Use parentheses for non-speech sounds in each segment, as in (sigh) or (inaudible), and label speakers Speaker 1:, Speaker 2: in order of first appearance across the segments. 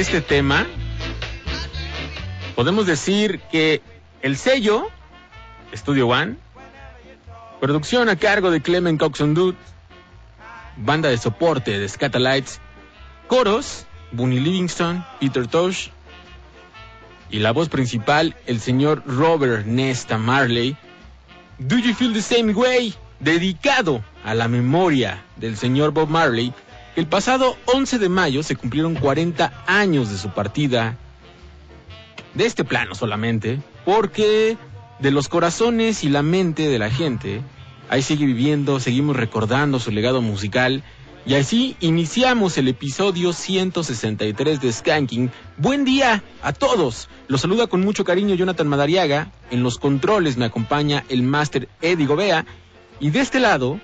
Speaker 1: Este tema, podemos decir que el sello, Studio One, producción a cargo de Clement Coxon Dude, banda de soporte de Scatalites, coros, Bunny Livingston, Peter Tosh, y la voz principal, el señor Robert Nesta Marley, Do You Feel the Same Way? dedicado a la memoria del señor Bob Marley, el pasado 11 de mayo se cumplieron 40 años de su partida, de este plano solamente, porque de los corazones y la mente de la gente, ahí sigue viviendo, seguimos recordando su legado musical, y así iniciamos el episodio 163 de Skanking. Buen día a todos. Los saluda con mucho cariño Jonathan Madariaga. En los controles me acompaña el máster Eddie Gobea. Y de este lado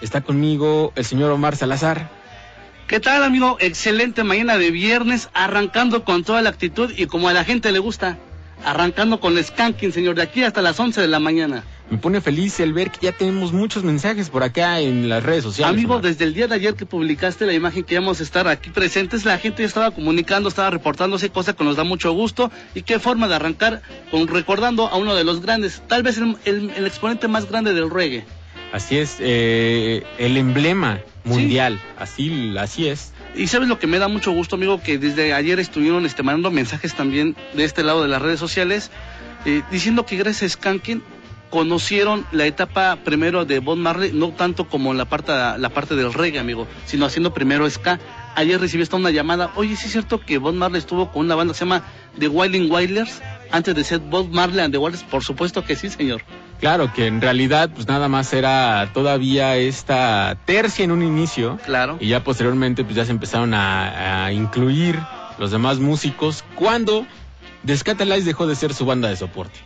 Speaker 1: está conmigo el señor Omar Salazar.
Speaker 2: ¿Qué tal, amigo? Excelente mañana de viernes, arrancando con toda la actitud y como a la gente le gusta, arrancando con el skanking, señor, de aquí hasta las 11 de la mañana.
Speaker 1: Me pone feliz el ver que ya tenemos muchos mensajes por acá en las redes sociales.
Speaker 2: Amigo,
Speaker 1: Omar.
Speaker 2: desde el día de ayer que publicaste la imagen que íbamos a estar aquí presentes, la gente ya estaba comunicando, estaba reportándose, cosa que nos da mucho gusto. Y qué forma de arrancar con recordando a uno de los grandes, tal vez el, el- el exponente más grande del reggae.
Speaker 1: Así es, eh, el emblema mundial, así, así es.
Speaker 2: Y sabes lo que me da mucho gusto, amigo, que desde ayer estuvieron este, mandando mensajes también de este lado de las redes sociales, eh, diciendo que gracias a Skanking conocieron la etapa primero de Bob Marley, no tanto como la parte, la parte del reggae, amigo, sino haciendo primero ska. Ayer recibí esta una llamada, oye, ¿sí es cierto que Bob Marley estuvo con una banda que se llama The Wailing Wailers antes de ser Bob Marley and the Wailers? Por supuesto que sí, señor.
Speaker 1: Claro que en realidad pues nada más era todavía esta tercia en un inicio
Speaker 2: Claro.
Speaker 1: y ya posteriormente pues ya se empezaron a, a incluir los demás músicos cuando Descatalize dejó de ser su banda de soporte.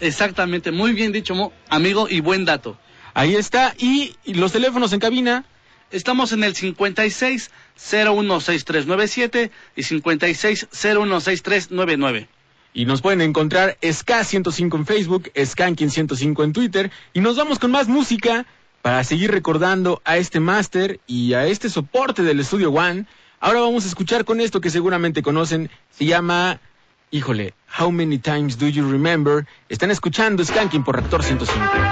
Speaker 2: Exactamente, muy bien dicho, amigo, y buen dato.
Speaker 1: Ahí está y, y los teléfonos en cabina
Speaker 2: Estamos en el 56 016397 y 56 016399.
Speaker 3: Y nos pueden encontrar Ska105 en Facebook, Skanking105 en Twitter. Y nos vamos con más música para seguir recordando a este máster y a este soporte del Estudio One. Ahora vamos a escuchar con esto que seguramente conocen. Se llama, híjole, How Many Times Do You Remember? Están escuchando Skanking por Rector 105.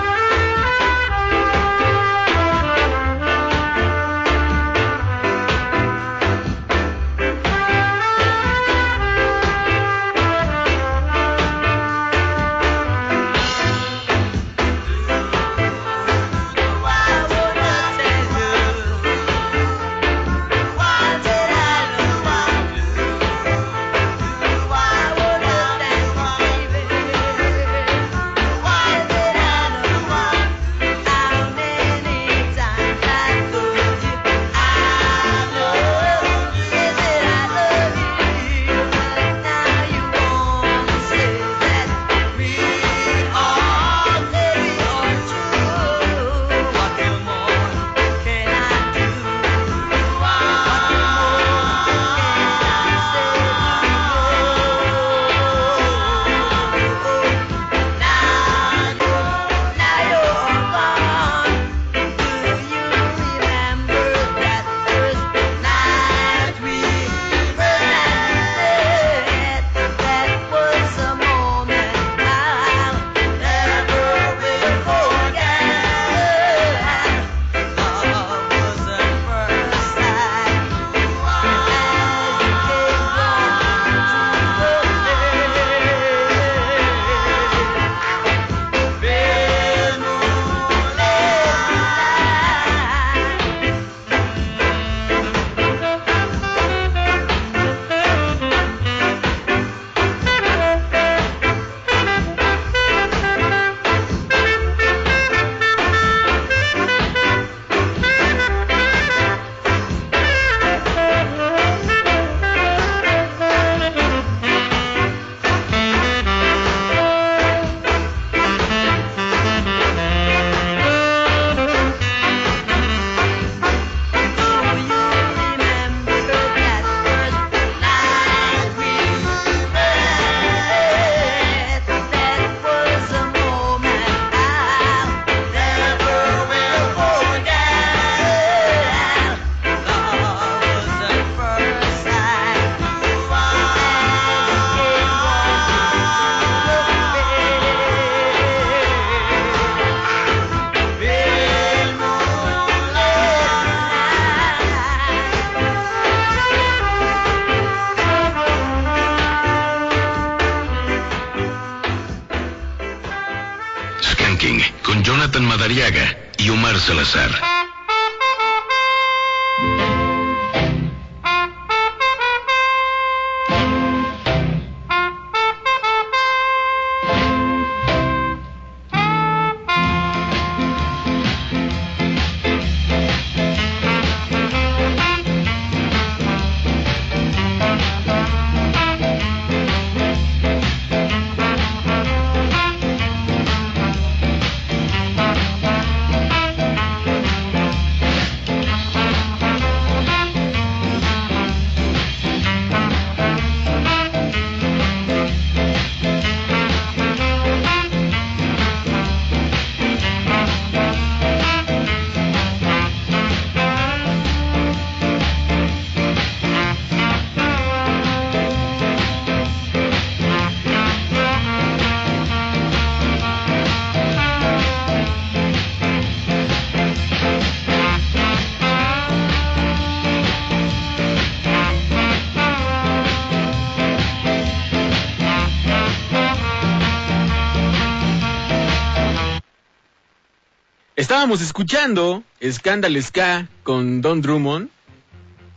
Speaker 3: Estábamos escuchando Scandal Ska con Don Drummond.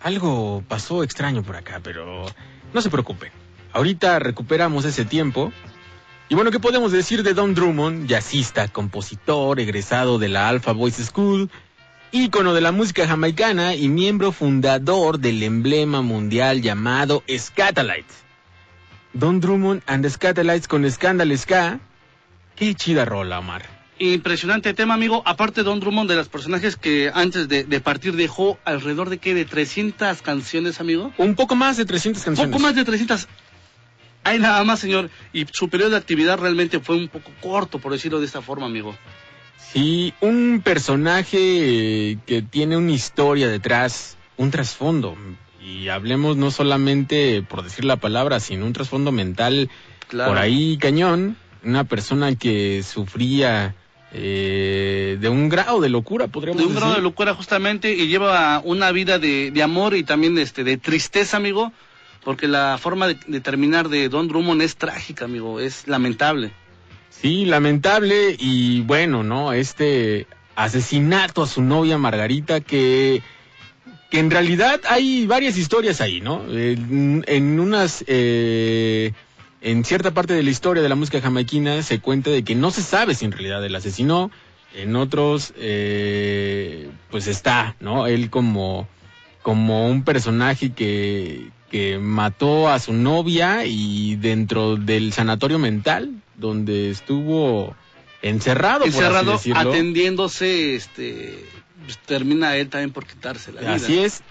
Speaker 3: Algo pasó extraño por acá, pero no se preocupen. Ahorita recuperamos ese tiempo. Y bueno, ¿qué podemos decir de Don Drummond? Jazzista, compositor, egresado de la Alpha Voice School, ícono de la música jamaicana y miembro fundador del emblema mundial llamado Scatalites. Don Drummond and the Scatalites con Scandal Ska. Qué chida rola, Omar.
Speaker 2: Impresionante tema, amigo. Aparte, Don Drummond, de los personajes que antes de, partir dejó alrededor de qué, de 300 canciones, amigo.
Speaker 3: Un poco más de 300 canciones.
Speaker 2: Un poco más de 300. Hay nada más, señor. Y su periodo de actividad realmente fue un poco corto, por decirlo de esta forma, amigo.
Speaker 1: Sí, un personaje que tiene una historia detrás, un trasfondo. Y hablemos no solamente por decir la palabra, sino un trasfondo mental
Speaker 2: Claro.
Speaker 1: por ahí cañón. Una persona que sufría eh, de un grado de locura, podríamos
Speaker 2: De un grado de
Speaker 1: decir.
Speaker 2: locura justamente y lleva una vida de, de amor y también este, de tristeza, amigo, porque la forma de, de terminar de Don Drummond es trágica, amigo, es lamentable.
Speaker 1: Sí, lamentable y bueno, ¿no? Este asesinato a su novia Margarita que, que en realidad hay varias historias ahí, ¿no? En, en unas, eh, en cierta parte de la historia de la música jamaiquina se cuenta de que no se sabe si en realidad él asesinó, en otros, eh, pues está, ¿no? Él como, como un personaje que, que mató a su novia y dentro del sanatorio mental donde estuvo encerrado,
Speaker 2: Encerrado,
Speaker 1: por así decirlo.
Speaker 2: atendiéndose, este, pues, termina él también por quitarse la vida.
Speaker 1: Así es.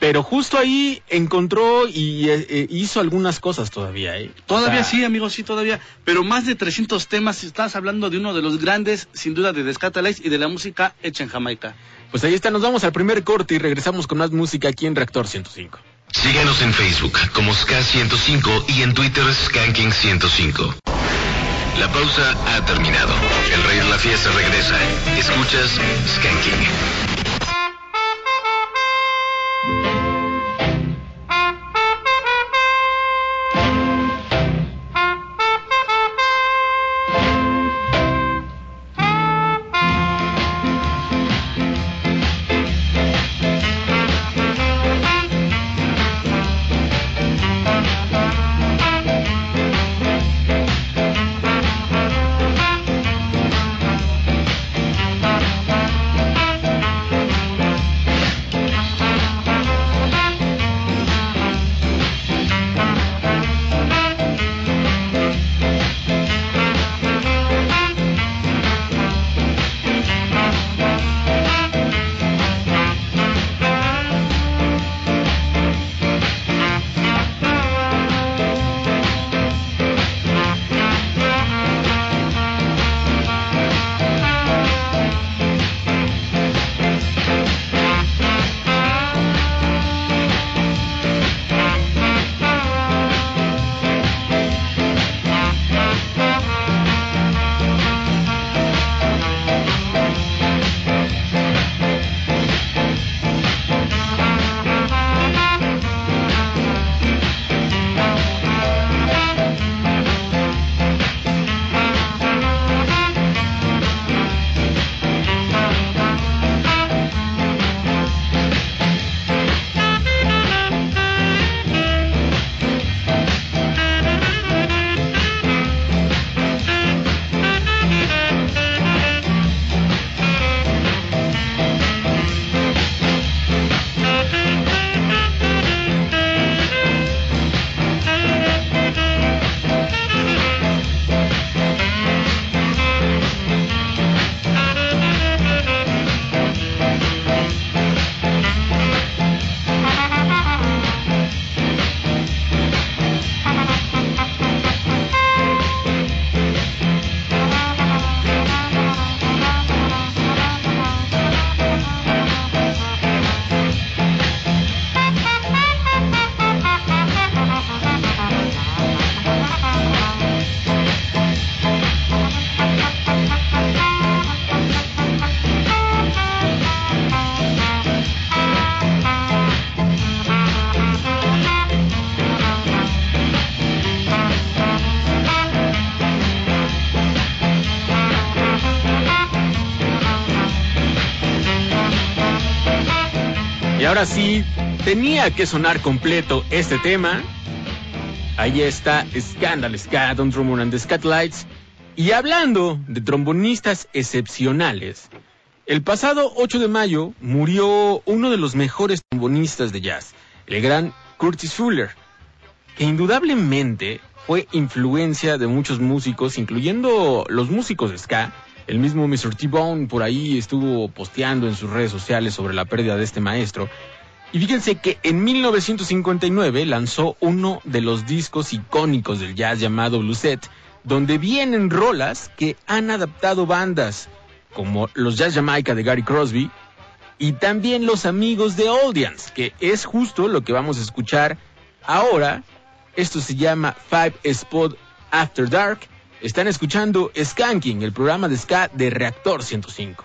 Speaker 1: Pero justo ahí encontró y eh, eh, hizo algunas cosas todavía, ¿eh?
Speaker 2: Todavía
Speaker 1: O sea,
Speaker 2: sí, amigo, sí, todavía. Pero más de 300 temas, estás hablando de uno de los grandes, sin duda, de Descatalize y de la música hecha en Jamaica.
Speaker 1: Pues ahí está, nos vamos al primer corte y regresamos con más música aquí en Reactor 105.
Speaker 4: Síguenos en Facebook como Ska105 y en Twitter Skanking105. La pausa ha terminado. El rey de la fiesta regresa. Escuchas Skanking.
Speaker 1: Y tenía que sonar completo este tema. Ahí está Scandal Ska, Don Drummond and the Scatlights. Y hablando de trombonistas excepcionales, el pasado 8 de mayo murió uno de los mejores trombonistas de jazz, el gran Curtis Fuller, que indudablemente fue influencia de muchos músicos, incluyendo los músicos de ska. El mismo Mr. T-Bone por ahí estuvo posteando en sus redes sociales sobre la pérdida de este maestro. Y fíjense que en 1959 lanzó uno de los discos icónicos del jazz llamado Blueset, donde vienen rolas que han adaptado bandas como los Jazz Jamaica de Gary Crosby y también los amigos de Audience, que es justo lo que vamos a escuchar ahora. Esto se llama Five Spot After Dark. Están escuchando Skanking, el programa de ska de Reactor 105.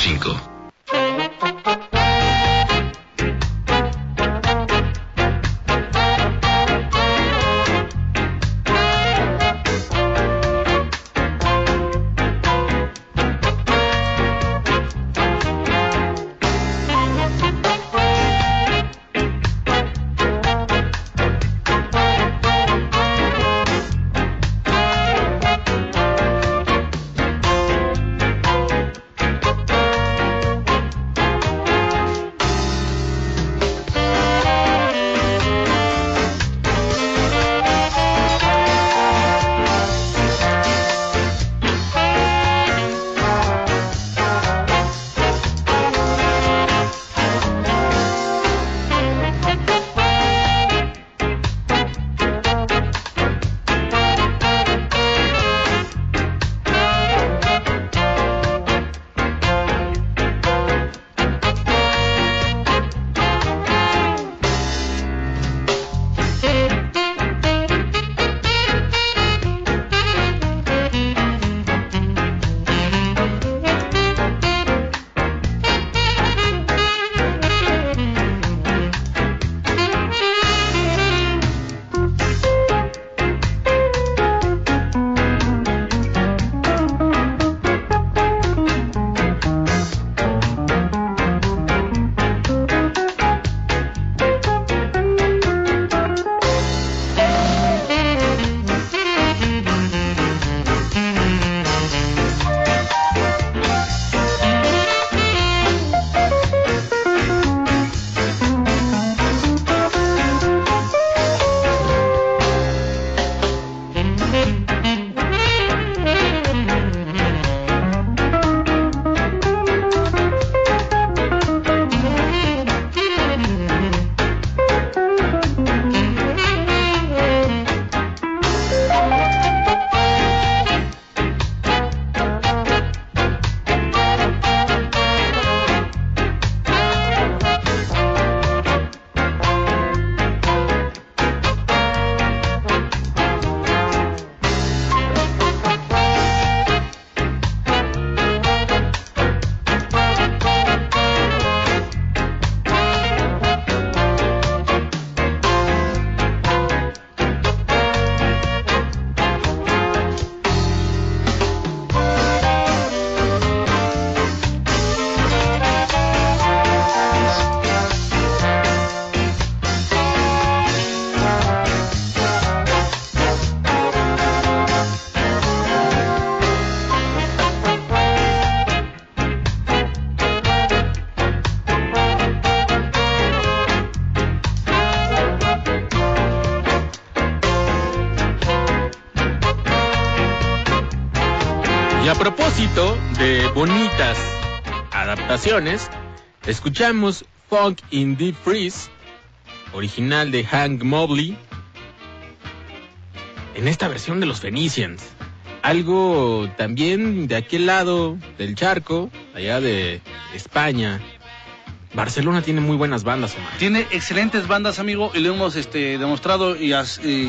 Speaker 4: 105.
Speaker 1: Escuchamos Funk in Deep Freeze, original de Hank Mobley, en esta versión de los Phoenicians. Algo también de aquel lado del charco, allá de España, Barcelona tiene muy buenas bandas, Omar.
Speaker 2: Tiene excelentes bandas, amigo, y lo hemos este, demostrado y,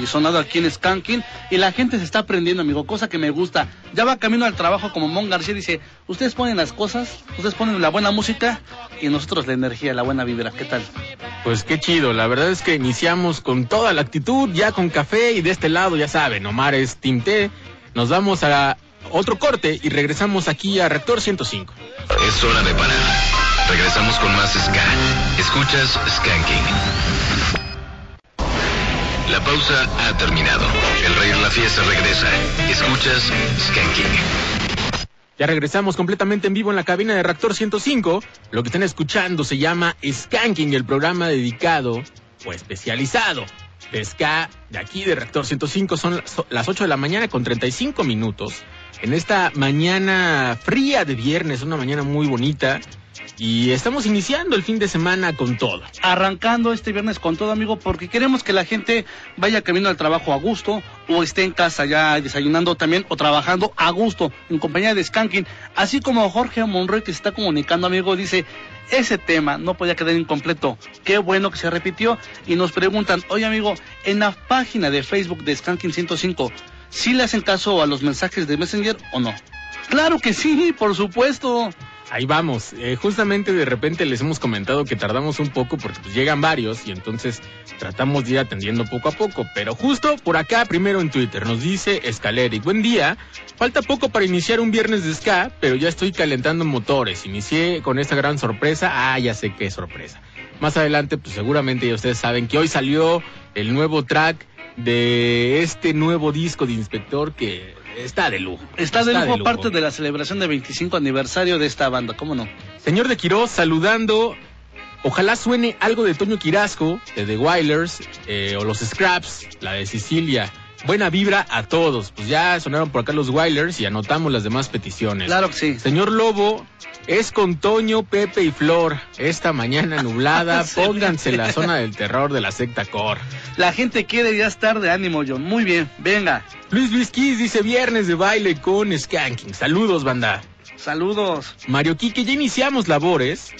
Speaker 2: sonado aquí en Skanking. Y la gente se está aprendiendo, amigo, cosa que me gusta. Ya va camino al trabajo, como Mon García dice: Ustedes ponen las cosas, ustedes ponen la buena música y nosotros la energía, la buena vibra. ¿Qué tal?
Speaker 1: Pues qué chido, la verdad es que iniciamos con toda la actitud, ya con café y de este lado, ya saben, Omar es Team T. Nos vamos a otro corte y regresamos aquí a Rector 105.
Speaker 4: Es hora de parar. Regresamos con más Ska. Escuchas Skanking. La pausa ha terminado. El rey de la fiesta regresa. Escuchas Skanking.
Speaker 1: Ya regresamos completamente en vivo en la cabina de Reactor 105. Lo que están escuchando se llama Skanking, el programa dedicado o especializado de Ska de aquí de Reactor 105. Son las 8 de la mañana con 35 minutos. En esta mañana fría de viernes, una mañana muy bonita. Y estamos iniciando el fin de semana con todo.
Speaker 2: Arrancando este viernes con todo, amigo, porque queremos que la gente vaya camino al trabajo a gusto o esté en casa ya desayunando también o trabajando a gusto en compañía de Skanking. Así como Jorge Monroy que se está comunicando, amigo, dice, ese tema no podía quedar incompleto. Qué bueno que se repitió. Y nos preguntan, oye amigo, en la página de Facebook de Skanking 105, ¿sí le hacen caso a los mensajes de Messenger o no? Claro que sí, por supuesto.
Speaker 1: Ahí vamos. Eh, justamente de repente les hemos comentado que tardamos un poco porque pues, llegan varios y entonces tratamos de ir atendiendo poco a poco. Pero justo por acá, primero en Twitter, nos dice Escaleri. Buen día. Falta poco para iniciar un viernes de ska, pero ya estoy calentando motores. Inicié con esta gran sorpresa. Ah, ya sé qué sorpresa. Más adelante, pues seguramente ya ustedes saben que hoy salió el nuevo track de este nuevo disco de Inspector que está de lujo.
Speaker 2: Está, de lujo, parte de la celebración de 25 aniversario de esta banda, ¿cómo no?
Speaker 1: Señor de Quiroz, saludando. Ojalá suene algo de Toño Quirasco, de The Wailers, eh, o los Scraps, la de Sicilia. Buena vibra a todos. Pues ya sonaron por acá los Wailers y anotamos las demás peticiones.
Speaker 2: Claro que sí.
Speaker 1: Señor Lobo, es con Toño, Pepe y Flor. Esta mañana nublada, (laughs) pónganse la zona del terror de la secta Core.
Speaker 2: La gente quiere ya estar de ánimo, John. Muy bien, venga.
Speaker 1: Luis Luis Kiss dice viernes de baile con Skanking. Saludos, banda.
Speaker 2: Saludos.
Speaker 1: Mario Quique, ya iniciamos labores.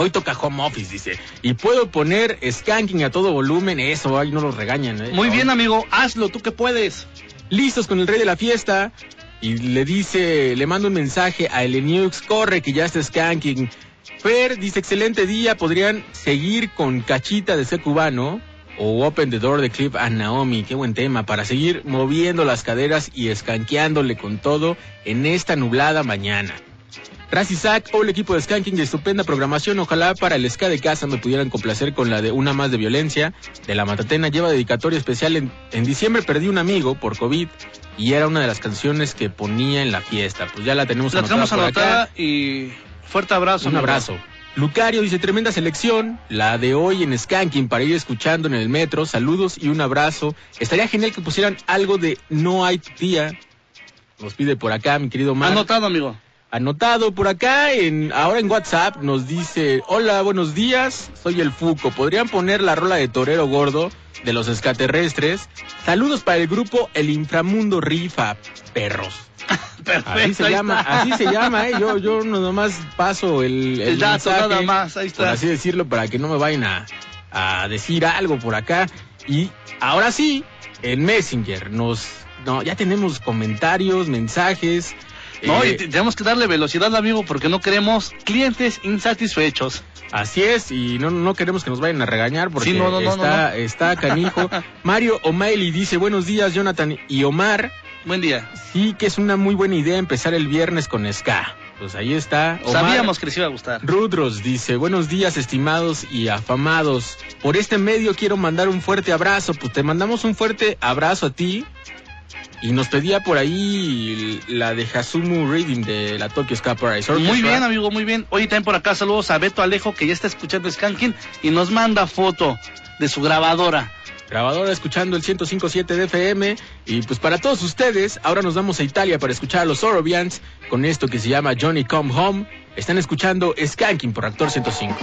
Speaker 1: Hoy toca home office, dice. Y puedo poner skanking a todo volumen. Eso, ahí no los regañan. ¿eh?
Speaker 2: Muy bien, amigo. Hazlo, tú que puedes.
Speaker 1: Listos con el rey de la fiesta. Y le dice, le mando un mensaje a Eleniux, corre que ya está skanking. Fer dice, excelente día, podrían seguir con Cachita de ser cubano o Open the Door de Clip a Naomi, qué buen tema, para seguir moviendo las caderas y escanqueándole con todo en esta nublada mañana. Gracias Isaac, hola equipo de Skanking de estupenda programación. Ojalá para el ska de casa me pudieran complacer con la de Una más de violencia. De la Matatena lleva dedicatoria especial. En, en diciembre perdí un amigo por COVID y era una de las canciones que ponía en la fiesta. Pues ya la tenemos
Speaker 2: La
Speaker 1: anotada
Speaker 2: tenemos
Speaker 1: acá.
Speaker 2: anotada y fuerte abrazo.
Speaker 1: Un abrazo. Lucario dice tremenda selección, la de hoy en Skanking para ir escuchando en el metro. Saludos y un abrazo. Estaría genial que pusieran algo de No hay tía. Nos pide por acá mi querido Mar.
Speaker 2: Anotado, amigo.
Speaker 1: Anotado por acá, en, ahora en WhatsApp nos dice, hola, buenos días, soy el Fuco. ¿Podrían poner la rola de Torero Gordo de los extraterrestres? Saludos para el grupo El Inframundo Rifa, perros. (laughs)
Speaker 2: Perfecto.
Speaker 1: Así se llama,
Speaker 2: está.
Speaker 1: así se llama, eh. Yo, yo no (laughs) nomás paso el,
Speaker 2: El dato,
Speaker 1: mensaje,
Speaker 2: nada más, ahí
Speaker 1: Por
Speaker 2: está.
Speaker 1: así decirlo, para que no me vayan a, a decir algo por acá. Y ahora sí, en Messenger nos, no, ya tenemos comentarios, mensajes.
Speaker 2: No,
Speaker 1: eh,
Speaker 2: y te- tenemos que darle velocidad, amigo, porque no queremos clientes insatisfechos.
Speaker 1: Así es, y no, no queremos que nos vayan a regañar porque
Speaker 2: Sí, no, no, no,
Speaker 1: está, está canijo. (laughs) Mario O'Malley dice, buenos días, Jonathan y Omar.
Speaker 2: Buen día.
Speaker 1: Sí que es una muy buena idea empezar el viernes con Ska. Pues ahí está. Omar
Speaker 2: Sabíamos que les iba a gustar.
Speaker 1: Rudros dice, buenos días estimados y afamados. Por este medio quiero mandar un fuerte abrazo. Pues te mandamos un fuerte abrazo a ti. Y nos pedía por ahí la de Hasumu Reading de la Tokyo Ska Paradise Orchestra.
Speaker 2: Muy bien, amigo, muy bien. Hoy también por acá saludos a Beto Alejo, que ya está escuchando Skanking y nos manda foto de su grabadora.
Speaker 1: Grabadora escuchando el 105.7 de FM. Y pues para todos ustedes, ahora nos vamos a Italia para escuchar a los Orobians con esto que se llama Johnny Come Home. Están escuchando Skanking por Actor 105.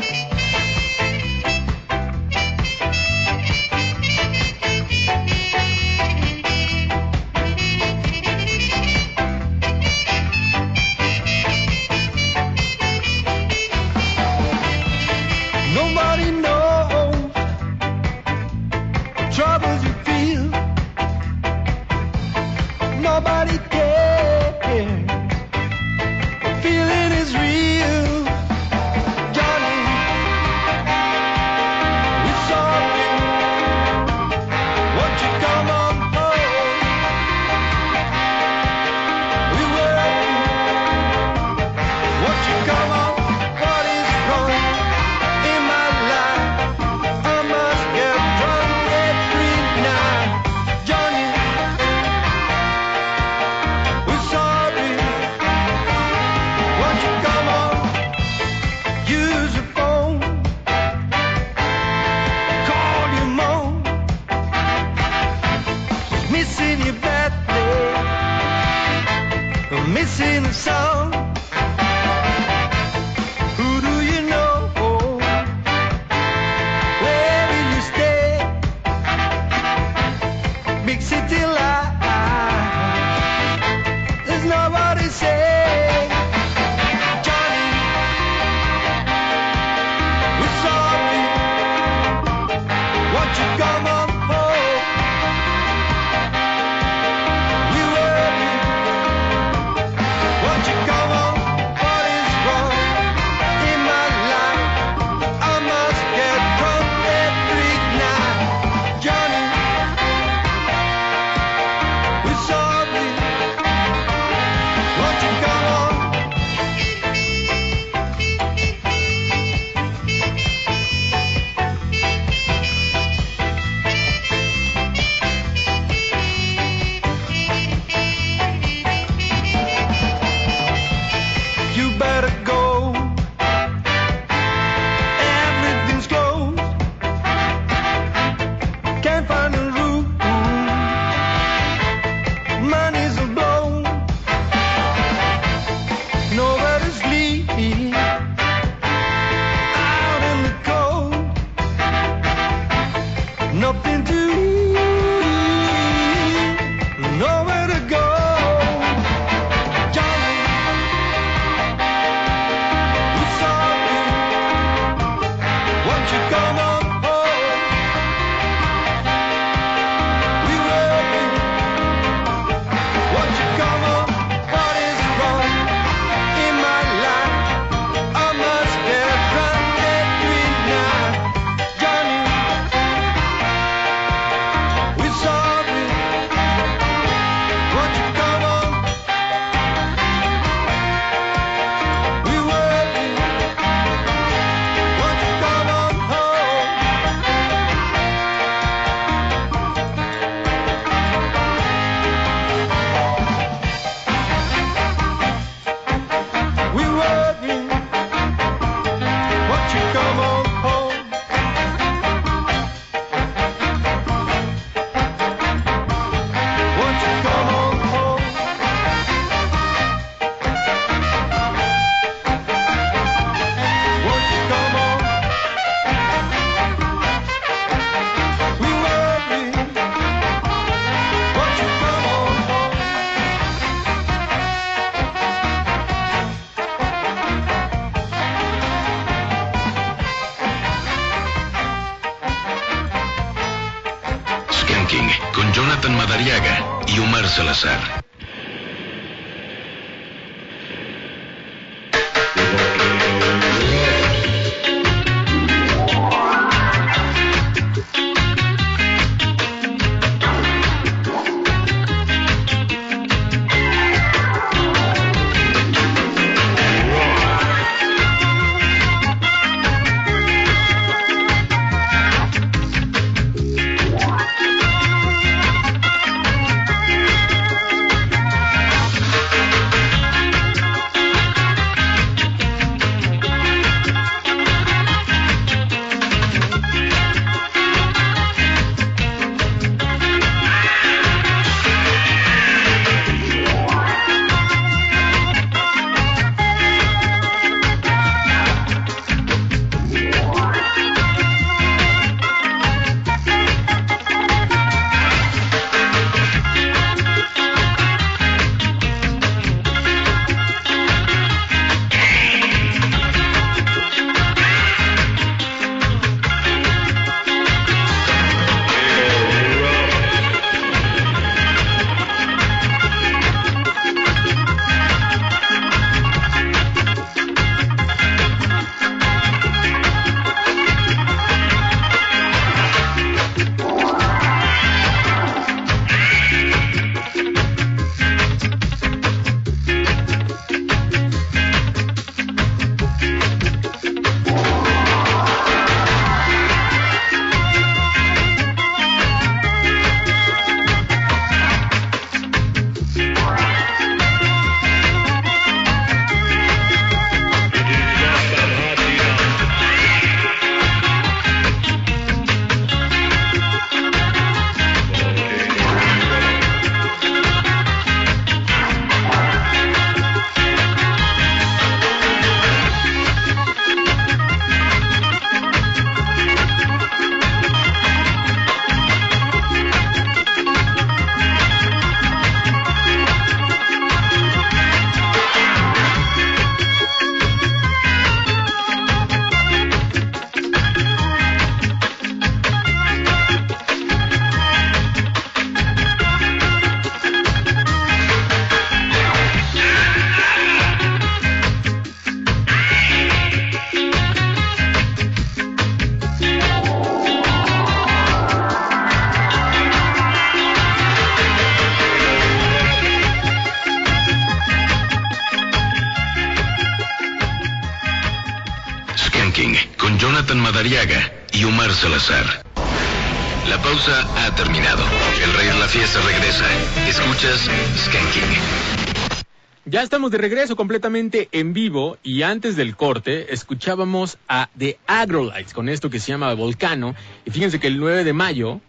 Speaker 1: Ya estamos de regreso completamente en vivo y antes del corte escuchábamos a The Agrolites con esto que se llama Volcano y fíjense que el 9 de mayo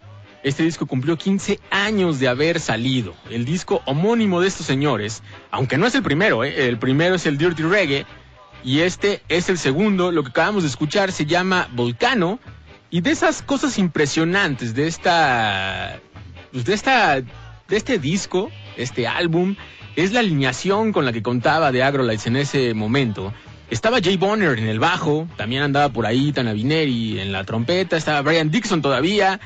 Speaker 1: este disco cumplió 15 años de haber salido. El disco homónimo de estos señores, aunque no es el primero, ¿eh? el primero es el Dirty Reggae y este es el segundo, lo que acabamos de escuchar se llama Volcano y de esas cosas impresionantes de esta pues de esta de este disco, este álbum es la alineación con la que contaba de Agrolites en ese momento. Estaba Jay Bonner en el bajo, también andaba por ahí Tana Vineri en la trompeta, estaba Brian Dixon todavía.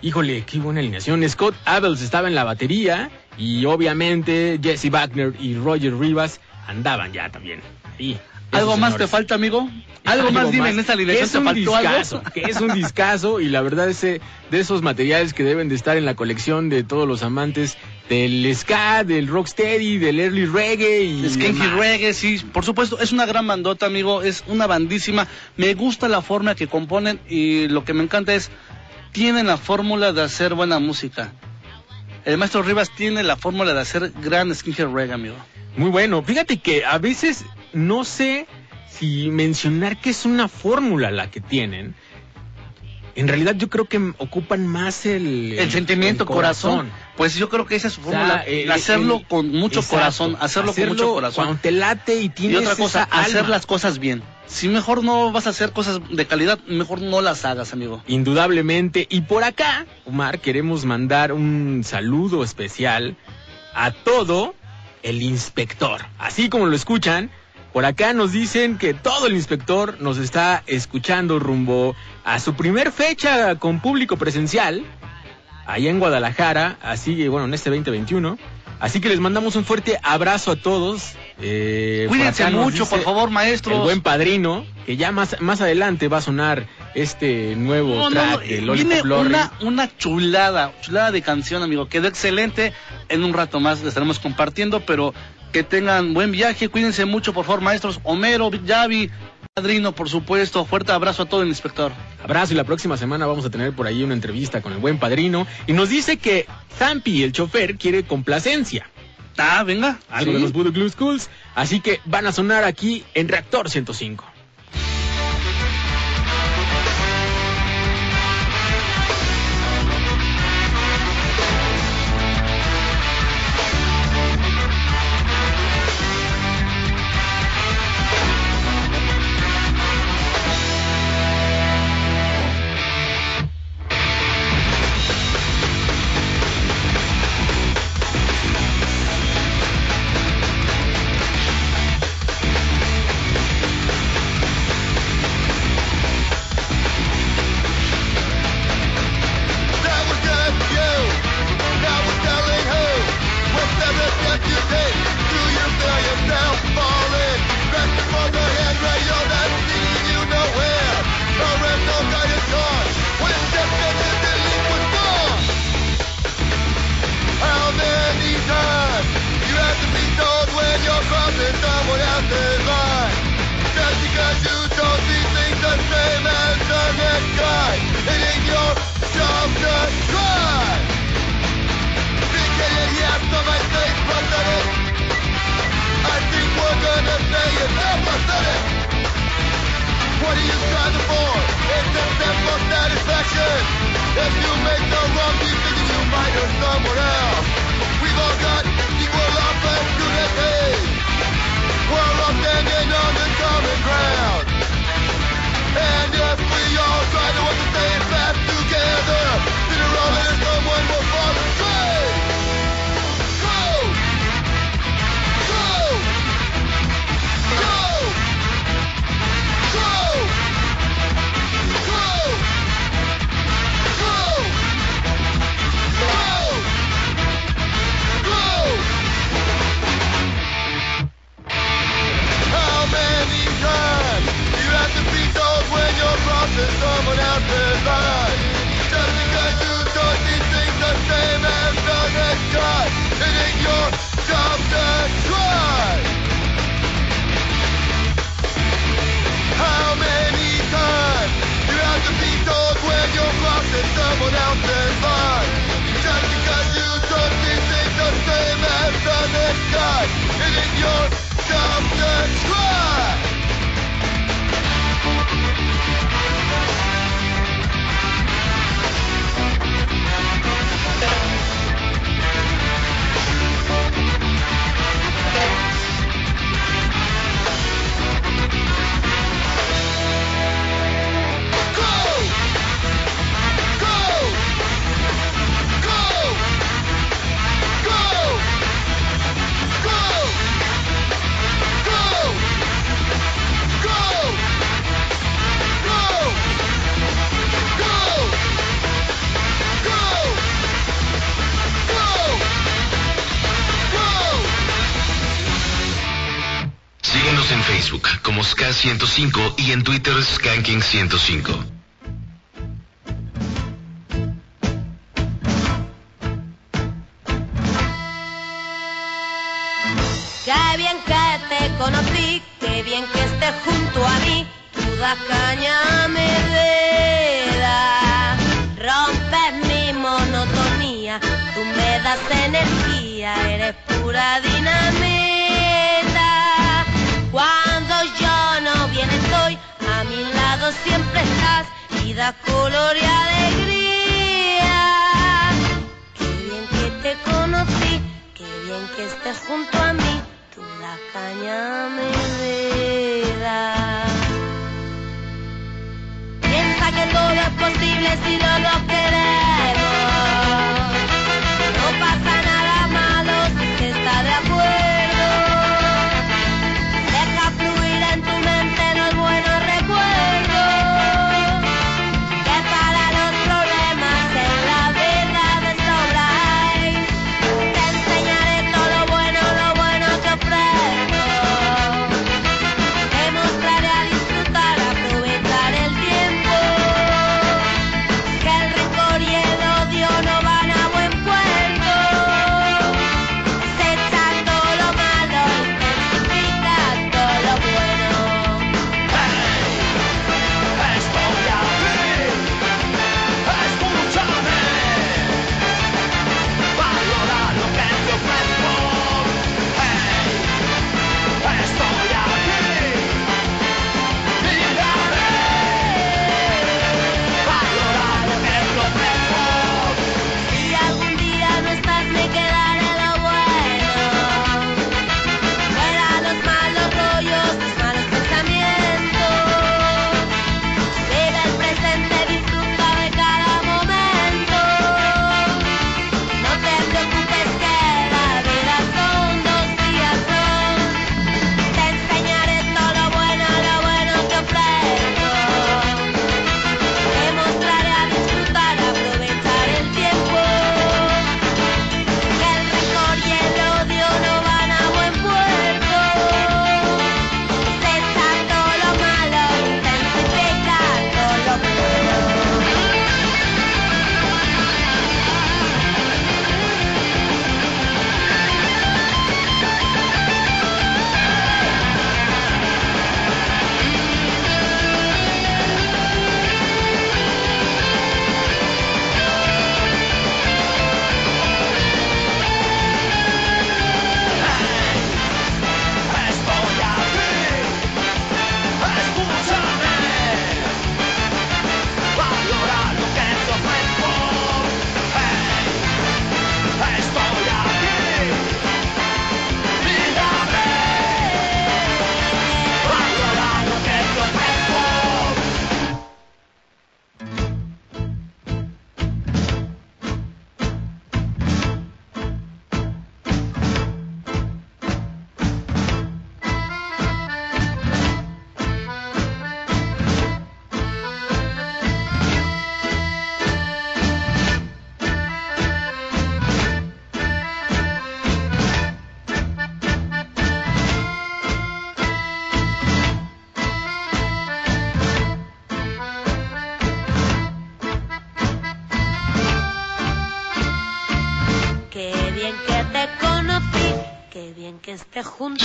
Speaker 1: Híjole, qué buena alineación. Scott Abels estaba en la batería y obviamente Jesse Wagner y Roger Rivas andaban ya también. ahí.
Speaker 2: ¿Algo más te falta, amigo? ¿Algo, más dime en esta
Speaker 1: Que
Speaker 2: alineación?
Speaker 1: es
Speaker 2: ¿Te
Speaker 1: un
Speaker 2: faltó algo?
Speaker 1: discazo, que es un discazo y la verdad ese de esos materiales que deben de estar en la colección de todos los amantes del ska, del rocksteady, del early reggae y
Speaker 2: Skanky. Reggae, sí, por supuesto, es una gran bandota, amigo, es una bandísima. Me gusta la forma que componen y lo que me encanta es, tienen la fórmula de hacer buena música. El maestro Rivas tiene la fórmula de hacer gran Skinhead Reggae, amigo.
Speaker 1: Muy bueno. Fíjate que a veces no sé si mencionar que es una fórmula la que tienen, en realidad yo creo que ocupan más el,
Speaker 2: El sentimiento,
Speaker 1: el
Speaker 2: corazón. Pues yo creo que esa es su
Speaker 1: O sea,
Speaker 2: fórmula.
Speaker 1: el-
Speaker 2: hacerlo
Speaker 1: el-
Speaker 2: con mucho
Speaker 1: exacto,
Speaker 2: corazón, hacerlo, con mucho corazón.
Speaker 1: Cuando te late y
Speaker 2: Y
Speaker 1: tienes
Speaker 2: otra cosa,
Speaker 1: esa
Speaker 2: hacer
Speaker 1: alma.
Speaker 2: las cosas bien. Si mejor no vas a hacer cosas de calidad, mejor no las hagas, amigo.
Speaker 1: Indudablemente. Y por acá, Omar, queremos mandar un saludo especial a todo el inspector. Así como lo escuchan, por acá nos dicen que todo el inspector nos está escuchando rumbo a su primer fecha con público presencial, allá en Guadalajara, así que bueno, en este 2021. Así que les mandamos un fuerte abrazo a todos. Eh,
Speaker 2: Cuídense mucho, por favor, maestros.
Speaker 1: el buen padrino, que ya más, más adelante va a sonar este nuevo
Speaker 2: No,
Speaker 1: track
Speaker 2: no,
Speaker 1: de
Speaker 2: viene
Speaker 1: Lollipop Lorry.
Speaker 2: una, una chulada, chulada de canción, amigo. Quedó excelente. En un rato más la estaremos compartiendo, pero que tengan buen viaje. Cuídense mucho, por favor, maestros. Homero, Yavi, padrino, por supuesto. Fuerte abrazo a todo el inspector.
Speaker 1: Abrazo y la próxima semana vamos a tener por ahí una entrevista con el buen padrino y nos dice que Zampi, el chofer, quiere complacencia.
Speaker 2: Ah, venga.
Speaker 1: Algo
Speaker 2: Sí.
Speaker 1: de los Voodoo Glue Schools, así que van a sonar aquí en Reactor 105.
Speaker 5: What are you striving for? It's a simple satisfaction. If you make the wrong decision, you might hurt someone else. We've all got equal opportunity. We're all standing on the common ground. And hitting your dominant drive. How many times you have to beat dog when you're crossing someone else's?
Speaker 4: Como SK105 y en Twitter Skanking105.
Speaker 6: Qué bien que te conocí, qué bien que estés junto a mí. Tú das caña me da, rompes mi monotonía. Tú me das energía,
Speaker 3: siempre estás, vida color y alegría. Qué bien que te conocí, qué bien que estés junto a mí, tú la caña me vida. Piensa que todo es posible si no lo queremos.
Speaker 4: junta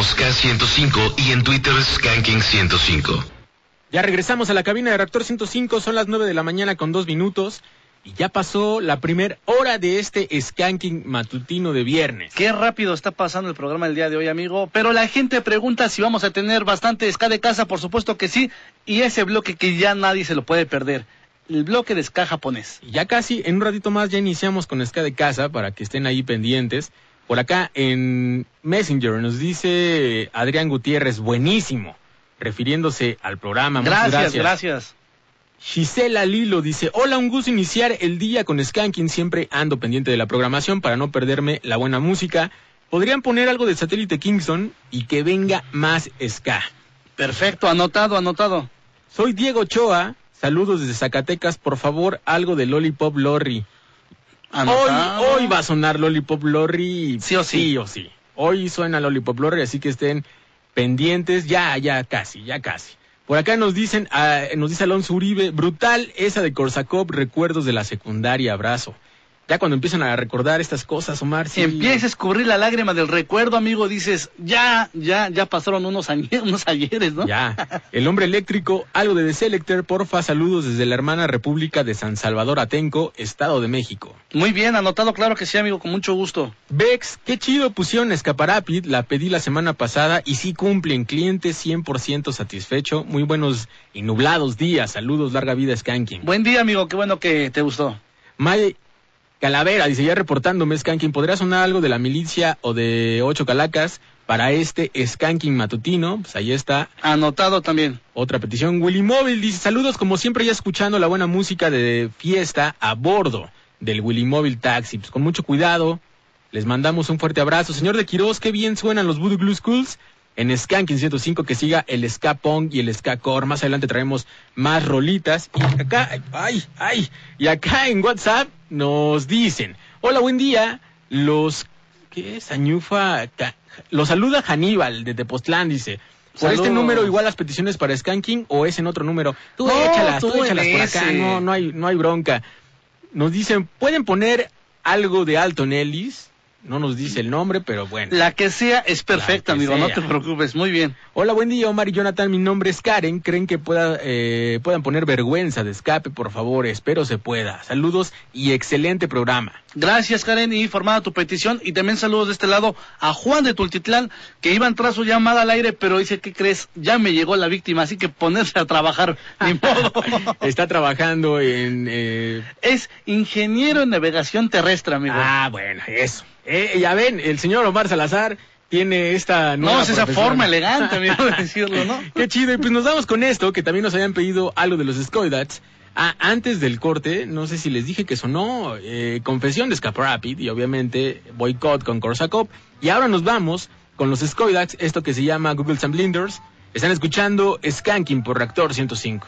Speaker 4: Facebook como SK105 y en Twitter Skanking105.
Speaker 1: Ya regresamos a la cabina de Reactor 105, son las 9 de la mañana con dos minutos. Y ya pasó la primera hora de este skanking matutino de viernes.
Speaker 2: Qué rápido está pasando el programa el día de hoy, amigo. Pero la gente pregunta si vamos a tener bastante ska de casa, por supuesto que sí. Y ese bloque que ya nadie se lo puede perder. El bloque de ska japonés.
Speaker 1: Y ya casi, en un ratito más, ya iniciamos con Ska de Casa para que estén ahí pendientes. Por acá en Messenger nos dice Adrián Gutiérrez, buenísimo, refiriéndose al programa. Muchas
Speaker 2: Gracias, gracias.
Speaker 1: Gisela Lilo dice, hola, un gusto iniciar el día con Skanking, siempre ando pendiente de la programación para no perderme la buena música. ¿Podrían poner algo de satélite Kingston y que venga más ska?
Speaker 2: Perfecto, anotado, anotado.
Speaker 1: Soy Diego Ochoa, saludos desde Zacatecas, por favor, algo de Lollipop Lorry.
Speaker 2: Anotado.
Speaker 1: Hoy, hoy va a sonar Lollipop Lorry.
Speaker 2: Sí o sí.
Speaker 1: Sí o sí. Hoy suena Lollipop Lorry, así que estén pendientes. Ya, ya casi, ya casi. Por acá nos dicen, ah, nos dice Alonso Uribe, brutal esa de Korsakov, recuerdos de la secundaria, abrazo. Ya cuando empiezan a recordar estas cosas, Omar,
Speaker 2: Si
Speaker 1: sí.
Speaker 2: empieza a escurrir la lágrima del recuerdo, amigo, dices, ya, ya, ya pasaron unos, añe- (laughs) unos ayeres, ¿no?
Speaker 1: Ya. El hombre eléctrico, algo de The Selector, porfa, saludos desde la hermana República de San Salvador Atenco, Estado de México.
Speaker 2: Muy bien, anotado, claro que sí, amigo, con mucho gusto.
Speaker 1: Bex, qué chido pusieron Escaparapid, la pedí la semana pasada y sí cumplen, cliente 100% satisfecho, muy buenos y nublados días, saludos, larga vida Skanking.
Speaker 2: Buen día, amigo, qué bueno que te gustó.
Speaker 1: May Calavera dice, ya reportándome Skanking, ¿podría sonar algo de la milicia o de Ocho Calacas para este Skanking matutino? Pues ahí está,
Speaker 2: Anotado también.
Speaker 1: otra petición. Willy Móvil dice, saludos como siempre ya escuchando la buena música de fiesta a bordo del Willy Móvil Taxi. Pues con mucho cuidado, les mandamos un fuerte abrazo. Señor de Quiroz, qué bien suenan los Voodoo Glue Schools. En Skanking 105 que siga el Ska Punk y el Ska Core. Más adelante traemos más rolitas. Y acá, ay, ay, y acá en WhatsApp nos dicen, hola, buen día. Los, ¿qué es? Añufa, los saluda Haníbal de Tepoztlán, dice. Por este número igual las peticiones para Skanking o es en otro número. Tú
Speaker 2: No,
Speaker 1: échalas, tú, échalas por acá, no, no hay, no hay bronca. Nos dicen, ¿pueden poner algo de Alton Ellis? No nos dice el nombre, pero bueno.
Speaker 2: La que sea es perfecta, amigo, no te preocupes, muy bien.
Speaker 1: Hola, buen día, Omar y Jonathan. Mi nombre es Karen. ¿Creen que pueda, eh, puedan poner vergüenza de escape? Por favor, espero se pueda. Saludos y excelente programa.
Speaker 2: Gracias, Karen, y formada tu petición. Y también saludos de este lado a Juan de Tultitlán, que iba a entrar su llamada al aire, pero dice, ¿qué crees? Ya me llegó la víctima, así que ponerse a trabajar, (laughs) ni modo. (laughs)
Speaker 1: Está trabajando en... eh,
Speaker 2: es ingeniero en navegación terrestre, amigo.
Speaker 1: Ah, bueno, eso. Eh, ya ven, el señor Omar Salazar tiene esta nueva
Speaker 2: no, es esa
Speaker 1: profesión.
Speaker 2: forma elegante, (laughs) amigo, de decirlo, ¿no?
Speaker 1: Qué chido. Y pues nos vamos con esto, que también nos habían pedido algo de los Skoidats. Ah, antes del corte, no sé si les dije que sonó eh, Confesión de Escape Rapid y obviamente Boycott con Korsakov. Y ahora nos vamos con los Skoidats, esto que se llama Google and Blinders. Están escuchando Skanking por Reactor 105.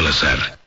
Speaker 3: Salazar.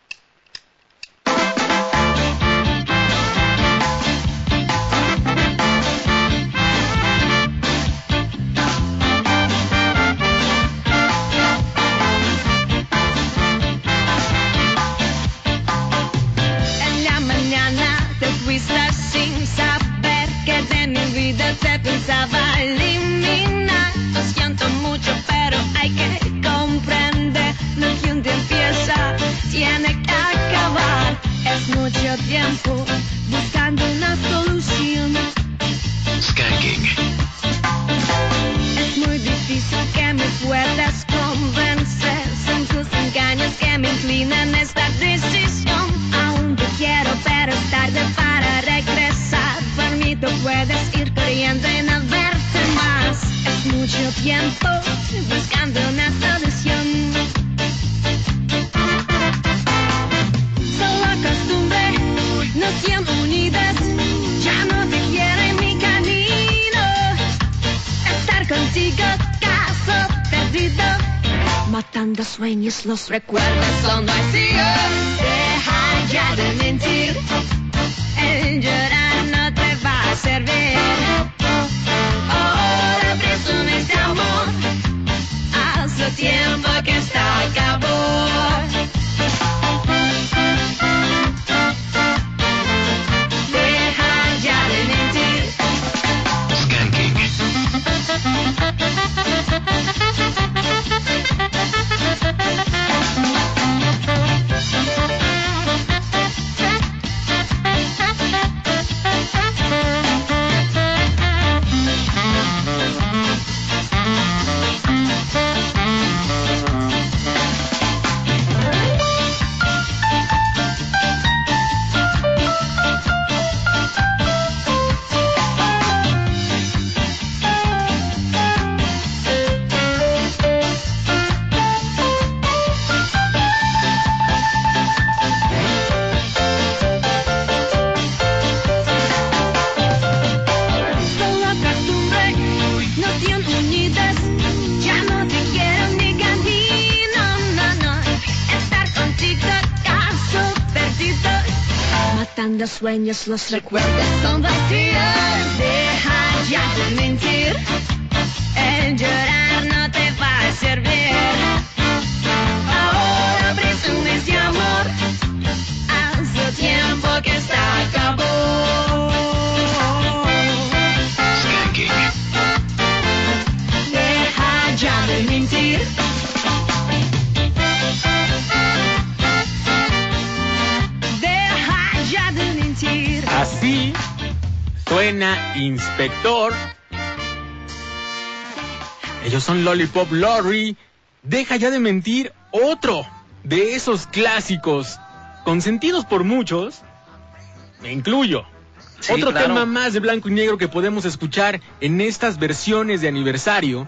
Speaker 1: disrespect. نصرك Lollipop Lorry. Deja ya de mentir otro de esos clásicos consentidos por muchos. Me incluyo.
Speaker 2: Sí,
Speaker 1: otro
Speaker 2: claro.
Speaker 1: tema más de blanco y negro que podemos escuchar en estas versiones de aniversario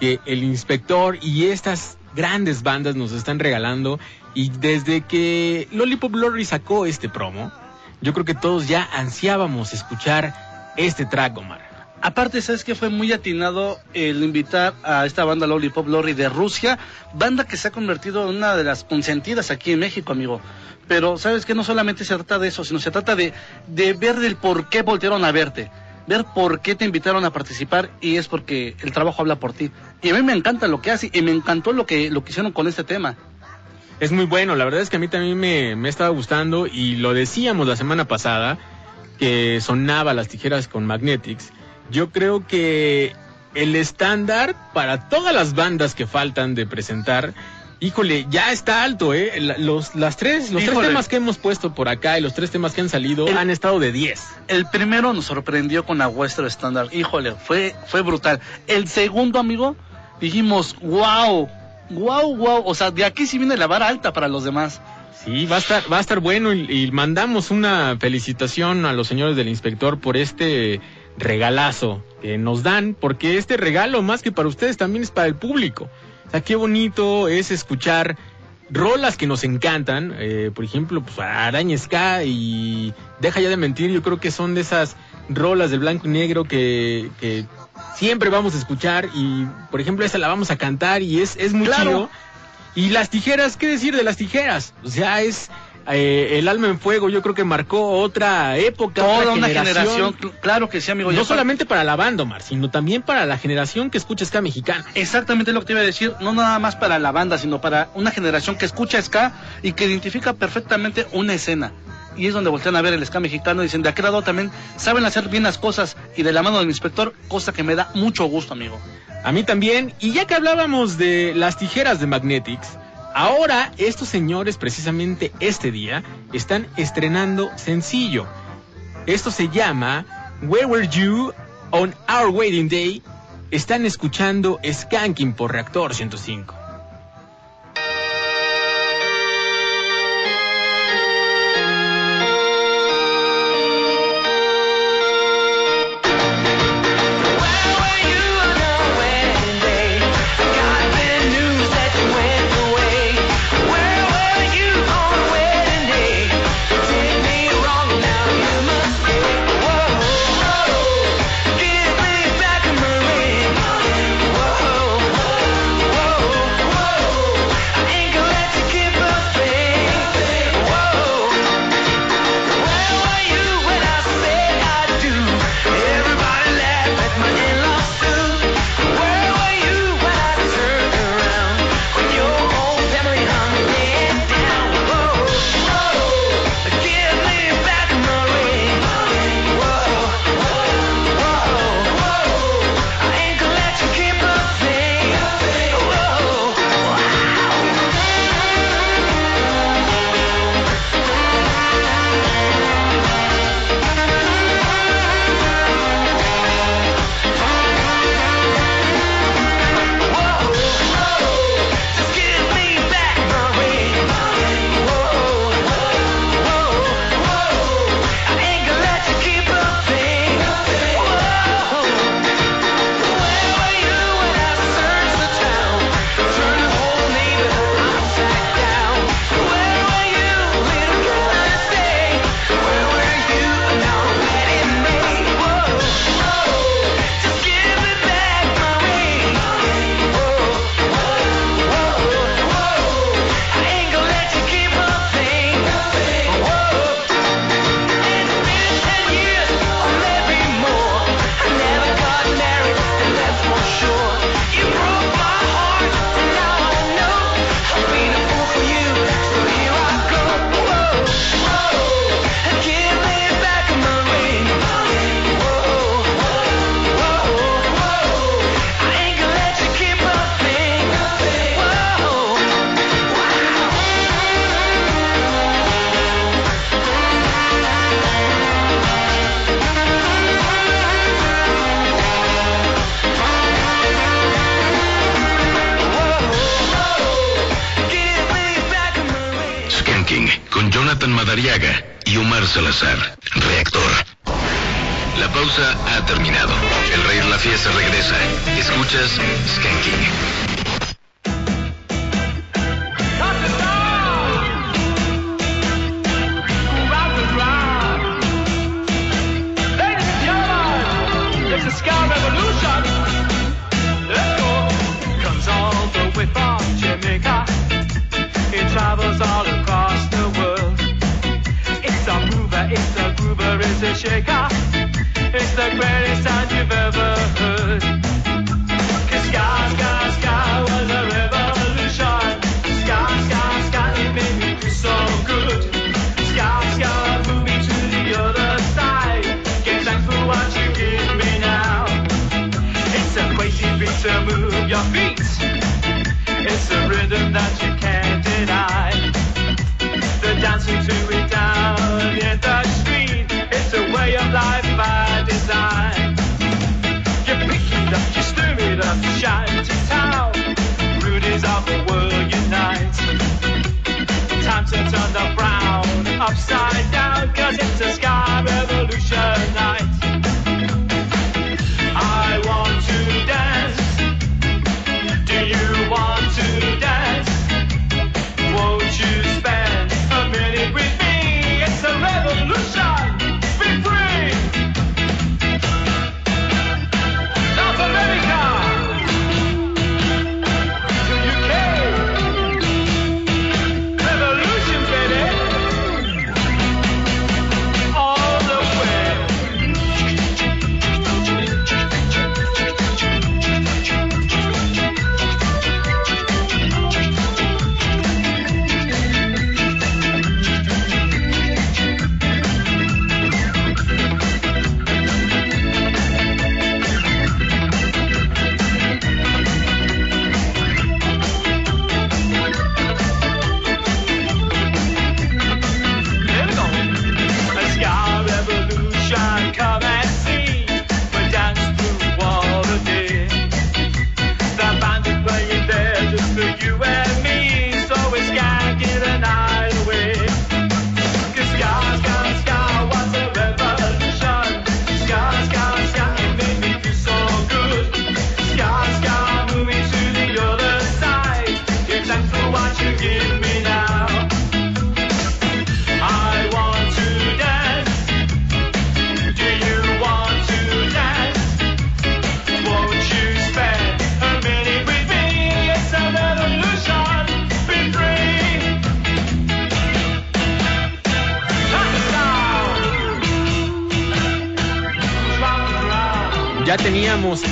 Speaker 1: que el inspector y estas grandes bandas nos están regalando. Y desde que Lollipop Lorry sacó este promo, yo creo que todos ya ansiábamos escuchar este track, Omar.
Speaker 2: Aparte, ¿sabes que Fue muy atinado el invitar a esta banda Lollipop Lorry de Rusia, banda que se ha convertido en una de las consentidas aquí en México, amigo. Pero, ¿sabes que No solamente se trata de eso, sino se trata de, de ver el por qué voltearon a verte. Ver por qué te invitaron a participar y es porque el trabajo habla por ti. Y a mí me encanta lo que hace y me encantó lo que, lo que hicieron con este tema.
Speaker 1: Es muy bueno, la verdad es que a mí también me, me estaba gustando y lo decíamos la semana pasada, que sonaba las tijeras con Magnetics. Yo creo que el estándar para todas las bandas que faltan de presentar, híjole, ya está alto, ¿eh? Los, las tres, los tres temas que hemos puesto por acá y los tres temas que han salido
Speaker 2: El-
Speaker 1: han estado de 10.
Speaker 2: El primero nos sorprendió con la Western Standard. Híjole, fue, fue brutal. El segundo, amigo, dijimos, wow, wow, wow. O sea, de aquí sí viene la vara alta para los demás.
Speaker 1: Sí, va a estar, va a estar bueno y, y mandamos una felicitación a los señores del inspector por este regalazo que nos dan, porque este regalo más que para ustedes también es para el público. O sea, qué bonito es escuchar rolas que nos encantan, eh, por ejemplo, pues Araña Ska y Deja ya de mentir, yo creo que son de esas rolas de blanco y negro que, que siempre vamos a escuchar y, por ejemplo, esa la vamos a cantar y es, es muy
Speaker 2: Claro.
Speaker 1: chido.
Speaker 7: Y las tijeras, ¿qué decir de las tijeras? O sea, es eh, el alma en fuego, yo creo que marcó otra época,
Speaker 2: Toda
Speaker 7: otra
Speaker 2: una generación, cl- claro que sí, amigo.
Speaker 7: No solamente para la banda, Omar, sino también para la generación que escucha ska mexicano.
Speaker 2: Exactamente lo que te iba a decir, no nada más para la banda, sino para una generación que escucha ska y que identifica perfectamente una escena. Y es donde voltean a ver el ska mexicano y dicen, de aquel lado también saben hacer bien las cosas y de la mano del inspector, cosa que me da mucho gusto, amigo.
Speaker 7: A mí también. Y ya que hablábamos de las tijeras de Magnetics, ahora estos señores, precisamente este día, están estrenando sencillo. Esto se llama Where Were You on Our Wedding Day. Están escuchando Skanking por Reactor 105.
Speaker 8: Madariaga y Omar Salazar. Reactor. La pausa ha terminado. El rey de la fiesta regresa. Escuchas Skanking.
Speaker 9: Upside down, cause it's a sky revolution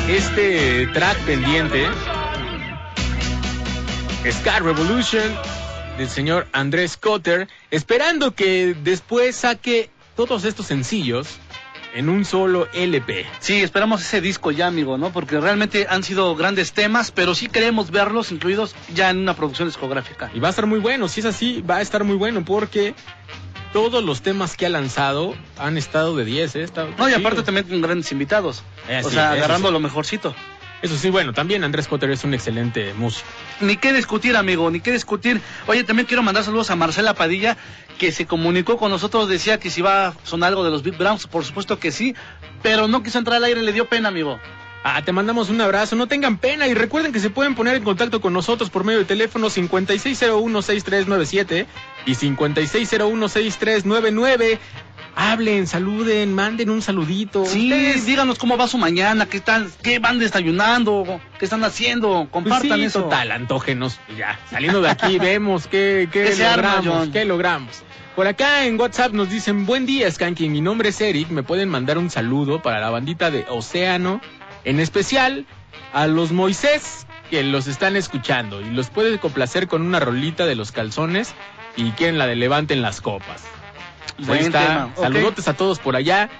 Speaker 1: este track pendiente. Scar Revolution del señor Andrés Cotter, esperando que después saque todos estos sencillos en un solo LP.
Speaker 2: Sí, esperamos ese disco ya, amigo, ¿no? Porque realmente han sido grandes temas, pero sí queremos verlos incluidos ya en una producción discográfica.
Speaker 1: Y va a estar muy bueno, si es así, va a estar muy bueno porque todos los temas que ha lanzado han estado de 10, ¿eh? Está
Speaker 2: No, y aparte también con grandes invitados.
Speaker 1: Eh,
Speaker 2: o
Speaker 1: sí,
Speaker 2: sea, agarrando
Speaker 1: sí.
Speaker 2: lo mejorcito.
Speaker 1: Eso sí, bueno, también Andrés Cotter es un excelente músico.
Speaker 2: Ni qué discutir, amigo, ni qué discutir. Oye, también quiero mandar saludos a Marcela Padilla, que se comunicó con nosotros, decía que si va a sonar algo de los Big Browns, por supuesto que sí, pero no quiso entrar al aire, le dio pena, amigo.
Speaker 1: Ah, te mandamos un abrazo, no tengan pena y recuerden que se pueden poner en contacto con nosotros por medio de teléfono 56016397 y 56016399. Hablen, saluden, manden un saludito.
Speaker 2: Sí,
Speaker 1: Ustedes,
Speaker 2: díganos cómo va su mañana, qué están, qué van desayunando, qué están haciendo,
Speaker 1: pues
Speaker 2: compartan
Speaker 1: sí,
Speaker 2: eso.
Speaker 1: total, antógenos. Y Ya, saliendo de aquí (laughs) vemos qué, qué
Speaker 2: ¿Qué se arma,
Speaker 1: logramos, qué logramos. Por acá en WhatsApp nos dicen, buen día, Skanky, mi nombre es Eric, me pueden mandar un saludo para la bandita de Océano, en especial a los Moisés que los están escuchando y los puede complacer con una rolita de los calzones y quieren la de levanten las copas. Pues ahí está,
Speaker 2: tema,
Speaker 1: saludotes a todos por allá.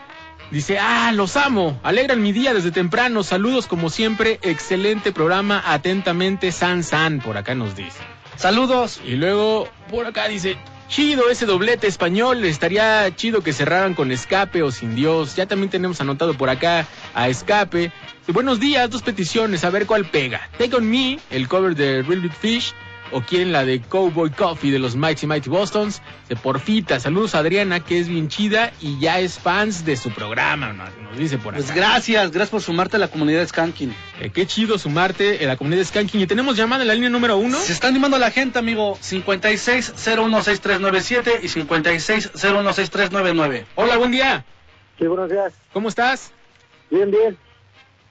Speaker 1: Dice, ah, los amo, alegran mi día desde temprano, saludos como siempre, excelente programa, atentamente, San San, por acá nos dice.
Speaker 2: Saludos.
Speaker 1: Y luego, por acá dice, chido ese doblete español, estaría chido que cerraran con Escape o Sin Dios. Ya también tenemos anotado por acá a Escape. Y buenos días, dos peticiones, a ver cuál pega. Take On Me, el cover de Real Big Fish, o quieren la de Cowboy Coffee de los Mighty Mighty Bostons. De Porfita, saludos a Adriana, que es bien chida y ya es fans de su programa, nos, nos dice por acá.
Speaker 2: Pues gracias, gracias por sumarte a la comunidad de Skanking.
Speaker 1: Eh, qué chido sumarte en la comunidad de Skanking. Y tenemos llamada en la línea número uno.
Speaker 2: Se está animando la gente, amigo. 56016397 y 56016399.
Speaker 1: Hola, buen día.
Speaker 10: Sí, buenos días.
Speaker 1: ¿Cómo estás?
Speaker 10: Bien, bien.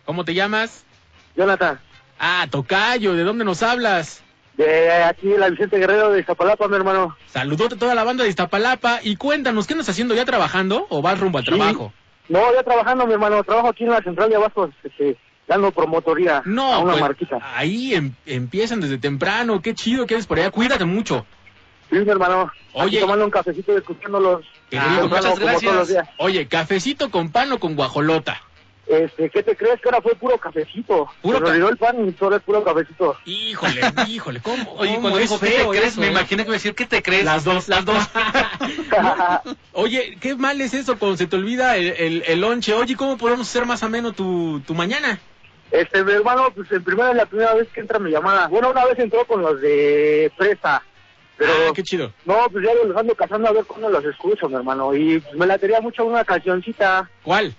Speaker 1: ¿Cómo te llamas?
Speaker 10: Jonathan,
Speaker 1: Ah, Tocayo, ¿de dónde nos hablas?
Speaker 10: de aquí, la Vicente Guerrero de Zapalapa, mi hermano.
Speaker 1: Saludote a toda la banda de Iztapalapa y cuéntanos, ¿qué andas haciendo ya trabajando o vas rumbo al
Speaker 10: Sí.
Speaker 1: trabajo?
Speaker 10: No, ya trabajando, mi hermano. Trabajo aquí en la central de Abastos, este, dando promotoría
Speaker 1: No,
Speaker 10: a una
Speaker 1: pues,
Speaker 10: marquita.
Speaker 1: ahí em- empiezan desde temprano, qué chido que eres por allá, cuídate mucho.
Speaker 10: Sí, mi hermano.
Speaker 1: Oye.
Speaker 10: Aquí tomando un cafecito y escuchándolos.
Speaker 2: Ah, muchas gracias.
Speaker 1: Oye, cafecito con pan o con guajolota.
Speaker 10: Este, ¿qué te crees que ahora fue puro cafecito?
Speaker 1: Puro
Speaker 10: Se me olvidó el pan y solo es puro cafecito.
Speaker 1: Híjole, (laughs) híjole, ¿cómo?
Speaker 2: Oye,
Speaker 1: cómo
Speaker 2: cuando dijo, ¿qué te crees?
Speaker 1: eso,
Speaker 2: Me
Speaker 1: eh?
Speaker 2: imaginé que iba a decir, ¿qué te crees?
Speaker 1: Las dos, las dos. (laughs) Oye, qué mal es eso cuando se te olvida el, el, el lonche. Oye, ¿cómo podemos hacer más ameno tu, tu mañana?
Speaker 10: Este, mi hermano, pues en primera es la primera vez que entra mi llamada. Bueno, una vez entró con los de Presa. Pero,
Speaker 1: Ah, qué chido.
Speaker 10: no, pues ya los ando cazando a ver cuándo los escucho, mi hermano. Y pues, me la tenía mucho una cancioncita.
Speaker 1: ¿Cuál?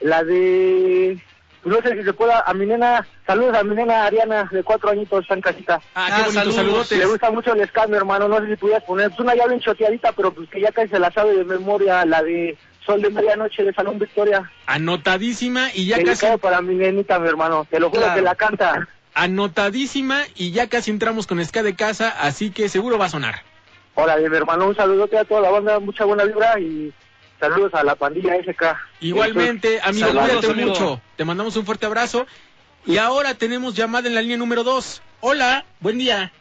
Speaker 10: La de... no sé si se pueda... A mi nena... Saludos a mi nena Ariana, de cuatro añitos, está en casita.
Speaker 1: Ah,
Speaker 2: Ah,
Speaker 1: qué bonito,
Speaker 2: saludos.
Speaker 1: saludotes.
Speaker 10: Le gusta mucho el mi hermano. No sé si pudieras poner... Pues una ya bien choteadita, pero pues que ya casi se la sabe de memoria. La de Sol de Medianoche de Salón Victoria.
Speaker 1: Anotadísima y ya casi
Speaker 10: Dedicado para mi nenita, mi hermano. Te lo juro
Speaker 2: Claro.
Speaker 10: que la canta.
Speaker 1: anotadísima y ya casi entramos con ska de casa, así que seguro va a sonar.
Speaker 10: Hola, mi hermano, un saludote a toda la banda, mucha buena vibra y saludos a la pandilla SK.
Speaker 1: Igualmente, amigo,
Speaker 2: Saludos,
Speaker 1: cuídate
Speaker 2: amigo.
Speaker 1: mucho. Te mandamos un fuerte abrazo. Y ahora tenemos llamada en la línea número 2. Hola, buen día.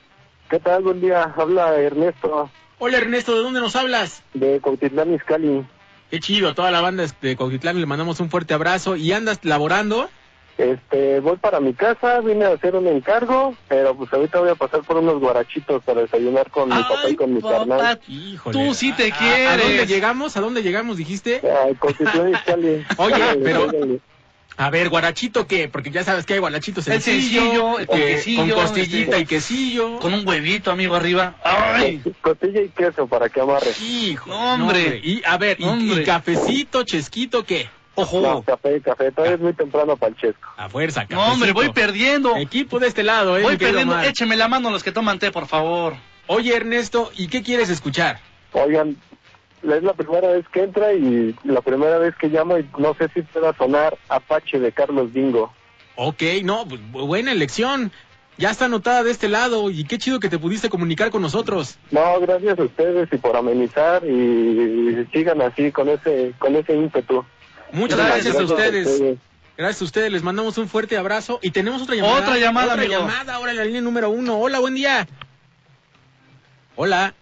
Speaker 10: ¿Qué tal? Buen día, habla Ernesto
Speaker 1: Hola Ernesto, ¿de dónde nos hablas?
Speaker 10: de Cautitlán Izcalli.
Speaker 1: Qué chido, a toda la banda de Coquitlán le mandamos un fuerte abrazo. ¿Y andas laborando?
Speaker 10: Este, voy para mi casa, vine a hacer un encargo, pero pues ahorita voy a pasar por unos guarachitos para desayunar con mi papá y con mi
Speaker 2: papá,
Speaker 10: carnal.
Speaker 1: Híjole.
Speaker 2: Tú sí te
Speaker 1: ¿A- a- ¿A,
Speaker 2: quieres.
Speaker 1: dónde llegamos? ¿A dónde llegamos, dijiste?
Speaker 10: Ay, Izcalli. (laughs)
Speaker 1: Oye, pero-. A ver, guarachito qué, porque ya sabes que hay guarachito
Speaker 2: El
Speaker 1: sencillo,
Speaker 2: sencillo, el quesillo,
Speaker 1: con costillita
Speaker 2: este-
Speaker 1: y quesillo.
Speaker 2: Con un huevito, amigo, arriba. ¡Ay!
Speaker 10: Costilla y queso para que amarre.
Speaker 1: Hijo,
Speaker 2: No, hombre.
Speaker 1: Y a ver, y-
Speaker 2: Hombre.
Speaker 1: y, cafecito, chesquito, ¿qué?
Speaker 2: ¡Ojo!
Speaker 10: No, café, café, todavía es muy temprano para el chesco.
Speaker 1: A fuerza, cafecito.
Speaker 2: No, hombre, voy perdiendo.
Speaker 1: Equipo de este lado, eh.
Speaker 2: Voy perdiendo.
Speaker 1: Omar.
Speaker 2: Écheme la mano los que toman té, por favor.
Speaker 1: Oye, Ernesto, ¿y qué quieres escuchar?
Speaker 10: Oigan, es la primera vez que entra y la primera vez que llamo y no sé si pueda sonar Apache de Carlos Dingo.
Speaker 1: Ok, no, pues, bu- buena elección. Ya está anotada de este lado y qué chido que te pudiste comunicar con nosotros.
Speaker 10: No, gracias a ustedes y por amenizar y, sigan así con ese con ese ímpetu.
Speaker 1: Muchas
Speaker 2: Gracias,
Speaker 1: gracias, a ustedes. Gracias a ustedes, les mandamos un fuerte abrazo y tenemos otra llamada.
Speaker 2: Otra llamada,
Speaker 1: Otra
Speaker 2: amigo.
Speaker 1: llamada, ahora en la línea número uno. Hola, buen día. Hola.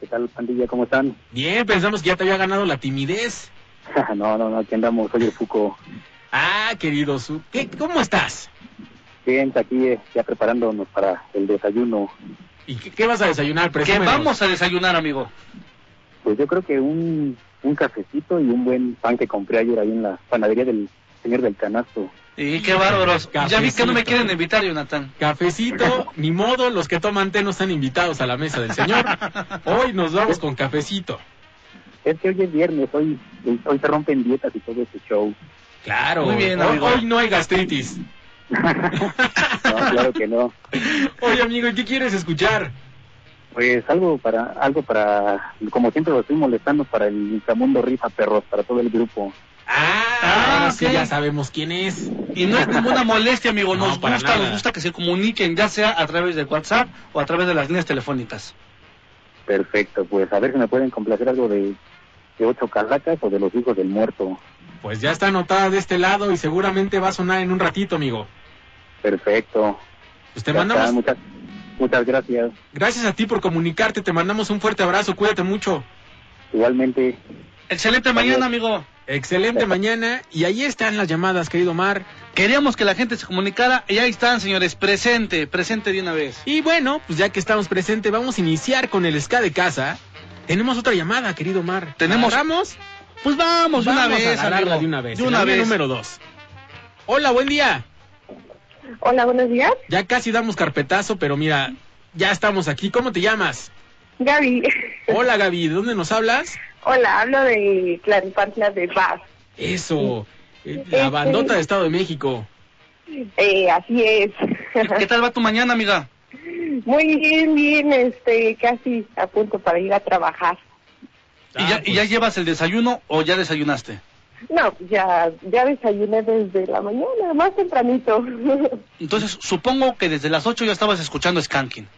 Speaker 11: ¿Qué tal, pandilla? ¿Cómo están?
Speaker 1: Bien, pensamos que ya te había ganado la timidez. (laughs)
Speaker 11: no, no, no, aquí andamos, soy el Fuco.
Speaker 1: Ah, querido Su. ¿Qué, ¿Cómo estás?
Speaker 11: Bien, aquí eh, ya preparándonos para el desayuno.
Speaker 1: ¿Y qué, qué vas a desayunar? Presúmenos.
Speaker 2: vamos a desayunar, amigo.
Speaker 11: Pues yo creo que un, un cafecito y un buen pan que compré ayer ahí en la panadería del señor del canasto.
Speaker 2: Y qué bárbaros. Ya vi que no me quieren invitar, Jonathan.
Speaker 1: Cafecito, (laughs) ni modo, los que toman té no están invitados a la mesa del señor. Hoy nos vamos con cafecito.
Speaker 11: Es que hoy es viernes, hoy, hoy se rompen dietas y todo ese show.
Speaker 1: Claro.
Speaker 2: Muy bien,
Speaker 1: hoy,
Speaker 2: amigo.
Speaker 1: hoy no hay gastritis. (laughs)
Speaker 11: No, claro que no.
Speaker 1: Oye, amigo, ¿y qué quieres escuchar?
Speaker 11: Pues algo para, algo para, como siempre lo estoy molestando, para el inframundo rifa perros, para todo el grupo.
Speaker 1: Ah,
Speaker 2: Ah,
Speaker 1: ahora sí ya sabemos quién es.
Speaker 2: Y no es (laughs) ninguna molestia, amigo.
Speaker 1: No,
Speaker 2: Nos
Speaker 1: para
Speaker 2: gusta,
Speaker 1: nada.
Speaker 2: nos gusta que se comuniquen, ya sea a través del WhatsApp o a través de las líneas telefónicas.
Speaker 11: Perfecto, pues a ver si me pueden complacer algo de, de ocho calacas o de los hijos del muerto.
Speaker 1: Pues ya está anotada de este lado y seguramente va a sonar en un ratito, amigo.
Speaker 11: Perfecto.
Speaker 1: Pues te
Speaker 11: Ya está,
Speaker 1: mandamos,
Speaker 11: muchas, muchas gracias.
Speaker 1: gracias a ti por comunicarte, te mandamos un fuerte abrazo, cuídate mucho.
Speaker 11: Igualmente,
Speaker 2: Excelente mañana, amigo.
Speaker 1: Excelente (laughs) mañana y ahí están las llamadas, querido Mar.
Speaker 2: Queríamos que la gente se comunicara y ahí están, señores. Presente, presente de una vez.
Speaker 1: Y bueno, pues ya que estamos presentes, vamos a iniciar con el ska de casa. Tenemos otra llamada, querido Mar.
Speaker 2: Tenemos-
Speaker 1: ¿Agarramos?
Speaker 2: Pues vamos, de una
Speaker 1: Vamos
Speaker 2: vez,
Speaker 1: a agarrarla
Speaker 2: amigo.
Speaker 1: de una vez.
Speaker 2: De una vez.
Speaker 1: número dos. Hola, buen día.
Speaker 12: Hola, buenos días.
Speaker 1: Ya casi damos carpetazo, pero mira, ya estamos aquí. ¿Cómo te llamas?
Speaker 12: Gaby.
Speaker 1: Hola, Gaby. ¿De dónde nos hablas?
Speaker 12: Hola, hablo de Claripantla de Paz.
Speaker 1: Eso. eh, La
Speaker 12: Este-
Speaker 1: bandota de Estado de México.
Speaker 12: Eh, así es.
Speaker 2: ¿Qué tal va tu mañana, amiga?
Speaker 12: Muy bien, bien, este, casi a punto para ir a trabajar.
Speaker 2: ¿Y, ya,
Speaker 1: Ah,
Speaker 2: ¿Y ya
Speaker 1: pues,
Speaker 2: llevas el desayuno o ya desayunaste?
Speaker 12: No, ya, ya desayuné desde la mañana, más tempranito. (laughs)
Speaker 2: Entonces, supongo que desde las 8 ya estabas escuchando Skanking.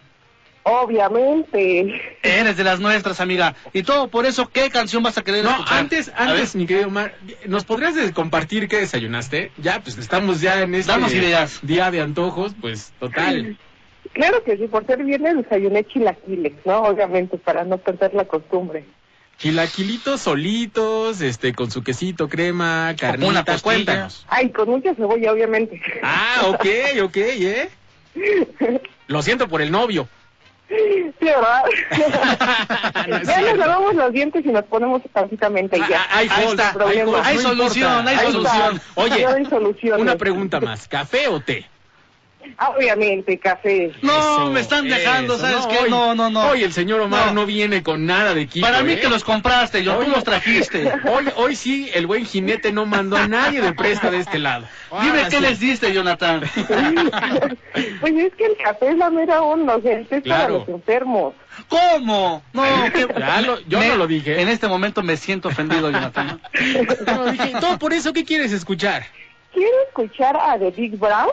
Speaker 12: Obviamente.
Speaker 2: Eres de las nuestras, amiga. Y todo por eso, ¿qué canción vas a querer
Speaker 1: No,
Speaker 2: escuchar?
Speaker 1: antes, antes, mi querido Mar, ¿nos podrías de- compartir qué desayunaste? Ya, pues estamos ya en este
Speaker 2: Danos ideas.
Speaker 1: día de antojos, pues total.
Speaker 12: Claro que sí, por ser viernes desayuné chilaquiles, ¿no? Obviamente, para no perder la costumbre.
Speaker 1: Chilaquilitos solitos, este, con su quesito, crema,
Speaker 2: una
Speaker 1: carnita,
Speaker 2: costilla.
Speaker 1: cuéntanos.
Speaker 12: Ay, con mucha cebolla, obviamente.
Speaker 1: Ah, ok, ok, ¿eh? (laughs) Lo siento por el novio.
Speaker 12: Sí, ¿verdad? (laughs)
Speaker 1: No
Speaker 12: ya nos lavamos los dientes y nos ponemos tantitamente y ya.
Speaker 1: Ah, hay
Speaker 2: Ahí está,
Speaker 1: hay
Speaker 2: Hay
Speaker 1: no
Speaker 2: solución, hay solución.
Speaker 1: Oye,
Speaker 12: hay soluciones.
Speaker 1: Una pregunta más, ¿café o té?
Speaker 12: Obviamente, café.
Speaker 2: No,
Speaker 1: Eso,
Speaker 2: me están dejando,
Speaker 1: eso,
Speaker 2: ¿sabes qué?
Speaker 1: hoy-
Speaker 2: No, no, no.
Speaker 1: Hoy el señor Omar
Speaker 2: No.
Speaker 1: no, viene con nada de equipo.
Speaker 2: Para mí
Speaker 1: ¿eh?
Speaker 2: que los compraste, yo,
Speaker 1: Hoy-
Speaker 2: tú los trajiste. (laughs)
Speaker 1: Hoy, hoy sí, el buen jinete no mandó a nadie de presta de este lado.
Speaker 2: Dime qué
Speaker 1: sí.
Speaker 2: les diste, Jonathan. (laughs)
Speaker 12: pues es que el café es la mera onda, o sea, es para
Speaker 1: Claro.
Speaker 12: los enfermos.
Speaker 2: ¿Cómo? No, ¿qué? (laughs)
Speaker 1: Ya lo- yo no lo dije.
Speaker 2: En este momento me siento ofendido, Jonathan.
Speaker 1: No, dije, todo por eso, ¿qué quieres escuchar?
Speaker 12: Quiero escuchar a The Big Brown,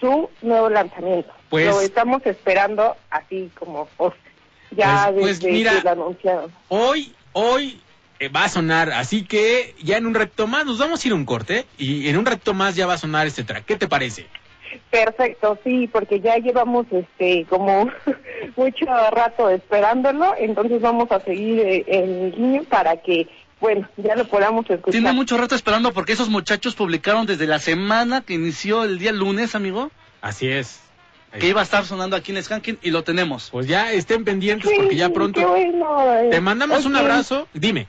Speaker 12: su nuevo lanzamiento.
Speaker 1: Pues-
Speaker 12: Lo estamos esperando así como oh, ya
Speaker 1: Pues- pues
Speaker 12: desde
Speaker 1: mira.
Speaker 12: que lo anunciaron.
Speaker 1: Hoy, hoy eh, va a sonar, así que ya en un reto más nos vamos a ir a un corte y en un reto más ya va a sonar este track. ¿Qué te parece?
Speaker 12: Perfecto, sí, porque ya llevamos este como (laughs) mucho rato esperándolo, entonces vamos a seguir eh, en línea para que, bueno, ya lo podamos escuchar.
Speaker 2: Tiene mucho rato esperando porque esos muchachos publicaron desde la semana que inició el día lunes, amigo,
Speaker 1: Así es.
Speaker 2: que iba a estar sonando aquí en Skanking y lo tenemos.
Speaker 1: Pues ya estén pendientes
Speaker 12: Sí,
Speaker 1: porque ya
Speaker 12: qué
Speaker 1: pronto
Speaker 12: bueno, eh.
Speaker 1: te mandamos un abrazo. Dime.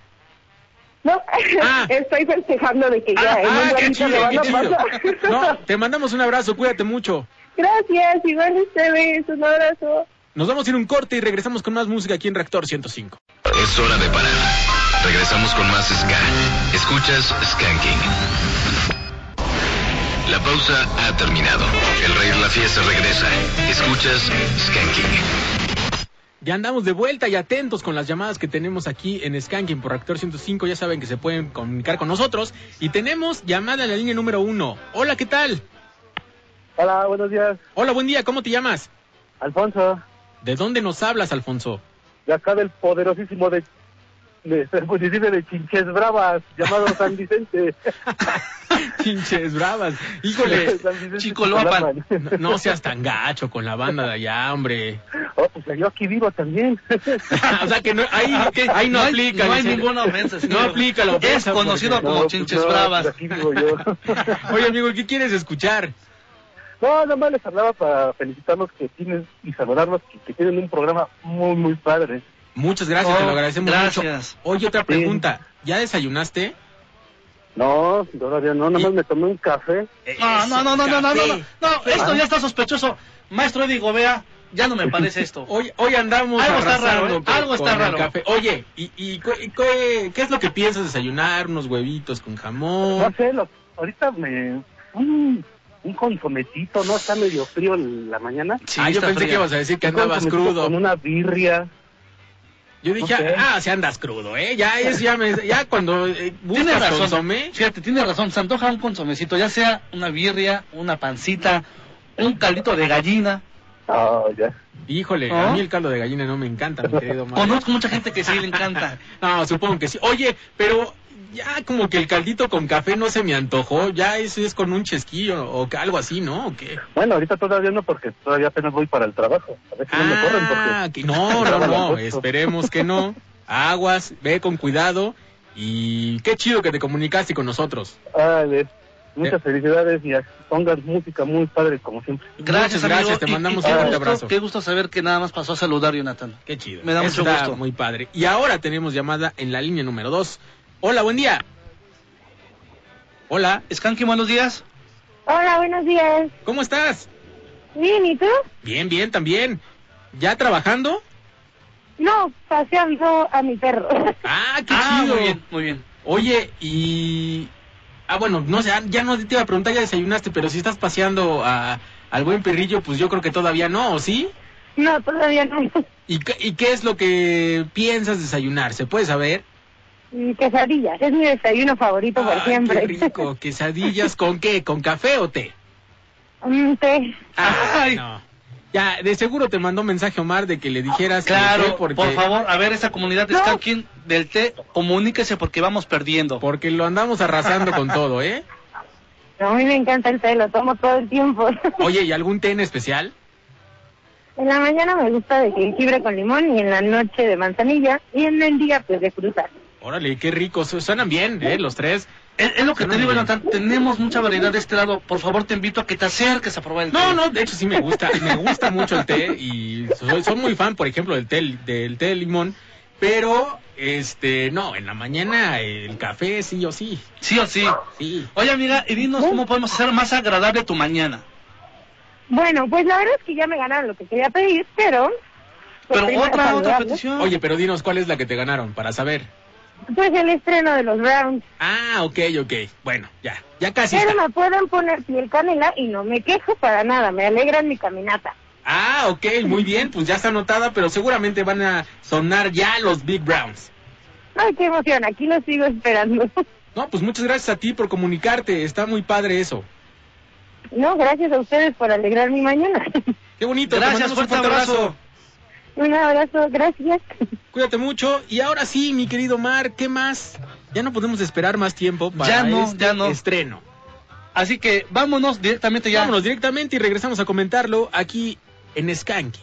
Speaker 12: No,
Speaker 1: Ah. (laughs)
Speaker 12: estoy festejando de que ya
Speaker 1: Ah,
Speaker 12: en
Speaker 1: ah, qué
Speaker 12: ratito
Speaker 1: chido,
Speaker 12: lo van
Speaker 1: qué
Speaker 12: a
Speaker 1: chido.
Speaker 12: pasar.
Speaker 1: No, (laughs) te mandamos un abrazo, cuídate mucho.
Speaker 12: Gracias, igual ustedes, un abrazo.
Speaker 1: Nos vamos a ir a un corte y regresamos con más música aquí en Reactor 105.
Speaker 4: Es hora de parar. Regresamos con más Ska. Escuchas Skanking. La pausa ha terminado. El rey de la fiesta regresa. Escuchas Skanking.
Speaker 1: Ya andamos de vuelta y atentos con las llamadas que tenemos aquí en Skanking por Reactor 105. Ya saben que se pueden comunicar con nosotros. Y tenemos llamada en la línea número uno. Hola, ¿qué tal?
Speaker 11: Hola, buenos días.
Speaker 1: Hola, buen día, ¿cómo te llamas?
Speaker 11: Alfonso,
Speaker 1: ¿De dónde nos hablas, Alfonso?
Speaker 11: de acá del poderosísimo de de del municipio de Chinches Bravas, llamado San Vicente. (laughs)
Speaker 1: Pinches bravas. Híjole, (laughs)
Speaker 2: Chicoloapan.
Speaker 1: no, no seas tan gacho con la banda de allá, hombre.
Speaker 11: Oh, pues yo aquí vivo también. (laughs)
Speaker 1: o sea que no, ahí, que- ahí no, aplica.
Speaker 2: No hay
Speaker 1: dice.
Speaker 2: ninguna ofensa.
Speaker 1: No aplica la
Speaker 2: Es conocido como
Speaker 11: pues
Speaker 2: Chinches
Speaker 11: no,
Speaker 2: Bravas.
Speaker 11: pues aquí vivo yo.
Speaker 1: Oye, amigo, ¿qué quieres escuchar?
Speaker 11: No, nada más les hablaba para felicitarlos que tienen y saludarlos que, que tienen un programa muy, muy padre.
Speaker 1: Muchas gracias, te lo
Speaker 2: Oh,
Speaker 1: agradecemos
Speaker 2: gracias.
Speaker 1: mucho. Oye, otra pregunta. ¿Ya desayunaste?
Speaker 11: No, todavía no, nada más me tomé un café.
Speaker 2: No, no, no, no, no, no, no, no, no, esto ya está sospechoso. Maestro Eddie Gobea, ya no me (laughs) parece esto.
Speaker 1: Hoy, hoy andamos
Speaker 2: Algo está raro, ¿eh?
Speaker 1: con-
Speaker 2: Algo está raro.
Speaker 1: café. Oye, ¿y, y qué es lo que piensas desayunar? ¿Unos huevitos con
Speaker 11: No
Speaker 1: jamón?
Speaker 11: sé, lo- ahorita me... Un, un consomecito, ¿no? Está medio frío en la mañana.
Speaker 2: Sí,
Speaker 1: ah, yo pensé
Speaker 2: fría.
Speaker 1: que ibas a decir que
Speaker 11: Un
Speaker 1: andabas crudo.
Speaker 11: Con una birria.
Speaker 1: Yo dije, ah, si andas crudo, ¿eh? Ya es, ya me, ya cuando eh,
Speaker 2: Tiene
Speaker 1: buscas
Speaker 2: razón.
Speaker 1: consomé,
Speaker 2: Fíjate, tiene razón. Se antoja un consomecito, ya sea una birria, una pancita, un caldito de gallina.
Speaker 11: Ah, ya.
Speaker 1: híjole,
Speaker 2: ¿Ah?
Speaker 1: a mí el caldo de gallina no me encanta, mi querido (laughs) Mario.
Speaker 2: Conozco mucha gente que sí le encanta. (laughs)
Speaker 1: No, supongo que sí. Oye, pero ya como que el caldito con café no se me antojó, ya eso es con un chesquillo o que- algo así, ¿no? ¿O qué?
Speaker 11: Bueno, ahorita todavía no, porque todavía apenas voy para el trabajo. A ver si no me corren,
Speaker 1: Ah,
Speaker 11: porque...
Speaker 1: que no, (laughs) no, no, esperemos que no. Aguas, ve con cuidado y qué chido que te comunicaste con nosotros.
Speaker 11: Ah, de-
Speaker 1: Eh.
Speaker 11: muchas felicidades y pongan música muy padre, como siempre.
Speaker 2: Gracias,
Speaker 1: Muchas gracias,
Speaker 2: amigo.
Speaker 1: te
Speaker 2: Y-
Speaker 1: mandamos
Speaker 2: y
Speaker 1: un
Speaker 2: qué
Speaker 1: fuerte
Speaker 2: gusto-
Speaker 1: abrazo.
Speaker 2: Qué gusto saber que nada más pasó a saludar, Jonathan.
Speaker 1: Qué chido.
Speaker 2: Me da
Speaker 1: Eso
Speaker 2: mucho gusto.
Speaker 1: muy padre. Y ahora tenemos llamada en la línea número 2. Hola, buen día. Hola,
Speaker 2: Skanky, buenos días.
Speaker 12: Hola, buenos días.
Speaker 1: ¿cómo estás?
Speaker 12: Bien, ¿y tú?
Speaker 1: Bien, bien, también. ¿Ya trabajando?
Speaker 12: No, paseando a mi perro. (laughs)
Speaker 1: Ah, qué
Speaker 2: Ah,
Speaker 1: chido.
Speaker 2: muy bien, muy bien.
Speaker 1: Oye, y... Ah, bueno, no sé, ya no te iba a preguntar, ya desayunaste, pero si estás paseando a, al buen perrillo, pues yo creo que todavía no, ¿o sí?
Speaker 12: No, todavía no.
Speaker 1: ¿Y, qué- ¿Y qué es lo que piensas desayunar? ¿Se puede saber?
Speaker 12: Quesadillas, es mi desayuno favorito por siempre.
Speaker 1: qué rico. (laughs) ¿Quesadillas con qué? ¿Con café o té?
Speaker 12: Un té.
Speaker 1: Ay, no. Ya, de seguro te mandó mensaje Omar de que le dijeras
Speaker 2: Claro,
Speaker 1: porque,
Speaker 2: por favor, a ver esa comunidad de
Speaker 12: No.
Speaker 2: Del té, comuníquese porque vamos perdiendo.
Speaker 1: porque lo andamos arrasando con todo, ¿eh?
Speaker 12: A mí me encanta el té, lo tomo todo el tiempo. (laughs)
Speaker 1: Oye, ¿y algún té en especial?
Speaker 12: En la mañana me gusta de jengibre con limón y en la noche de manzanilla y en el día pues de frutas.
Speaker 1: Órale, qué rico. Su- Suenan bien, ¿eh? Los tres.
Speaker 2: Es, es lo que te digo. Jonathan, tenemos mucha variedad de este lado. Por favor, te invito a que te acerques a probar el té.
Speaker 1: No, no, de hecho sí me gusta, me gusta mucho el té y soy, soy muy fan, por ejemplo, del té, del té de limón, pero, este, no, en la mañana el café sí o sí,
Speaker 2: Sí o sí.
Speaker 1: sí.
Speaker 2: Oye, amiga, y dinos cómo podemos hacer más agradable tu mañana.
Speaker 12: Bueno, pues la verdad es que ya me ganaron lo que quería pedir, pero... pues,
Speaker 2: Pero otra, otra petición.
Speaker 1: Oye, pero dinos cuál es la que te ganaron para saber.
Speaker 12: Pues el estreno de los Browns.
Speaker 1: Ah, ok, ok, bueno, ya, ya casi
Speaker 12: Pero
Speaker 1: está.
Speaker 12: me pueden poner piel canela y no me quejo para nada, me alegran mi caminata.
Speaker 1: Ah, ok, muy bien, pues ya está anotada, pero seguramente van a sonar ya los Big Browns.
Speaker 12: Ay, qué emoción, aquí lo sigo esperando.
Speaker 1: No, pues muchas gracias a ti por comunicarte, está muy padre eso.
Speaker 12: No, gracias a ustedes por alegrar mi mañana.
Speaker 1: Qué bonito,
Speaker 2: Gracias,
Speaker 1: un
Speaker 2: fuerte abrazo.
Speaker 12: Un abrazo, gracias.
Speaker 1: Cuídate mucho. Y ahora sí, mi querido Mar, ¿qué más? Ya no podemos esperar más tiempo para
Speaker 2: Ya no,
Speaker 1: este
Speaker 2: ya no.
Speaker 1: estreno.
Speaker 2: Así que vámonos directamente ya.
Speaker 1: Vámonos directamente y regresamos a comentarlo aquí en Skanky.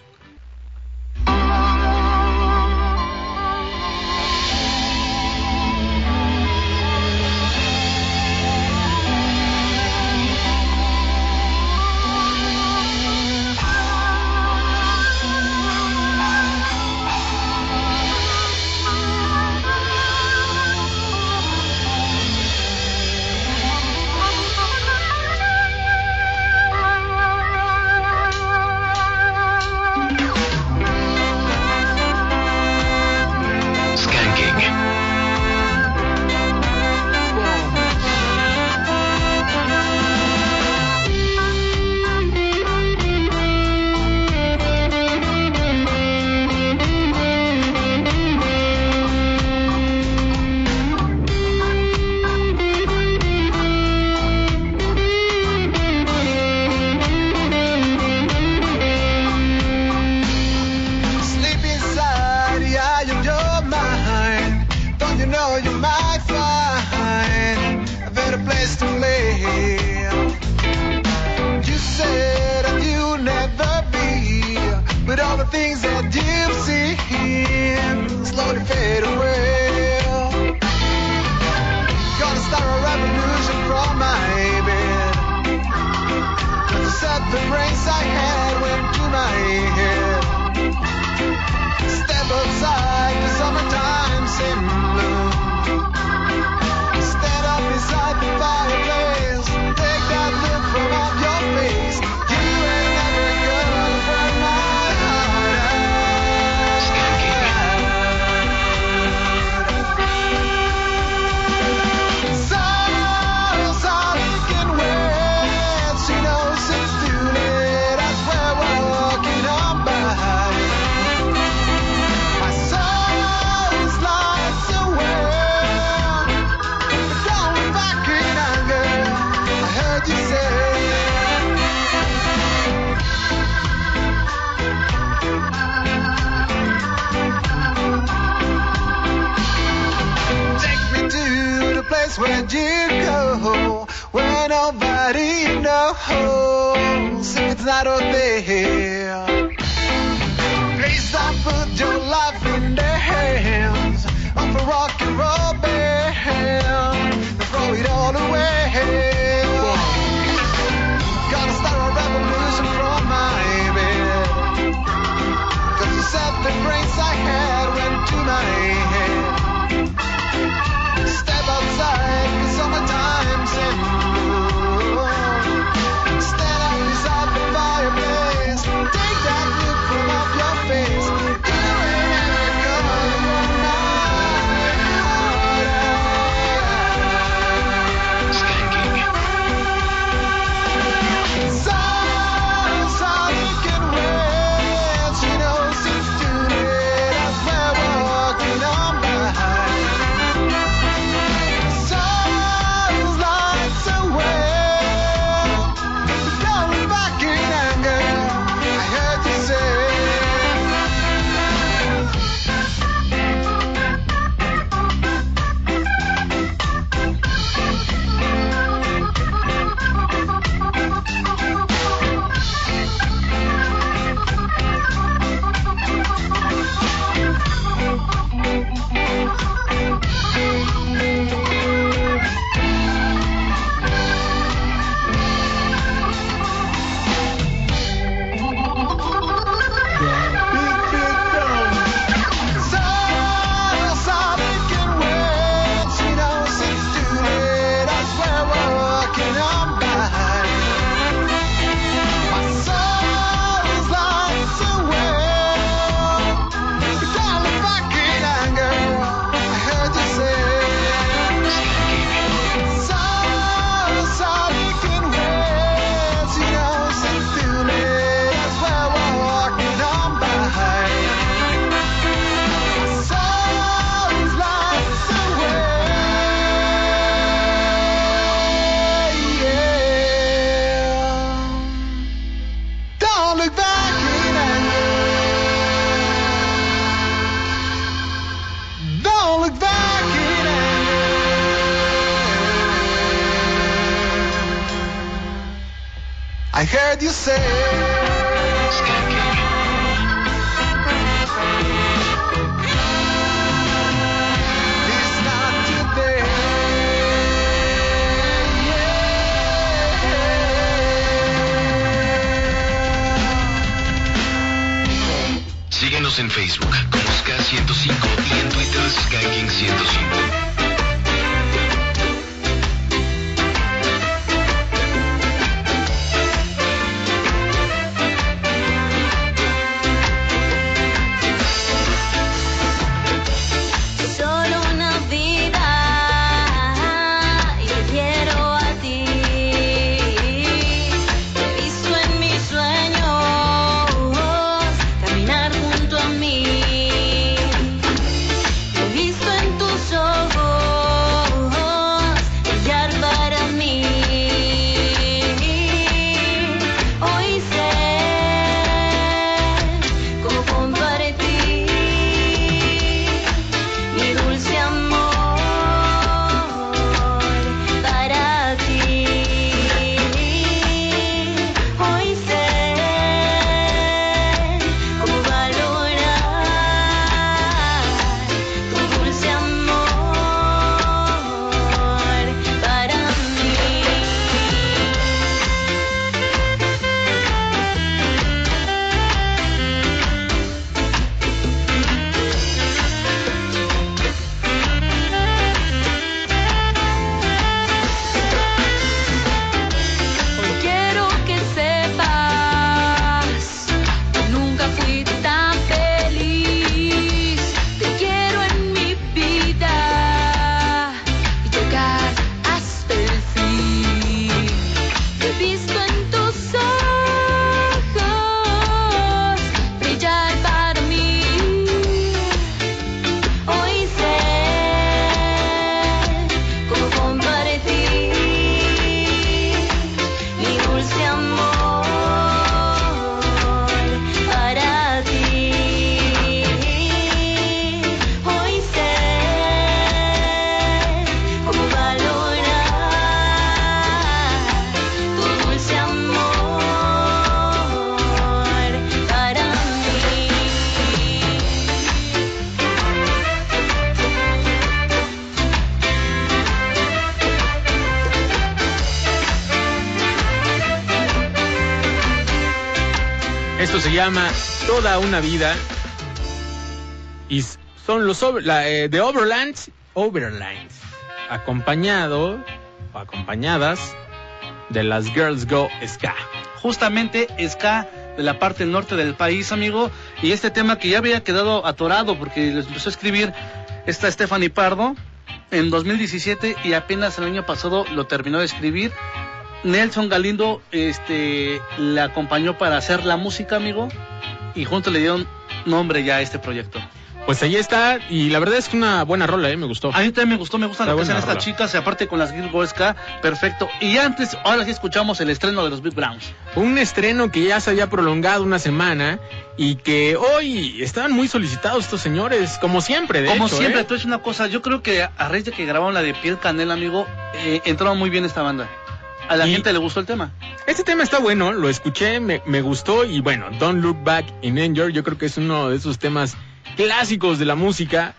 Speaker 1: Llama Toda una vida. Y son los la, eh, de Overlands, Overlands, acompañado o acompañadas de las Girls Go Ska.
Speaker 2: Justamente ska de la parte norte del país, amigo. Y este tema que ya había quedado atorado porque les empezó a escribir esta Stephanie Pardo en 2017 y apenas el año pasado lo terminó de escribir. Nelson Galindo este, le acompañó para hacer la música, amigo, y juntos le dieron nombre ya a este proyecto.
Speaker 1: Pues ahí está, y la verdad es que una buena rola, ¿eh? Me gustó.
Speaker 2: A mí también me gustó, me gustan lo que hacen estas chicas, y aparte con las Girl Ska, perfecto. Y antes, ahora sí escuchamos el estreno de los Big Browns.
Speaker 1: Un estreno que ya se había prolongado una semana y que hoy estaban muy solicitados estos señores, como siempre, de
Speaker 2: Como
Speaker 1: hecho,
Speaker 2: siempre,
Speaker 1: ¿eh?
Speaker 2: tú es una cosa, yo creo que a raíz de que grabaron la de Piel Canela, amigo, eh, entró muy bien esta banda. A la
Speaker 1: Y-
Speaker 2: gente le gustó el tema.
Speaker 1: Este tema está bueno, lo escuché, me, me gustó y bueno, Don't Look Back in Anger, yo creo que es uno de esos temas clásicos de la música.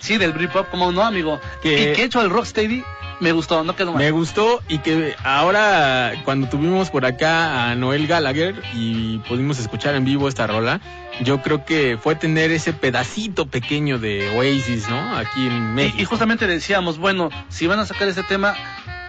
Speaker 2: Sí, del Britpop, como no, amigo.
Speaker 1: Que-
Speaker 2: Y que hecho el Rocksteady, me gustó, no quedó mal.
Speaker 1: Me gustó y que ahora cuando tuvimos por acá a Noel Gallagher y pudimos escuchar en vivo esta rola, yo creo que fue tener ese pedacito pequeño de Oasis, ¿no? Aquí en
Speaker 2: Y,
Speaker 1: México.
Speaker 2: y justamente decíamos, bueno, si van a sacar este tema,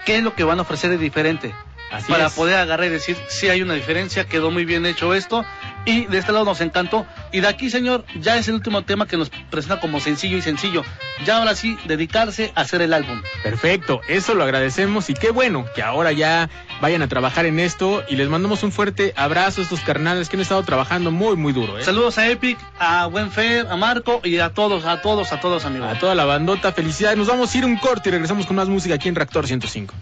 Speaker 2: ¿qué es lo que van a ofrecer de diferente?
Speaker 1: Así
Speaker 2: para
Speaker 1: es.
Speaker 2: poder agarrar y decir, sí hay una diferencia, quedó muy bien hecho esto, y de este lado nos encantó. Y de aquí, señor, ya es el último tema que nos presenta como sencillo y sencillo. Ya ahora sí, dedicarse a hacer el álbum.
Speaker 1: Perfecto, eso lo agradecemos y qué bueno que ahora ya vayan a trabajar en esto y les mandamos un fuerte abrazo a estos carnales que han estado trabajando muy muy duro, ¿eh?
Speaker 2: Saludos a Epic, a Buen Fer, a Marco y a todos, a todos, a todos, amigos.
Speaker 1: A toda la bandota, felicidades. Nos vamos a ir un corte y regresamos con más música aquí en Reactor 105.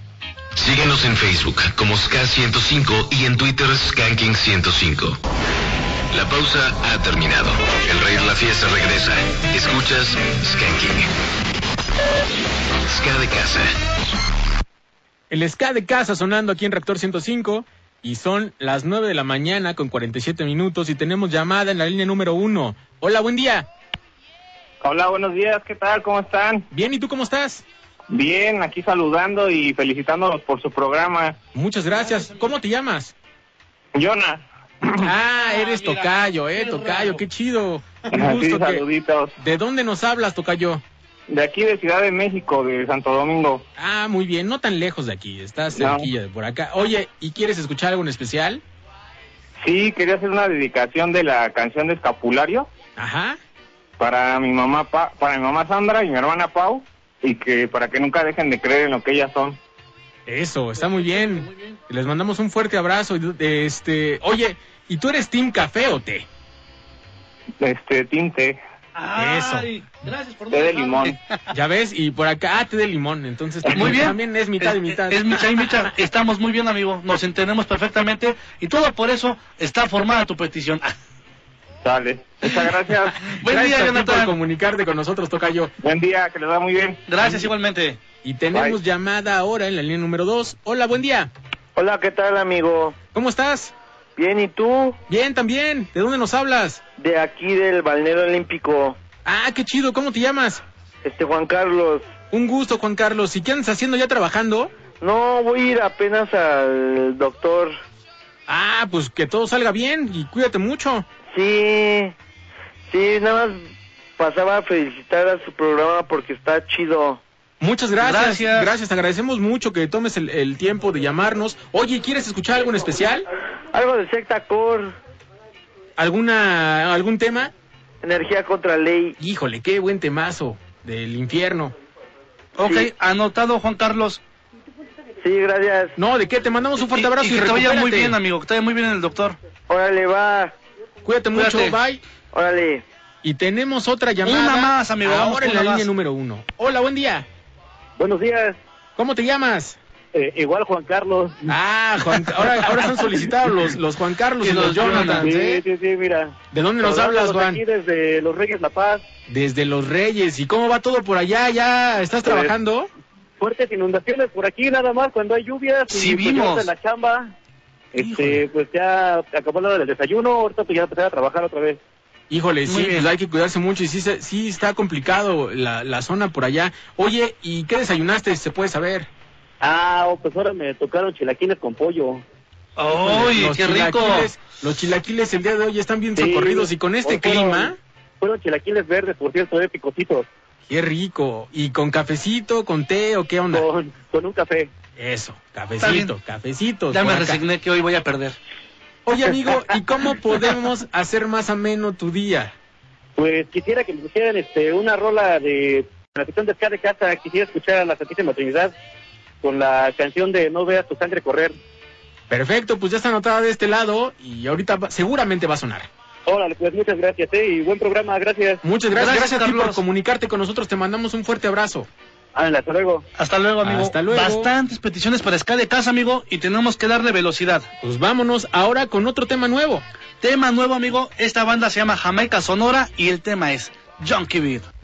Speaker 4: Síguenos en Facebook como SK105 y en Twitter Skanking105. La pausa ha terminado. El rey de la fiesta regresa. Escuchas Skanking. Ska de casa.
Speaker 1: El ska de casa sonando aquí en Reactor 105 y son las 9 de la mañana con 47 minutos y tenemos llamada en la línea número 1. Hola, buen día.
Speaker 13: Hola, buenos días, ¿qué tal? ¿Cómo están?
Speaker 1: Bien, ¿y tú cómo estás?
Speaker 13: Bien, aquí saludando y felicitándolos por su programa.
Speaker 1: Muchas gracias. ¿Cómo te llamas?
Speaker 13: Jonah.
Speaker 1: Ah, eres Tocayo, eh, Tocayo, qué chido. Un
Speaker 13: Así,
Speaker 1: gusto que-
Speaker 13: saluditos.
Speaker 1: ¿De dónde nos hablas, Tocayo?
Speaker 13: De aquí de Ciudad de México, de Santo Domingo.
Speaker 1: Ah, muy bien, no tan lejos de aquí, estás
Speaker 13: No.
Speaker 1: cerquilla de por acá. Oye, ¿y quieres escuchar algo en especial?
Speaker 13: Sí, quería hacer una dedicación de la canción de Escapulario
Speaker 1: Ajá.
Speaker 13: para mi mamá Pa- para mi mamá Sandra y mi hermana Pau y que para que nunca dejen de creer en lo que ellas son.
Speaker 1: Eso, está muy bien. Les mandamos un fuerte abrazo. y, Este, oye, ¿y tú eres Team Café o té?
Speaker 13: Este, tinte.
Speaker 2: Ay, Gracias por
Speaker 13: Té de limón. (laughs)
Speaker 1: Ya ves, y por acá ah, té de limón, entonces
Speaker 2: Muy bien.
Speaker 1: también es mitad y mitad.
Speaker 2: Es, mitad y mitad. Estamos muy bien, amigo. Nos entendemos perfectamente. Y todo por eso está formada tu petición. (laughs)
Speaker 13: Sale. Muchas gracias. (laughs)
Speaker 2: Buen
Speaker 1: Gracias
Speaker 2: día,
Speaker 1: a ti por
Speaker 2: Jonathan.
Speaker 1: comunicarte con nosotros, Tocayo.
Speaker 13: Buen día, que les va muy bien.
Speaker 2: Gracias igualmente.
Speaker 1: Y tenemos llamada ahora en la línea número 2. Hola, buen día.
Speaker 14: Hola, ¿qué tal, amigo?
Speaker 1: ¿Cómo estás?
Speaker 14: Bien, ¿y tú?
Speaker 1: Bien, también. ¿De dónde nos hablas?
Speaker 14: De aquí del balneario olímpico.
Speaker 1: Ah, qué chido. ¿Cómo te llamas?
Speaker 14: Este, Juan Carlos.
Speaker 1: Un gusto, Juan Carlos. ¿Y qué andas haciendo ya trabajando?
Speaker 14: No, voy a ir apenas al doctor.
Speaker 1: Ah, pues que todo salga bien y cuídate mucho.
Speaker 14: Sí, sí, nada más pasaba a felicitar a su programa porque está chido.
Speaker 1: Muchas gracias.
Speaker 2: Gracias.
Speaker 1: Gracias, te agradecemos mucho que tomes el, el tiempo de llamarnos. Oye, ¿quieres escuchar algo en especial?
Speaker 14: Algo de secta core,
Speaker 1: ¿Alguna, algún tema?
Speaker 14: energía contra ley.
Speaker 1: Híjole, qué buen temazo del infierno.
Speaker 2: Ok,
Speaker 14: Sí.
Speaker 2: anotado, Juan Carlos.
Speaker 14: Sí, gracias.
Speaker 1: No, ¿de qué? Te mandamos un fuerte abrazo y,
Speaker 2: y que te vaya muy bien, amigo. Que te vaya muy bien el doctor.
Speaker 14: Órale, va.
Speaker 1: Cuídate mucho,
Speaker 2: Cuídate.
Speaker 1: bye.
Speaker 14: Órale.
Speaker 1: Y tenemos otra llamada.
Speaker 2: Una más, amigo, vamos
Speaker 1: Ahora en la línea número uno. Hola, buen día.
Speaker 11: Buenos días.
Speaker 1: ¿Cómo te llamas?
Speaker 11: Eh, igual Juan Carlos.
Speaker 1: Ah, Juan, ahora, ahora están solicitados los, los Juan Carlos y,
Speaker 2: Y
Speaker 1: los, Jonathan.
Speaker 11: Sí,
Speaker 1: ¿eh?
Speaker 11: sí, sí, mira.
Speaker 1: ¿De dónde nos hablas, Juan?
Speaker 11: Aquí desde Los Reyes La Paz.
Speaker 1: Desde Los Reyes. ¿Y cómo va todo por allá? ¿Ya estás
Speaker 11: Pues,
Speaker 1: trabajando?
Speaker 11: Fuertes inundaciones por aquí nada más cuando hay lluvias.
Speaker 2: Sí,
Speaker 11: y pues,
Speaker 2: vimos.
Speaker 11: de la chamba.
Speaker 2: Híjole.
Speaker 11: Este, pues ya acabó lo del desayuno, ahorita pues ya empecé a trabajar otra vez.
Speaker 1: Híjole,
Speaker 2: Muy
Speaker 1: sí,
Speaker 2: bien.
Speaker 1: pues hay que cuidarse mucho y sí, se- sí está complicado la, la zona por allá. Oye, ¿y qué desayunaste? Se puede saber.
Speaker 11: Ah, oh, pues ahora me tocaron chilaquiles con pollo.
Speaker 7: ¡Ay,
Speaker 1: Los
Speaker 7: qué rico!
Speaker 1: chilaquiles- Los chilaquiles el día de hoy están bien
Speaker 15: Sí,
Speaker 1: socorridos y con este
Speaker 15: fueron-
Speaker 1: clima,
Speaker 15: Fueron chilaquiles verdes, por cierto, de picositos.
Speaker 1: qué rico. Y con cafecito, con té o qué onda.
Speaker 15: Con, con un café.
Speaker 1: Eso, cafecito, cafecito.
Speaker 7: Ya me resigné que hoy voy a perder.
Speaker 1: Oye, amigo, ¿y cómo podemos hacer más ameno tu día?
Speaker 15: Pues quisiera que me pusieran este, una rola de la sección de Ska de casa. Quisiera escuchar a la Santísima Trinidad con la canción de No veas tu sangre correr.
Speaker 1: Perfecto, pues ya está anotada de este lado y ahorita va- seguramente va a sonar.
Speaker 15: Órale, pues muchas gracias, ¿eh? Y buen programa, gracias.
Speaker 1: Muchas gracias,
Speaker 7: Gracias,
Speaker 1: gracias, a ti por comunicarte con nosotros. Te mandamos un fuerte abrazo.
Speaker 15: Ándale, hasta luego.
Speaker 7: Hasta luego, amigo.
Speaker 1: Hasta luego.
Speaker 7: Bastantes peticiones para Ska de casa, amigo, y tenemos que darle velocidad.
Speaker 1: Pues vámonos ahora con otro tema nuevo.
Speaker 7: Tema nuevo, amigo. Esta banda se llama Jamaica Sonora y el tema es Junkie Beat.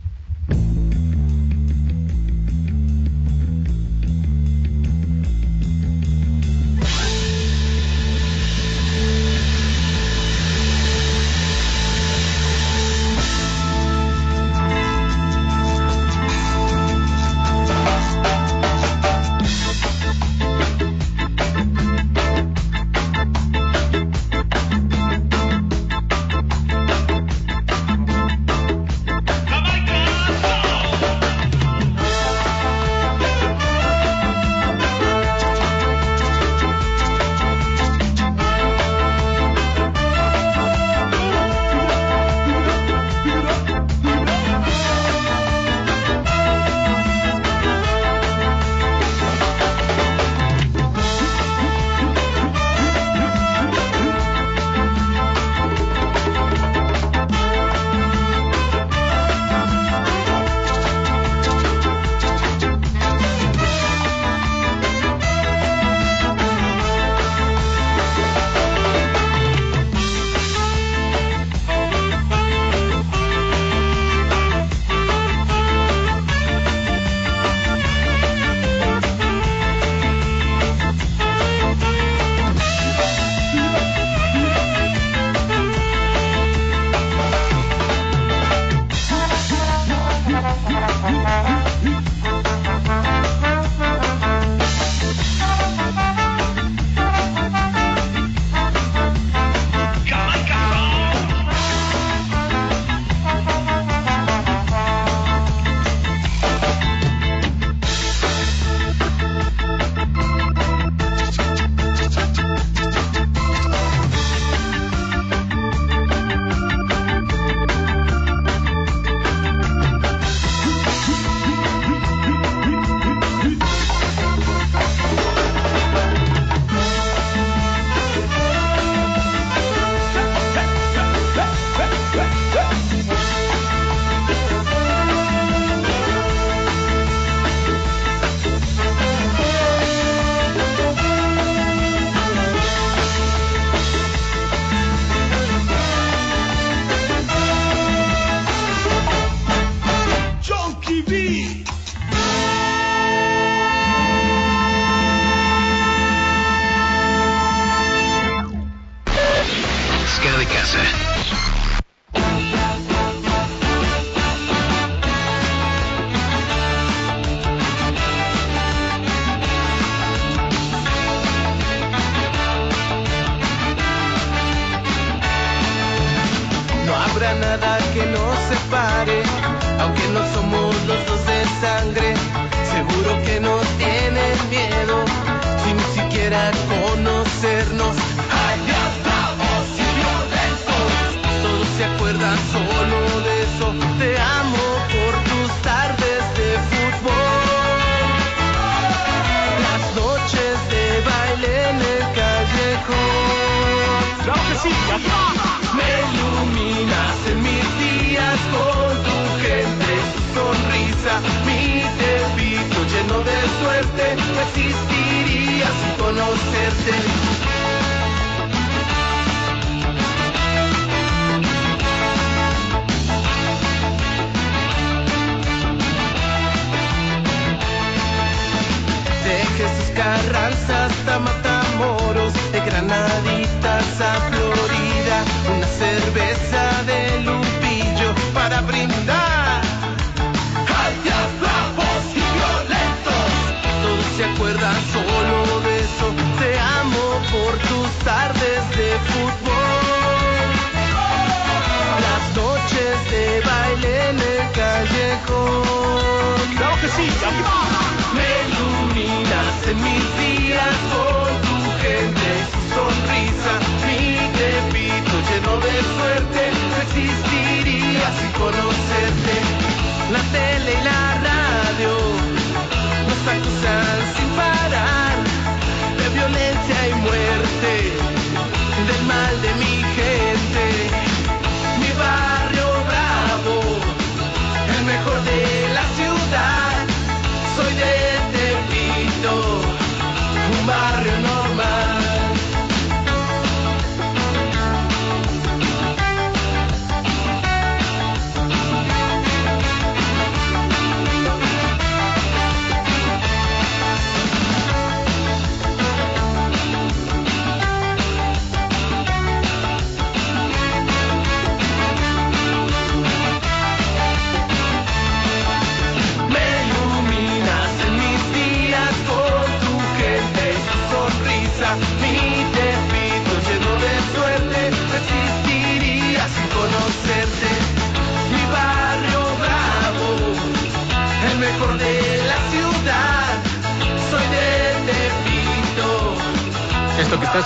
Speaker 7: Un barrio normal.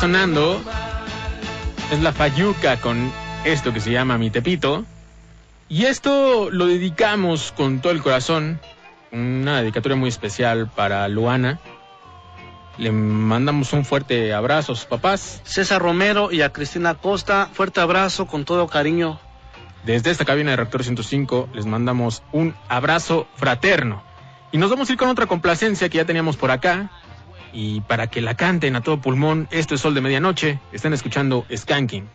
Speaker 1: Sonando es la Fayuca con esto que se llama Mi Tepito. Y esto lo dedicamos con todo el corazón. Una dedicatoria muy especial para Luana. Le mandamos un fuerte abrazo a sus papás.
Speaker 2: César Romero y a Cristina Costa, fuerte abrazo con todo cariño.
Speaker 1: Desde esta cabina de Reactor 105 les mandamos un abrazo fraterno. Y nos vamos a ir con otra complacencia que ya teníamos por acá. Y para que la canten a todo pulmón, esto es Sol de Medianoche. Están escuchando Skanking.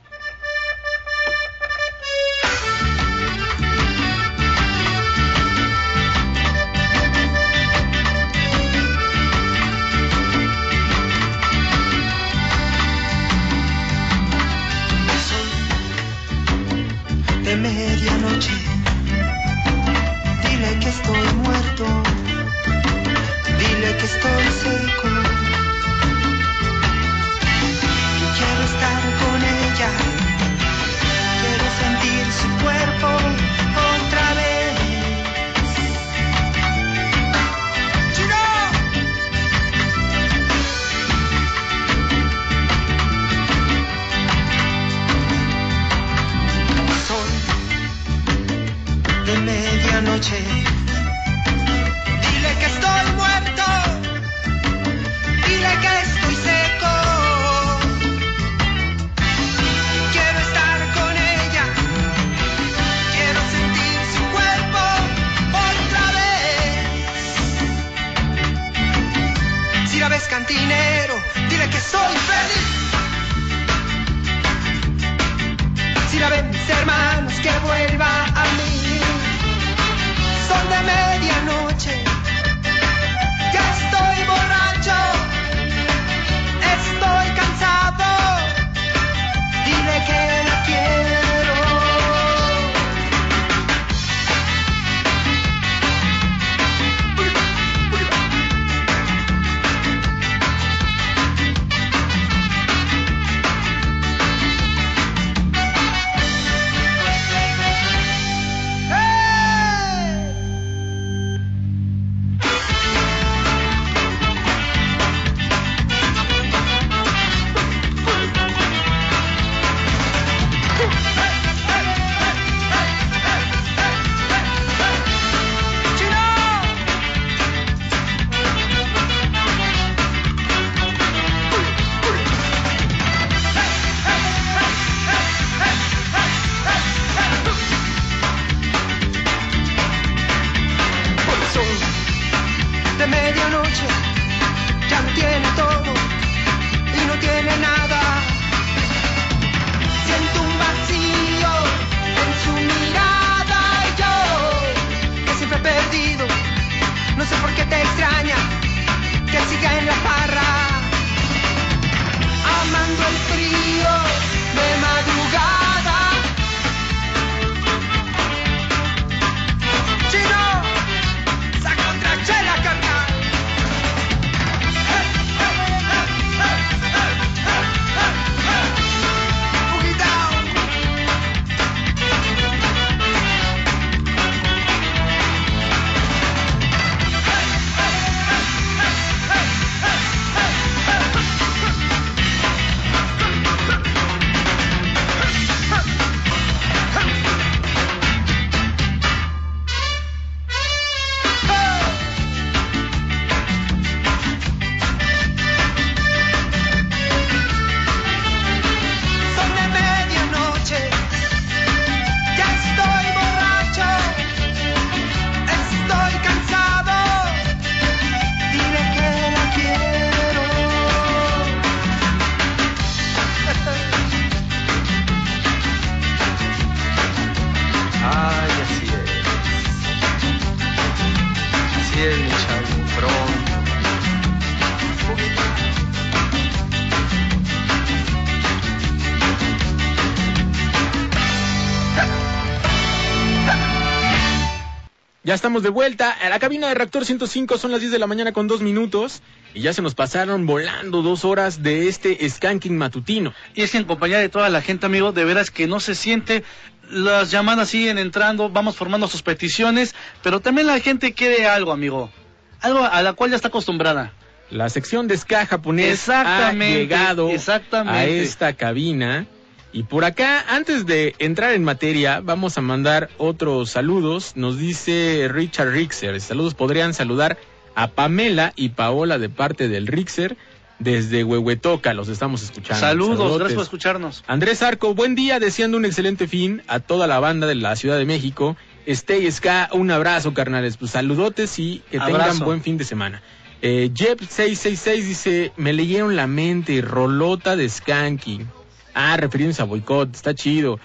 Speaker 1: Estamos de vuelta. A la cabina de Reactor 105 son las 10 de la mañana con dos minutos. Y ya se nos pasaron volando dos horas de este skanking matutino.
Speaker 2: Y es que en compañía de toda la gente, amigo, de veras que no se siente. Las llamadas siguen entrando, vamos formando sus peticiones, pero también la gente quiere algo, amigo. Algo a la cual ya está acostumbrada.
Speaker 1: La sección de ska japonés
Speaker 2: Exactamente,
Speaker 1: ha llegado
Speaker 2: exactamente.
Speaker 1: a esta cabina. Y por acá, antes de entrar en materia, vamos a mandar otros saludos. Nos dice Richard Rixer. Saludos, podrían saludar a Pamela y Paola de parte del Rixer desde Huehuetoca. Los estamos escuchando.
Speaker 2: Saludos,
Speaker 1: Saludotes.
Speaker 2: gracias por escucharnos.
Speaker 1: Andrés Arco, buen día, deseando un excelente fin a toda la banda de la Ciudad de México. Stay Ska, un abrazo, carnales. Pues saludotes y que tengan buen fin de semana. Eh, Jeb666 dice, me leyeron la mente, rolota de Skanky. Ah, refiriéndose a boicot, está chido.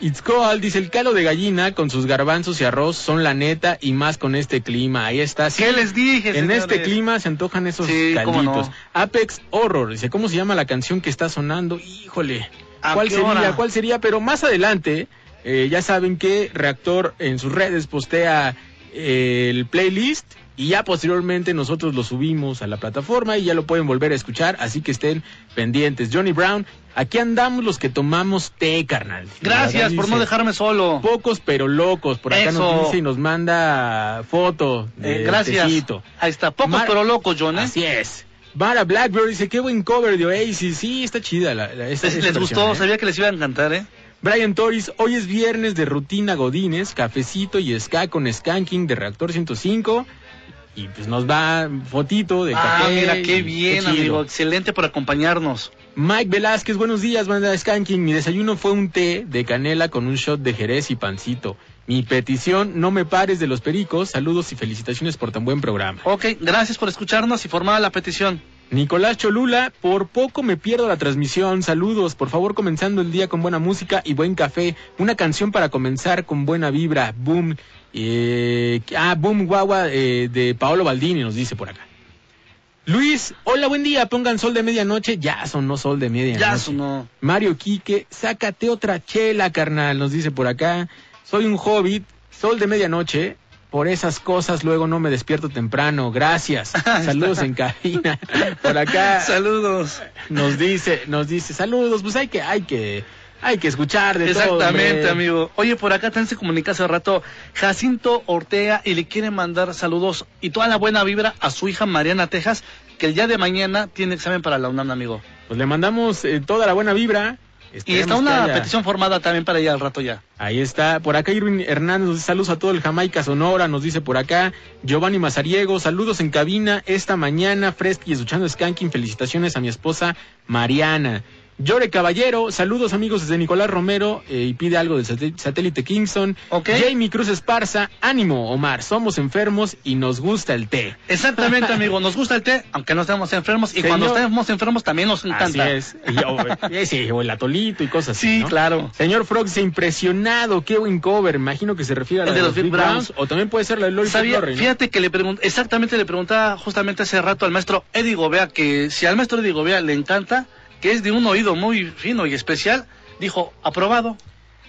Speaker 1: It's Coal dice, el calo de gallina con sus garbanzos y arroz son la neta y más con este clima. Ahí está. sí.
Speaker 2: ¿Qué les dije,
Speaker 1: En
Speaker 2: señores?
Speaker 1: este clima se antojan esos
Speaker 2: Sí, no.
Speaker 1: Apex Horror, dice, ¿cómo se llama la canción que está sonando? Híjole.
Speaker 2: ¿A
Speaker 1: ¿Cuál sería?
Speaker 2: hora?
Speaker 1: ¿Cuál sería? Pero más adelante, eh, ya saben que Reactor en sus redes postea eh, el playlist y ya posteriormente nosotros lo subimos a la plataforma y ya lo pueden volver a escuchar, así que estén pendientes. Johnny Brown, aquí andamos los que tomamos té, carnal.
Speaker 2: Gracias por no dejarme solo.
Speaker 1: Pocos pero locos, por acá
Speaker 2: Eso.
Speaker 1: nos dice y nos manda foto.
Speaker 2: Eh, gracias.
Speaker 1: tecito.
Speaker 2: Ahí está, pocos
Speaker 1: Mar-
Speaker 2: pero locos, John, ¿eh?
Speaker 1: Así es. Mara Blackbird dice, qué buen cover de Oasis. Sí, está chida la, la- esta-
Speaker 2: Les,
Speaker 1: esta
Speaker 2: les
Speaker 1: versión,
Speaker 2: gustó,
Speaker 1: ¿eh?
Speaker 2: sabía que les iba a encantar, ¿eh?
Speaker 1: Brian Torres, hoy es viernes de rutina Godines, cafecito y ska con skanking de Reactor 105. Y pues nos va fotito de
Speaker 2: Ah,
Speaker 1: café.
Speaker 2: mira, qué bien, amigo. Excelente por acompañarnos.
Speaker 1: Mike Velázquez, buenos días, banda Skanking. Mi desayuno fue un té de canela con un shot de jerez y pancito. Mi petición, no me pares de los pericos. Saludos y felicitaciones por tan buen programa.
Speaker 2: Ok, gracias por escucharnos y formar la petición.
Speaker 1: Nicolás Cholula, por poco me pierdo la transmisión. Saludos, por favor, comenzando el día con buena música y buen café. Una canción para comenzar con buena vibra. Boom. Eh, ah, Boom Guagua eh, de Paolo Baldini nos dice por acá. Luis, hola, buen día. Pongan sol de medianoche. Ya sonó sol de medianoche.
Speaker 2: Ya sonó.
Speaker 1: Mario Quique, sácate otra chela, carnal, nos dice por acá. Soy un hobbit, sol de medianoche. Por esas cosas luego no me despierto temprano. Gracias. (laughs) Saludos en cabina. Por acá (laughs)
Speaker 2: Saludos.
Speaker 1: nos dice, nos dice, saludos, pues hay que, hay que, hay que escuchar de todo.
Speaker 2: Exactamente, amigo. Oye, por acá también se comunica hace rato Jacinto Ortega y le quiere mandar saludos y toda la buena vibra a su hija Mariana Tejas, que el día de mañana tiene examen para la UNAM, amigo.
Speaker 1: Pues le mandamos eh, toda la buena vibra.
Speaker 2: Y está una
Speaker 1: haya-
Speaker 2: petición formada también para ella al rato ya.
Speaker 1: Ahí está, por acá Irwin Hernández, nos dice saludos a todo el Jamaica Sonora, nos dice por acá Giovanni Mazariego, saludos en cabina esta mañana, fresca y escuchando Skanking, felicitaciones a mi esposa Mariana. Llore Caballero, saludos amigos desde Nicolás Romero eh, y pide algo del satélite Kingston. Jamie Cruz Esparza, ánimo Omar, somos enfermos y nos gusta el té.
Speaker 2: Exactamente, amigo. Nos gusta el té, aunque no estemos enfermos. Y
Speaker 1: Señor-
Speaker 2: cuando estemos enfermos también nos encanta.
Speaker 1: Así es. Y, o, (laughs) eh, sí, o el atolito y cosas así.
Speaker 2: Sí,
Speaker 1: ¿no?
Speaker 2: claro.
Speaker 1: Señor Frog dice impresionado, qué buen cover. Imagino que se refiere a la
Speaker 2: El de los Big Browns.
Speaker 1: O también puede ser la de Lori
Speaker 2: Sabía-. Fíjate que le pregunté, exactamente le preguntaba justamente hace rato al maestro Eddie Gobea que si al maestro Eddie Gobea le encanta, que es de un oído muy fino y especial, dijo, aprobado.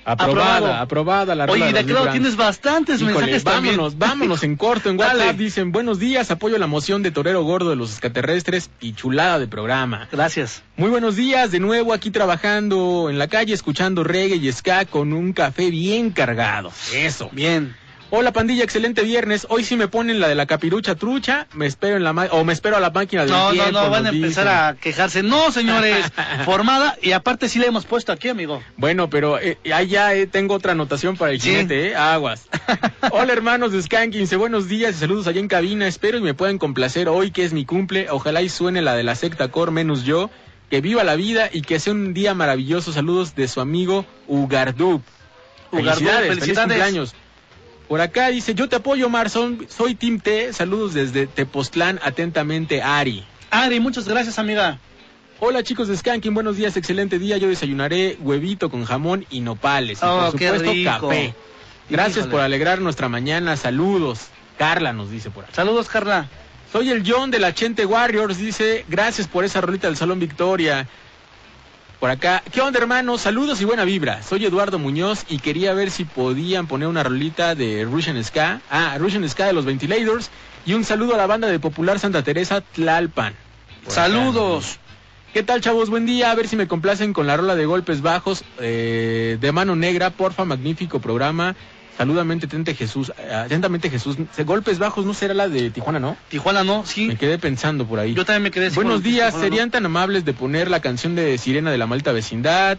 Speaker 1: Aprobada,
Speaker 2: aprobado.
Speaker 1: aprobada la
Speaker 2: Oye, de
Speaker 1: Browns.
Speaker 2: tienes bastantes
Speaker 1: Híjole,
Speaker 2: mensajes también.
Speaker 1: vámonos, vámonos en corto en (laughs) WhatsApp.
Speaker 2: Dale.
Speaker 1: Dicen, buenos días, apoyo la moción de Torero Gordo de los extraterrestres y chulada de programa.
Speaker 2: Gracias.
Speaker 1: Muy buenos días, de nuevo aquí trabajando en la calle, escuchando reggae y ska con un café bien cargado. Eso.
Speaker 2: Bien.
Speaker 1: Hola pandilla, excelente viernes. Hoy sí me ponen la de la capirucha trucha, me espero en la ma- o me espero a la máquina del
Speaker 2: No, no,
Speaker 1: tiempo.
Speaker 2: no, van a empezar
Speaker 1: dicen.
Speaker 2: a quejarse. No, señores, (laughs) formada y aparte sí le hemos puesto aquí, amigo.
Speaker 1: Bueno, pero eh, ahí ya eh, tengo otra anotación para el
Speaker 2: Sí.
Speaker 1: jinete, ¿eh? Aguas. (laughs) Hola hermanos de Skankinse, buenos días y saludos allá en cabina. Espero y me puedan complacer hoy que es mi cumple. Ojalá y suene la de la secta Core menos yo. Que viva la vida y que sea un día maravilloso. Saludos de su amigo Ugardub.
Speaker 2: Ugardub,
Speaker 1: felicidades, feliz cumpleaños. Por acá dice, yo te apoyo, Mar, son- soy Team T. Saludos desde Tepoztlán, atentamente, Ari.
Speaker 2: Ari, muchas gracias, amiga.
Speaker 1: Hola chicos de Skanking, buenos días, excelente día. Yo desayunaré huevito con jamón y nopales. Y
Speaker 2: Oh,
Speaker 1: por
Speaker 2: qué
Speaker 1: supuesto,
Speaker 2: rico.
Speaker 1: café. Gracias
Speaker 2: Híjole.
Speaker 1: por alegrar nuestra mañana. Saludos. Carla nos dice por acá.
Speaker 2: Saludos, Carla.
Speaker 1: Soy el John de la Chente Warriors. Dice, gracias por esa rolita del Salón Victoria. Por acá, ¿qué onda hermano? Saludos y buena vibra. Soy Eduardo Muñoz y quería ver si podían poner una rolita de Russian Ska. Ah, Russian Ska de los Ventilators. Y un saludo a la banda de Popular Santa Teresa Tlalpan. Por acá.
Speaker 2: Saludos.
Speaker 1: ¿Qué tal chavos? Buen día. A ver si me complacen con la rola de golpes bajos eh, de mano negra. Porfa, magnífico programa. Saludamente, atentamente Jesús. eh, Atentamente Jesús. Golpes bajos no será la de Tijuana, ¿no?
Speaker 2: Tijuana no, sí.
Speaker 1: Me quedé pensando por ahí.
Speaker 2: Yo también me quedé así
Speaker 1: Buenos días,
Speaker 2: Tijuana, ¿no?
Speaker 1: serían tan amables de poner la canción de Sirena de la Malta Vecindad.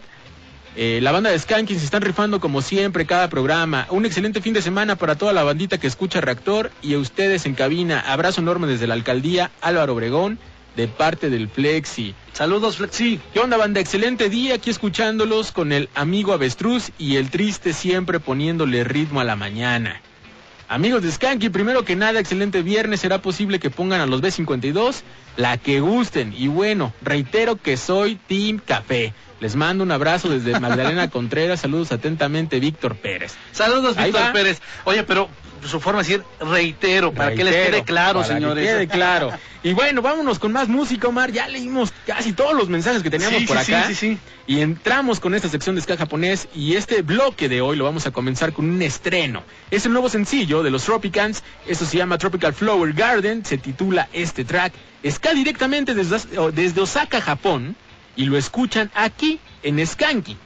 Speaker 1: Eh, la banda de Skanking se están rifando como siempre cada programa. Un excelente fin de semana para toda la bandita que escucha Reactor y a ustedes en cabina. Abrazo enorme desde la alcaldía Álvaro Obregón de parte del Flexi.
Speaker 2: Saludos, Flexi.
Speaker 1: ¿Qué onda, banda? Excelente día aquí escuchándolos con el amigo Avestruz y el triste siempre poniéndole ritmo a la mañana. Amigos de Skanky, primero que nada, excelente viernes. ¿Será posible que pongan a los B52? La que gusten. Y bueno, reitero que soy Team Café. Les mando un abrazo desde (laughs) Magdalena Contreras. Saludos atentamente, Víctor Pérez.
Speaker 2: Saludos, Víctor. Pérez. Oye, pero su forma de decir reitero, para que les quede claro,
Speaker 1: para
Speaker 2: señores.
Speaker 1: Que quede claro. Y bueno, vámonos con más música, Omar. Ya leímos casi todos los mensajes que teníamos
Speaker 2: Sí,
Speaker 1: por
Speaker 2: sí,
Speaker 1: acá.
Speaker 2: sí, sí, sí.
Speaker 1: Y entramos con esta sección de ska japonés. Y este bloque de hoy lo vamos a comenzar con un estreno. Es el nuevo sencillo de los Tropicans. Esto se llama Tropical Flower Garden. Se titula este track. Ska directamente desde, desde Osaka, Japón. Y lo escuchan aquí en Skanky.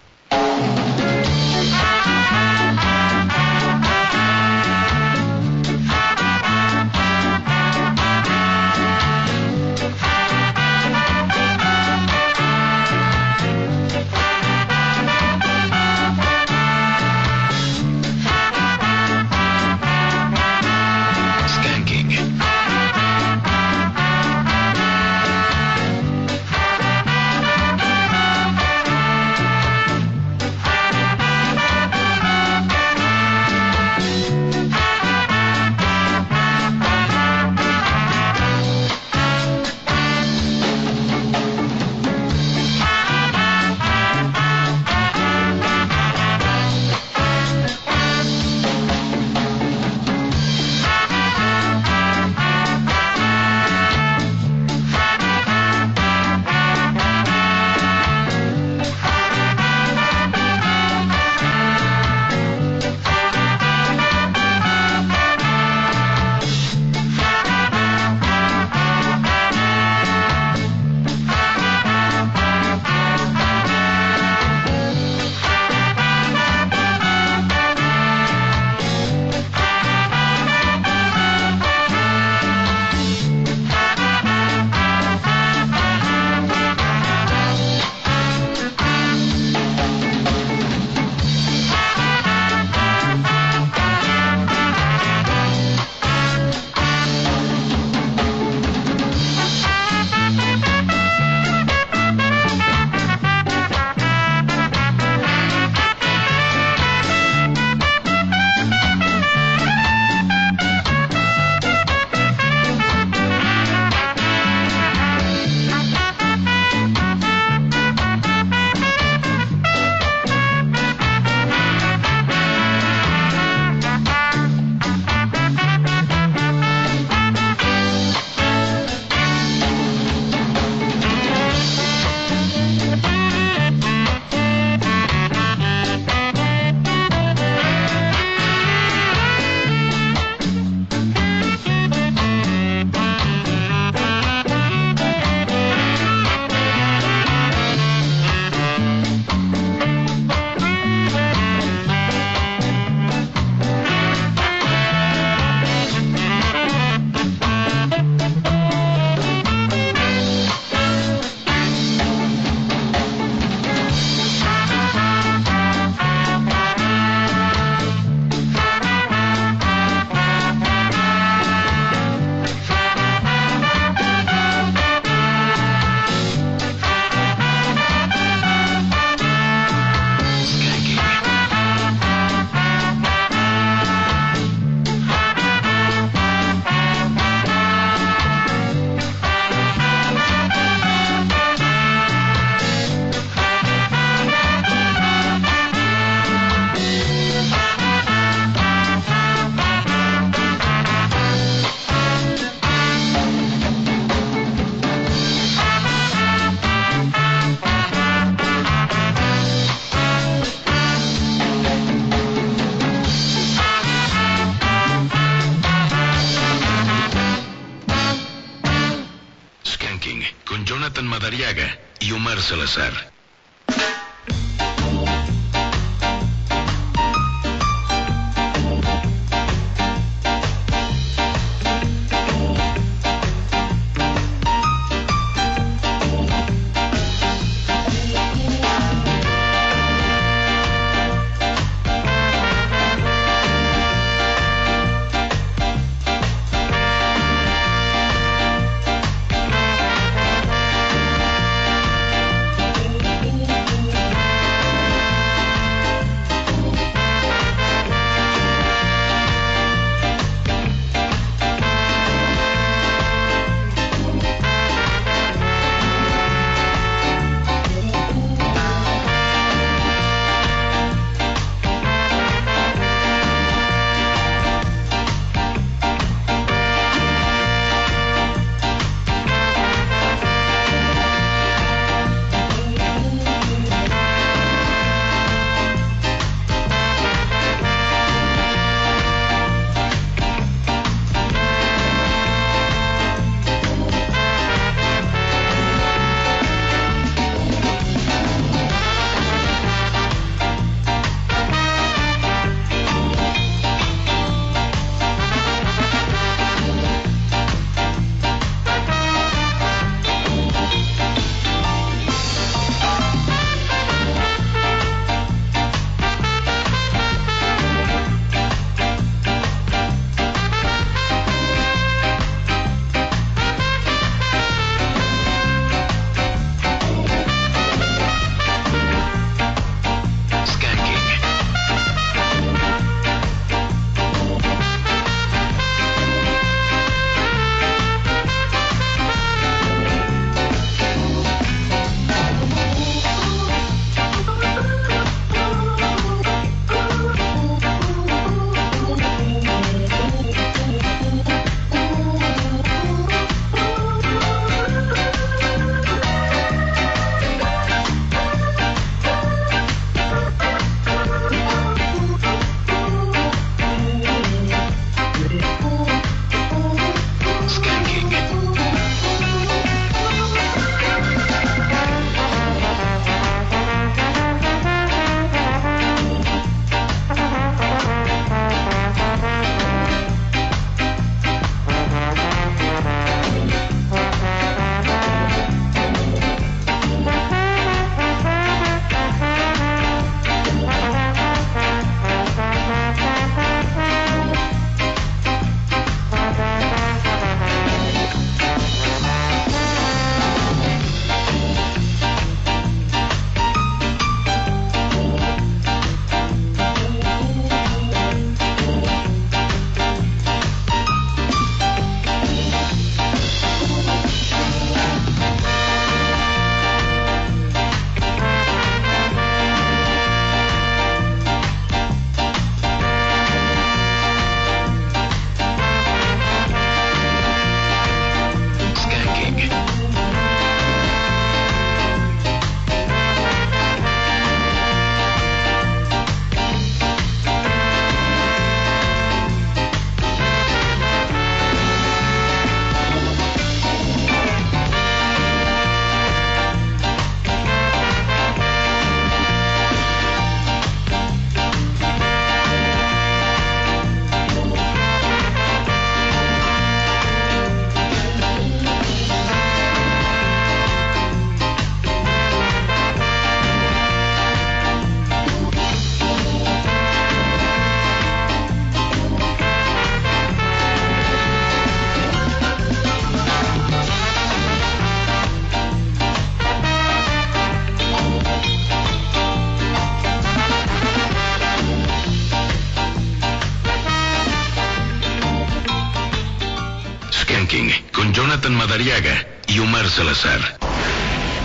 Speaker 4: Madariaga y Omar Salazar.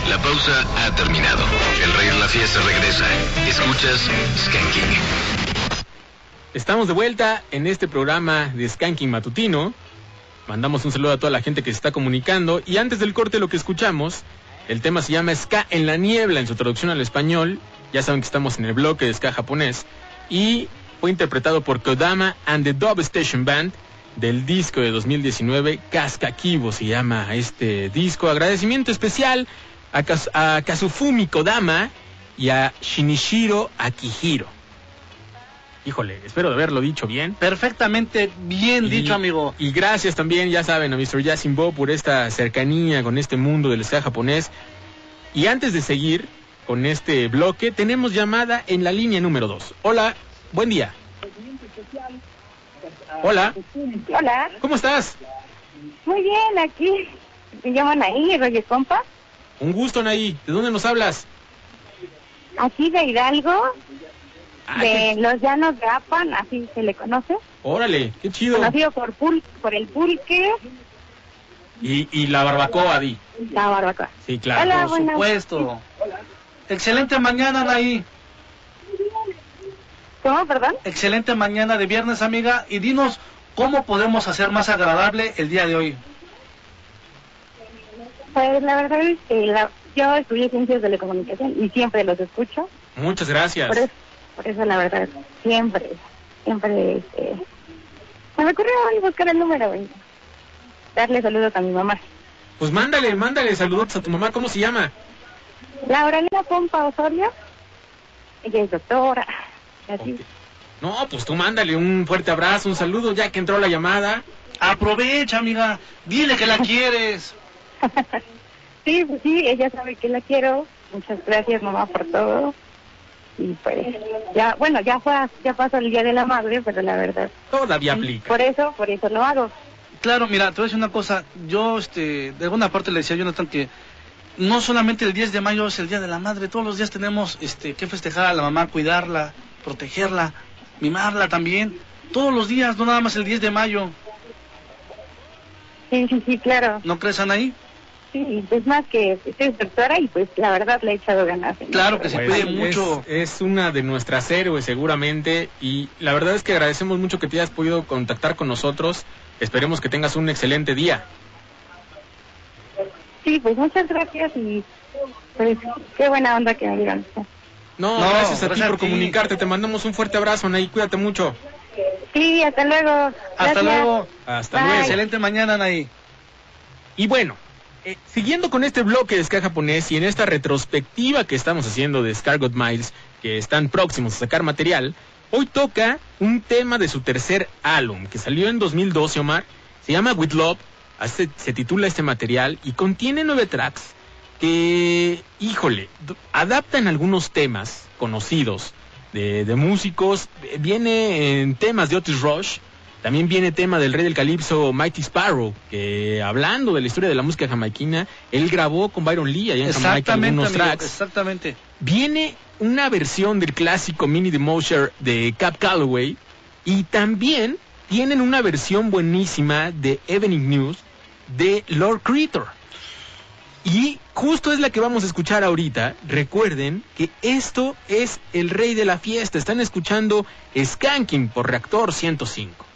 Speaker 4: La pausa ha terminado. El rey de la fiesta regresa. Escuchas Skanking.
Speaker 1: Estamos de vuelta en este programa de Skanking Matutino. Mandamos un saludo a toda la gente que se está comunicando. Y antes del corte lo que escuchamos, el tema se llama Ska en la niebla en su traducción al español. Ya saben que estamos en el bloque de Ska japonés. Y fue interpretado por Kodama and the Dub Station Band del disco de 2019, Casca Kibo se llama este disco. Agradecimiento especial a, a Kazufumi Kodama y a Shinichiro Akihiro. Híjole, espero de haberlo dicho bien.
Speaker 2: Perfectamente bien
Speaker 1: Y-
Speaker 2: dicho, amigo.
Speaker 1: Y gracias también, ya saben, a Mr. Yasinbo por esta cercanía con este mundo del ska japonés. Y antes de seguir con este bloque, tenemos llamada en la línea número 2. Hola, buen día. Hola,
Speaker 12: Hola,
Speaker 1: ¿cómo estás?
Speaker 12: muy bien, aquí me llaman ahí, Roger Compa,
Speaker 1: Un gusto, Naí. ¿De dónde nos hablas?
Speaker 12: aquí de Hidalgo,
Speaker 1: Ah,
Speaker 12: de
Speaker 1: qué-
Speaker 12: los llanos de Apan, así se le conoce,
Speaker 1: Órale, qué chido.
Speaker 12: conocido por, pul por el pulque,
Speaker 1: Y, y la barbacoa, Di.
Speaker 12: la barbacoa.
Speaker 1: Sí, claro.
Speaker 12: Hola,
Speaker 2: Por
Speaker 12: buenas.
Speaker 2: supuesto. Excelente mañana, Anaí.
Speaker 12: ¿Cómo, perdón?
Speaker 2: Excelente mañana de viernes, amiga. Y dinos cómo podemos hacer más agradable el día de hoy.
Speaker 12: Pues la verdad es que la- yo estudié ciencias de la comunicación y siempre los escucho,
Speaker 1: Muchas gracias.
Speaker 12: por eso, por eso la verdad, siempre, siempre, este, se me ocurrió hoy buscar el número y darle saludos a mi mamá.
Speaker 1: Pues mándale, mándale saludos a tu mamá. ¿Cómo se llama?
Speaker 12: Laura Elena Pompa Osorio, ella es doctora, así.
Speaker 1: No, pues tú mándale un fuerte abrazo, un saludo, ya que entró la llamada.
Speaker 2: Aprovecha, amiga. Dile que la (laughs) quieres.
Speaker 12: Sí, pues sí, ella sabe que la quiero. Muchas gracias, mamá, por todo. Y pues, ya, bueno, ya fue, ya pasó el Día de la Madre, pero la verdad,
Speaker 1: Todavía aplica.
Speaker 12: por eso, por eso lo hago.
Speaker 2: Claro, mira, te voy a decir una cosa. Yo, este, de alguna parte le decía a Jonathan que no solamente el 10 de mayo es el Día de la Madre, todos los días tenemos este, que festejar a la mamá, cuidarla, protegerla, mimarla también. Todos los días, no nada más el 10 de mayo.
Speaker 12: Sí, sí, sí, claro.
Speaker 2: ¿No crees, Anaí?
Speaker 12: Sí, es más que soy doctora y pues la verdad le he echado ganas.
Speaker 2: Claro que se
Speaker 1: Pues, es-
Speaker 2: mucho.
Speaker 1: Es, una de nuestras héroes seguramente y la verdad es que agradecemos mucho que te hayas podido contactar con nosotros. Esperemos que tengas un excelente día.
Speaker 12: Sí, pues muchas gracias y pues qué buena onda que me dieron.
Speaker 1: No,
Speaker 2: No,
Speaker 1: gracias a ti
Speaker 2: a
Speaker 1: por
Speaker 2: ti.
Speaker 1: comunicarte. Te mandamos un fuerte abrazo, Anaí. Cuídate mucho.
Speaker 12: Sí, hasta luego.
Speaker 2: Hasta
Speaker 12: Gracias.
Speaker 2: luego.
Speaker 1: Hasta
Speaker 12: Bye.
Speaker 1: luego.
Speaker 2: Excelente mañana, Anaí.
Speaker 1: Y bueno, eh, siguiendo con este bloque de ska japonés y en esta retrospectiva que estamos haciendo de Scargot Miles, que están próximos a sacar material, hoy toca un tema de su tercer álbum, que salió en 2012, Omar. Se llama With Love, se titula este material y contiene nueve tracks que, híjole, adaptan algunos temas conocidos de, de músicos. Viene en temas de Otis Rush, también viene tema del rey del calipso Mighty Sparrow, que hablando de la historia de la música jamaiquina, él grabó con Byron Lee allá en Jamaica algunos
Speaker 2: amigo,
Speaker 1: tracks.
Speaker 2: exactamente.
Speaker 1: Viene una versión del clásico Mini the Mosher de Cap Calloway y también tienen una versión buenísima de Evening News de Lord Creator. Y justo es la que vamos a escuchar ahorita. Recuerden que esto es el rey de la fiesta. Están escuchando Skanking por Reactor 105.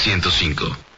Speaker 4: Skanking105.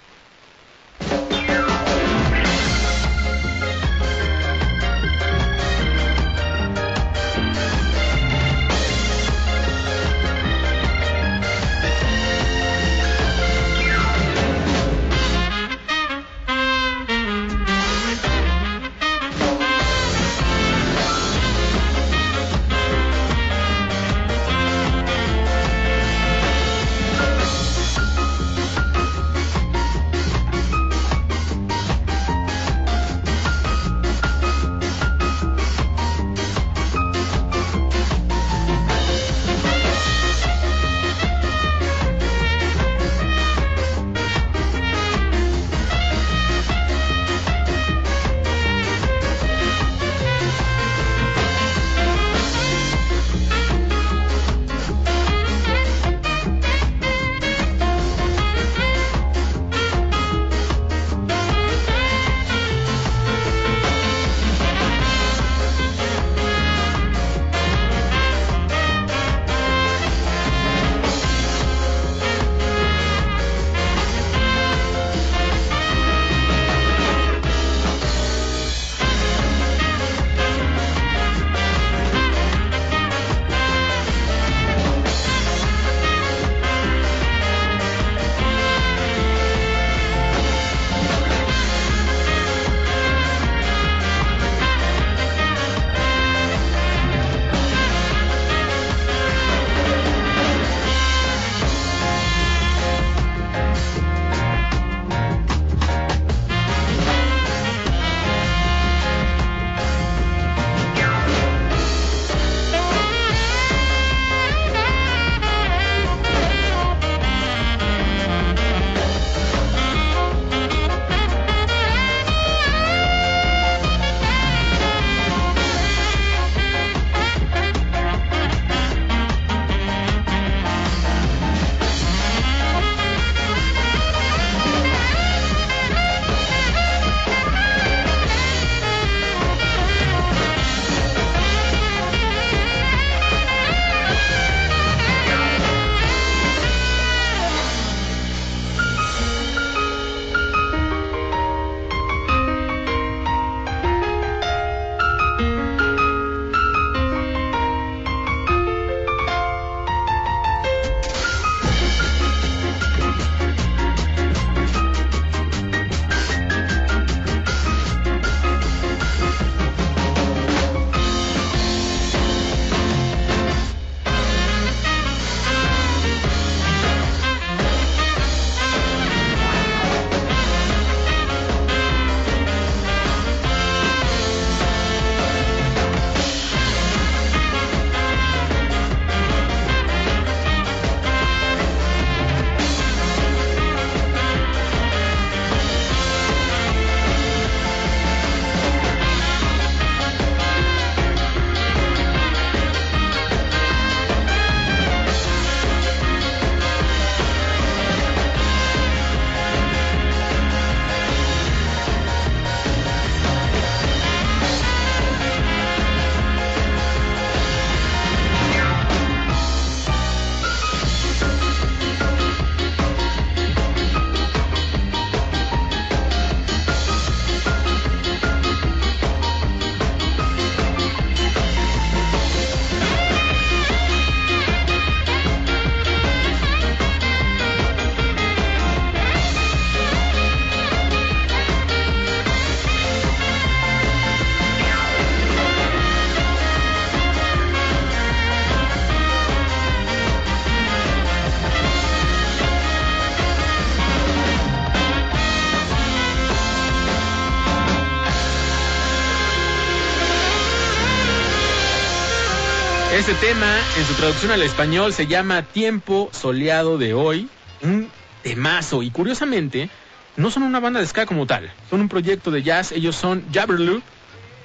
Speaker 1: Tema, en su traducción al español, se llama Tiempo Soleado de Hoy. Un temazo. Y curiosamente, no son una banda de ska como tal. Son un proyecto de jazz. Ellos son Jabberloop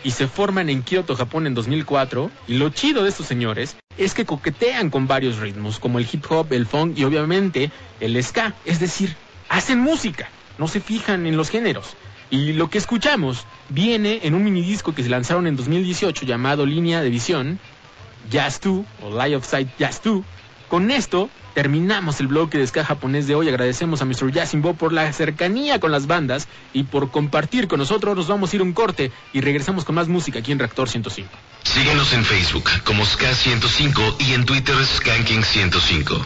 Speaker 1: y se forman en Kyoto, Japón en 2004. Y lo chido de estos señores es que coquetean con varios ritmos, como el hip hop, el funk y obviamente el ska. Es decir, hacen música, no se fijan en los géneros. Y lo que escuchamos viene en un minidisco que se lanzaron en 2018 llamado Línea de Visión, Jazz 2 o Lie of Sight Jazz 2. Con esto terminamos el bloque de ska japonés de hoy. Agradecemos a Mr. Yasimbo por la cercanía con las bandas y por compartir con nosotros. Nos vamos a ir un corte y regresamos con más música aquí en Reactor 105.
Speaker 4: Síguenos en Facebook como Ska105 y en Twitter Skanking105.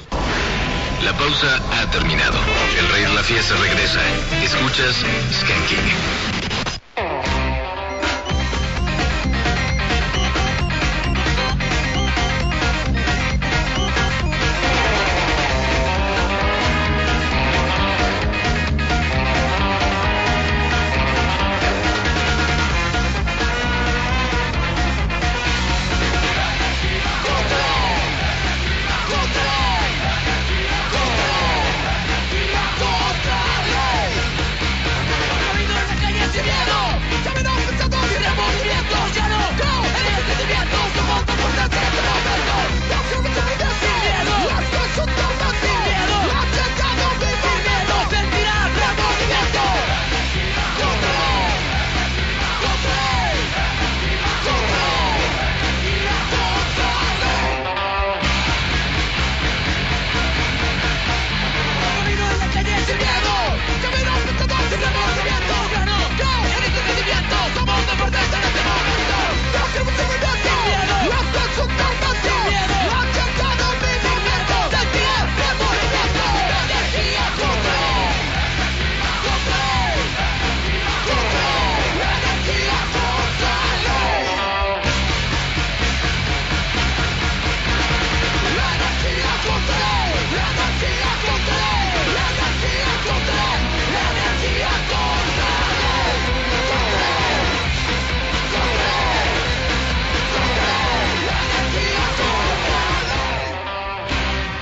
Speaker 4: La pausa ha terminado. El rey de la fiesta regresa. Escuchas Skanking.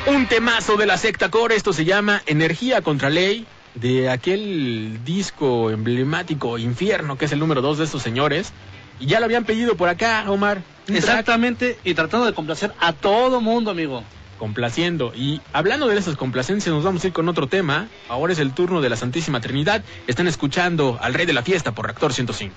Speaker 1: Un temazo de la secta core, esto se llama Energía contra Ley, de aquel disco emblemático Infierno, que es el número dos de estos señores. Y ya lo habían pedido por acá, Omar. Track
Speaker 2: Exactamente, y tratando de complacer a todo mundo, amigo.
Speaker 1: complaciendo. Y hablando de esas complacencias, nos vamos a ir con otro tema. Ahora es el turno de la Santísima Trinidad. Están escuchando al Rey de la Fiesta por Reactor 105.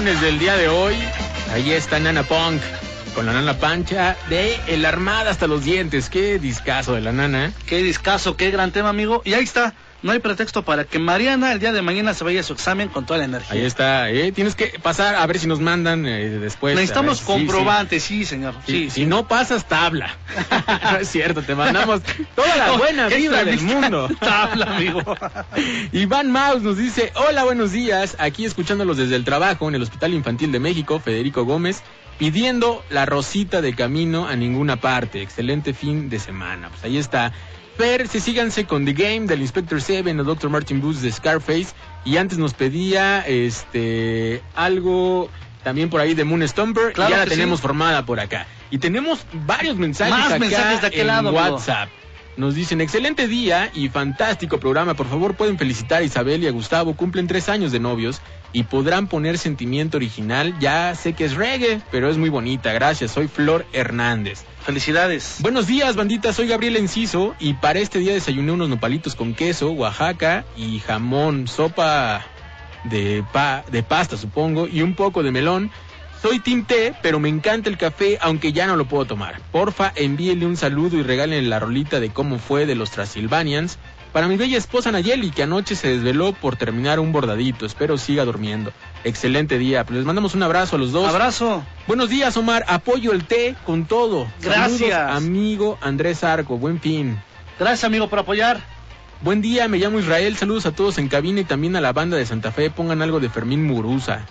Speaker 1: Peticiones del día de hoy, ahí está Nana Punk con la Nana Pancha de El Armada hasta los dientes. Qué discazo de la Nana.
Speaker 2: Qué discazo, qué gran tema, amigo. Y ahí está. No hay pretexto para que Mariana el día de mañana se vaya a su examen con toda la energía.
Speaker 1: Ahí está, ¿eh? Tienes que pasar a ver si nos mandan eh, después.
Speaker 2: Necesitamos
Speaker 1: sí, sí.
Speaker 2: comprobantes, sí, señor.
Speaker 1: Sí, Si no pasas, tabla. (laughs) no es cierto, te mandamos toda la buena vibra del mundo. (laughs)
Speaker 2: tabla, amigo. (laughs)
Speaker 1: Iván Maus nos dice, hola, buenos días, aquí escuchándolos desde el trabajo en el Hospital Infantil de México, Federico Gómez, pidiendo la rosita de camino a ninguna parte. Excelente fin de semana. Pues ahí está. Se síganse con The Game del Inspector Seven o Dr. Martin Booth de Scarface. Y antes nos pedía este algo también por ahí de Moon Stomper.
Speaker 2: Claro
Speaker 1: y ya la tenemos
Speaker 2: sí.
Speaker 1: formada por acá. Y tenemos varios mensajes
Speaker 2: Más
Speaker 1: acá
Speaker 2: mensajes de aquel
Speaker 1: en
Speaker 2: lado, amigo.
Speaker 1: Nos dicen, excelente día y fantástico programa. Por favor, pueden felicitar a Isabel y a Gustavo. Cumplen tres años de novios y podrán poner sentimiento original. Ya sé que es reggae, pero es muy bonita. Gracias, soy Flor Hernández.
Speaker 2: Felicidades.
Speaker 1: Buenos días, bandita. Soy Gabriel Enciso y para este día desayuné unos nopalitos con queso, Oaxaca y jamón, sopa de, pa- de pasta, supongo, y un poco de melón. Soy Team Té, pero me encanta el café, aunque ya no lo puedo tomar. Porfa, envíenle un saludo y regálenle la rolita de cómo fue de los Transilvanians. Para mi bella esposa Nayeli, que anoche se desveló por terminar un bordadito. Espero siga durmiendo. Excelente día. Pues les mandamos un abrazo a los dos.
Speaker 2: Abrazo.
Speaker 1: Buenos días, Omar. Apoyo el té con todo.
Speaker 2: Gracias.
Speaker 1: Saludos, amigo Andrés Arco. Buen fin.
Speaker 2: Gracias, amigo, por apoyar.
Speaker 1: Buen día, me llamo Israel. Saludos a todos en cabina y también a la banda de Santa Fe. Pongan algo de Fermín Muruza.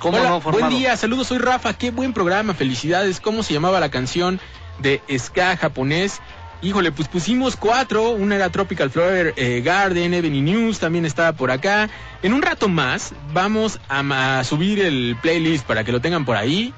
Speaker 2: ¿Cómo
Speaker 1: Hola,
Speaker 2: no, formado?
Speaker 1: buen día, saludos, soy Rafa. Qué buen programa, felicidades. ¿Cómo se llamaba la canción de ska japonés? Híjole, pues pusimos cuatro. Una era Tropical Flower eh, Garden, Ebony News también estaba por acá. En un rato más vamos a, subir el playlist para que lo tengan por ahí.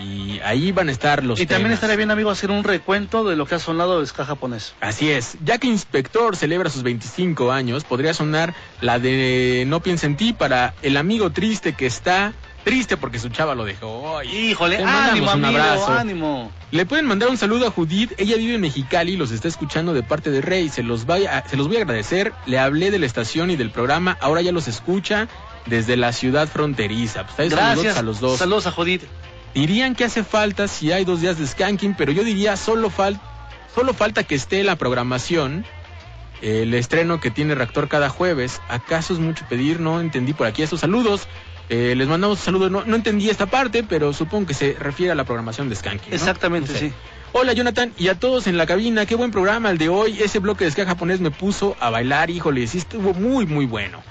Speaker 1: Y ahí van a estar los
Speaker 2: Y también estaría bien, amigo, hacer un recuento de lo que ha sonado de ska japonés.
Speaker 1: Así es, ya que Inspector celebra sus 25 años, podría sonar la de No piensa en ti para el amigo triste que está triste porque su chava lo dejó.
Speaker 2: Híjole, ánimo,
Speaker 1: un
Speaker 2: amigo,
Speaker 1: abrazo.
Speaker 2: ánimo.
Speaker 1: Le pueden mandar un saludo a Judith, ella vive en Mexicali y los está escuchando de parte de Rey, se los, vaya- se los voy a agradecer, le hablé de la estación y del programa, ahora ya los escucha desde la ciudad fronteriza. Pues
Speaker 2: Gracias
Speaker 1: a los dos.
Speaker 2: Saludos a Judith.
Speaker 1: Dirían que hace falta si hay dos días de skanking, pero yo diría solo, fal solo falta que esté en la programación el estreno que tiene Reactor cada jueves. ¿Acaso es mucho pedir? No entendí por aquí estos saludos. Eh, les mandamos saludos. No, no entendí esta parte, pero supongo que se refiere a la programación de Skanking. ¿no?
Speaker 2: Exactamente,
Speaker 1: No sé.
Speaker 2: sí.
Speaker 1: Hola Jonathan y a todos en la cabina, qué buen programa el de hoy. Ese bloque de ska japonés me puso a bailar, híjole, sí estuvo muy muy bueno.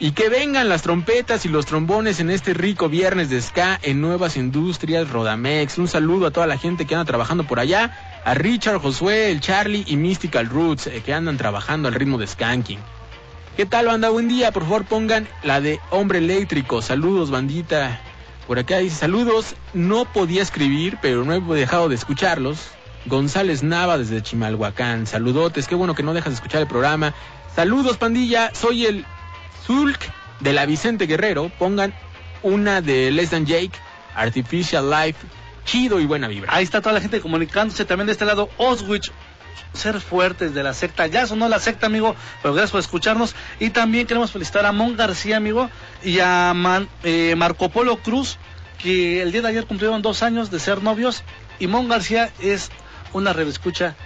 Speaker 1: Y que vengan las trompetas y los trombones en este rico viernes de ska en Nuevas Industrias Rodamex. Un saludo a toda la gente que anda trabajando por allá. A Richard, Josué, el Charlie y Mystical Roots eh, que andan trabajando al ritmo de skanking. ¿Qué tal, banda? Buen día. Por favor, pongan la de Hombre Eléctrico. Saludos, bandita. Por acá dice saludos. No podía escribir, pero no he dejado de escucharlos. González Nava desde Chimalhuacán. Saludotes. Qué bueno que no dejas de escuchar el programa. Saludos, pandilla. Soy el Zulk de la Vicente Guerrero. Pongan una de Less Than Jake. Artificial Life. Chido y buena vibra.
Speaker 2: Ahí está toda la gente comunicándose también de este lado. Oswich, ser fuertes de la secta. Ya sonó la secta, amigo, pero gracias por escucharnos. Y también queremos felicitar a Mon García, amigo, y a eh, Marco Polo Cruz, que el día de ayer cumplieron dos años de ser novios. Y Mon García es una reescucha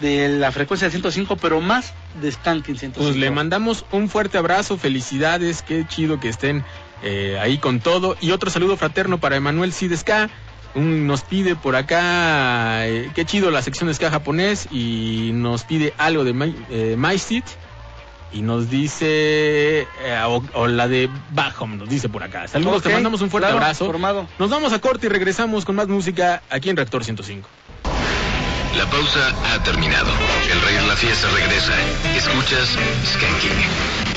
Speaker 2: de la frecuencia de 105, pero más de Skanking 105.
Speaker 1: Pues le mandamos un fuerte abrazo, felicidades, qué chido que estén eh, ahí con todo. Y otro saludo fraterno para Emanuel Sidesca. Un, nos pide por acá, eh, qué chido la sección de ska japonés y nos pide algo de My, eh, My Seat. Y nos dice, eh, o, o la de Bajom, nos dice por acá. Saludos, te mandamos un fuerte
Speaker 2: claro,
Speaker 1: abrazo.
Speaker 2: formado.
Speaker 1: Nos vamos a corte y regresamos con más música aquí en Reactor 105.
Speaker 4: La pausa ha terminado. El rey de la fiesta regresa. Escuchas Skanking.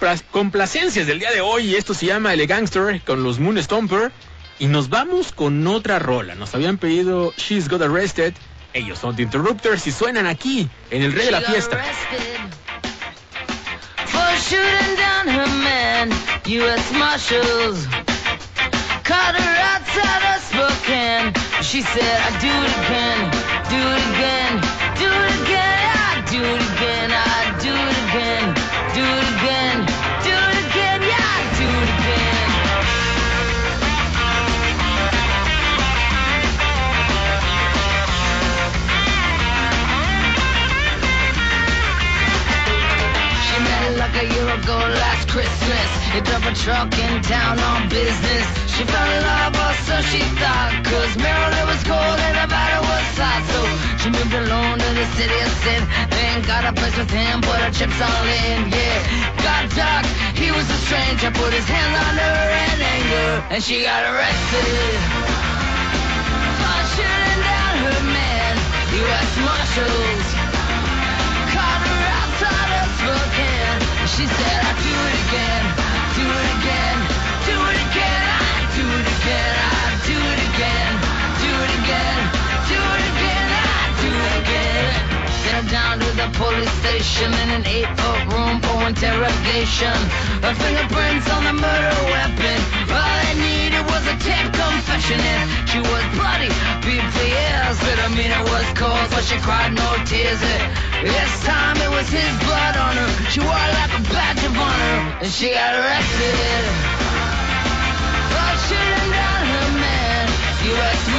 Speaker 1: Las complacencias del día de hoy, y esto se llama El Gangster con los Moon Stomper. Y nos vamos con otra rola. Nos habían pedido She's Got Arrested. Ellos son The Interrupters y suenan aquí, en el Rey de la Fiesta.
Speaker 3: for shooting down her man. U.S. Marshals caught her outside of Spokane. She said, I do it again, do it again, do it again, I do it again, I do it again, do it again, like a year ago last Christmas. He drove a truck in town on business. She fell in love, or so she thought. Cause Maryland was cold and Nevada was hot. So she moved alone to the city of sin. Then got a place with him, put her chips all in. Yeah, got dark, he was a stranger. Put his hands on her in anger. And she got arrested. For shooting down Marshalls. Caught She said, I'd do it again, down to the police station in an eight-foot room for interrogation. Her fingerprints on the murder weapon. All they needed was a tape confession and she was bloody, beat for. But I mean it was cold, but she cried no tears. And This time it was his blood on her. She wore like a badge of honor, and she got arrested. For shooting down her man. Marshals.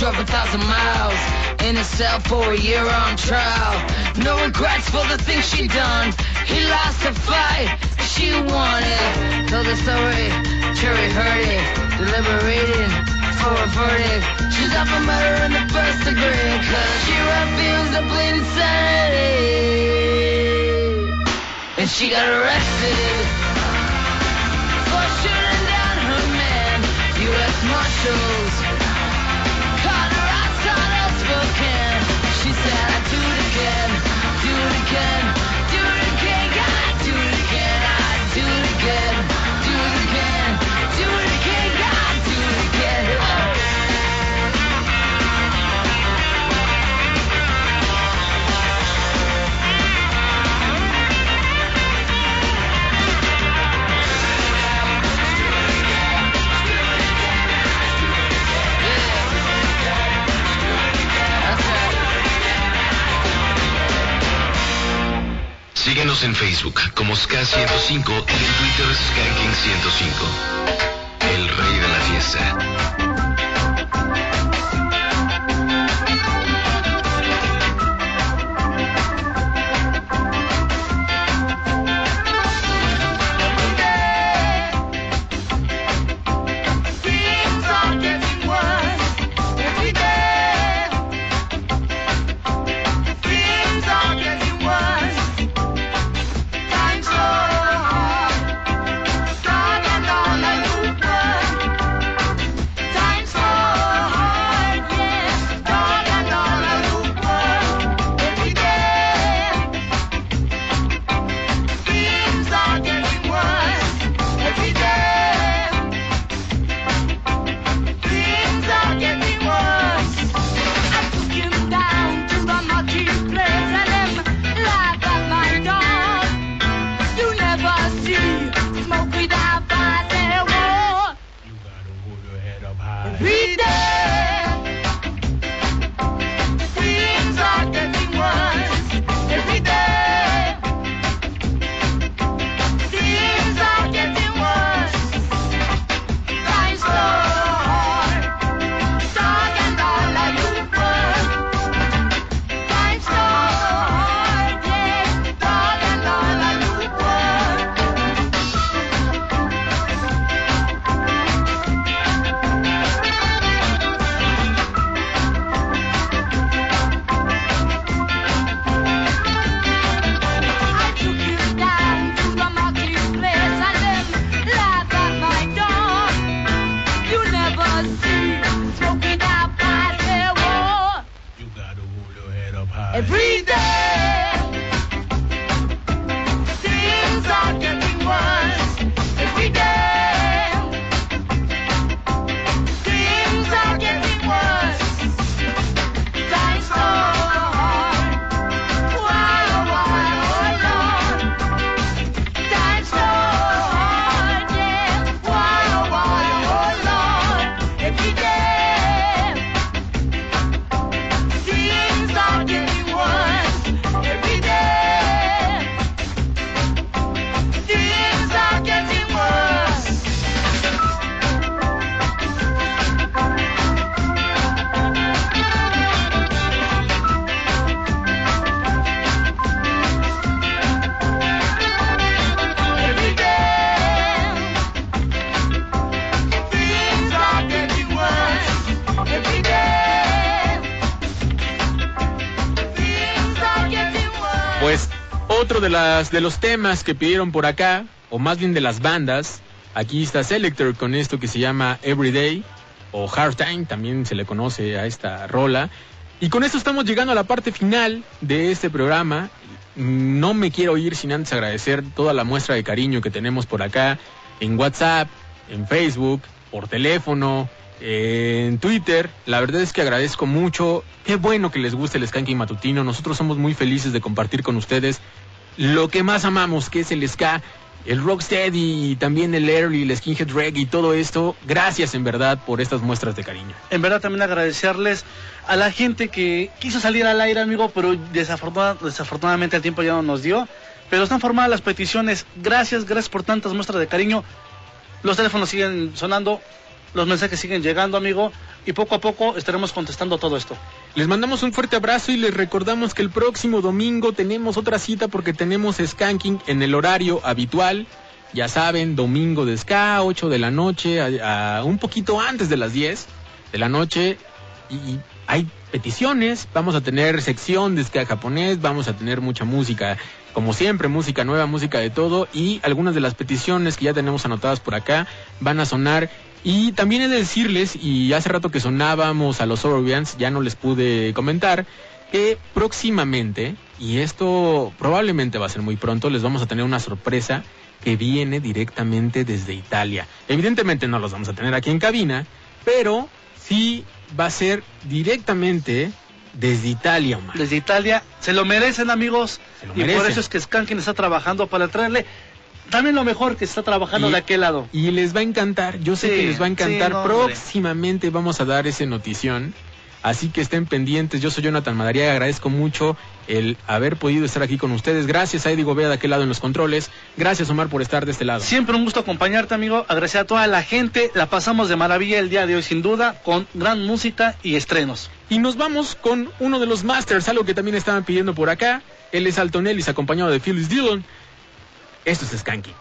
Speaker 3: Drove a thousand miles in a cell for a year on trial. No regrets for the things she done. He lost a fight, she won it. Told the story, jury heard it, deliberating for a verdict. She's up for murder in the first degree, cause she refused to plead insanity. And she got arrested for shooting down her man, U.S. Marshals.
Speaker 4: Síguenos en Facebook como SK105 y en Twitter Skanking105. El rey de la fiesta.
Speaker 1: Las de los temas que pidieron por acá, o más bien de las bandas. Aquí está Selector con esto que se llama Everyday o Hard Time, también se le conoce a esta rola. Y con esto estamos llegando a la parte final de este programa. No me quiero ir sin antes agradecer toda la muestra de cariño que tenemos por acá en WhatsApp, en Facebook, por teléfono, en Twitter. La verdad es que agradezco mucho. Qué bueno que les guste el Skanking Matutino. Nosotros somos muy felices de compartir con ustedes lo que más amamos, que es el ska, el rocksteady y también el early, el skinhead reggae y todo esto. Gracias en verdad por estas muestras de cariño.
Speaker 2: En verdad también agradecerles a la gente que quiso salir al aire, amigo, pero desafortuna- desafortunadamente el tiempo ya no nos dio. Pero están formadas las peticiones. Gracias, gracias por tantas muestras de cariño. Los teléfonos siguen sonando, los mensajes siguen llegando, amigo, y poco a poco estaremos contestando todo esto.
Speaker 1: Les mandamos un fuerte abrazo y les recordamos que el próximo domingo tenemos otra cita porque tenemos Skanking en el horario habitual. Ya saben, domingo de ska, 8 de la noche, un poquito antes de las 10 de la noche. Y, y hay peticiones, vamos a tener sección de ska japonés, vamos a tener mucha música, como siempre, música nueva, música de todo. Y algunas de las peticiones que ya tenemos anotadas por acá van a sonar y también he de decirles, y hace rato que sonábamos a los Orbians, ya no les pude comentar, que próximamente, y esto probablemente va a ser muy pronto, les vamos a tener una sorpresa que viene directamente desde Italia. Evidentemente no los vamos a tener aquí en cabina, pero sí va a ser directamente desde Italia, Omar.
Speaker 2: Desde Italia, se lo merecen, amigos.
Speaker 1: lo
Speaker 2: y por
Speaker 1: merecen.
Speaker 2: eso es que Skankin está trabajando para traerle también lo mejor que está trabajando
Speaker 1: Y-
Speaker 2: de aquel lado.
Speaker 1: Y les va a encantar, yo sé
Speaker 2: Sí,
Speaker 1: que les va a encantar.
Speaker 2: sí, no, hombre.
Speaker 1: Próximamente vamos a dar ese notición. Así que estén pendientes. Yo soy Jonathan Madariaga. Agradezco mucho el haber podido estar aquí con ustedes. Gracias a Eddie Gobea de aquel lado en los controles. Gracias, Omar, por estar de este lado.
Speaker 2: Siempre un gusto acompañarte, amigo. Agradecer a toda la gente. La pasamos de maravilla el día de hoy, sin duda, con gran música y estrenos.
Speaker 1: Y nos vamos con uno de los masters, algo que también estaban pidiendo por acá. Él es Alton Ellis, acompañado de Phyllis Dillon. Esto es Skanky.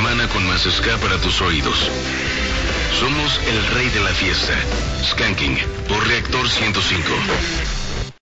Speaker 4: Semana con más ska para tus oídos. Somos el rey de la fiesta. Skanking por Reactor 105.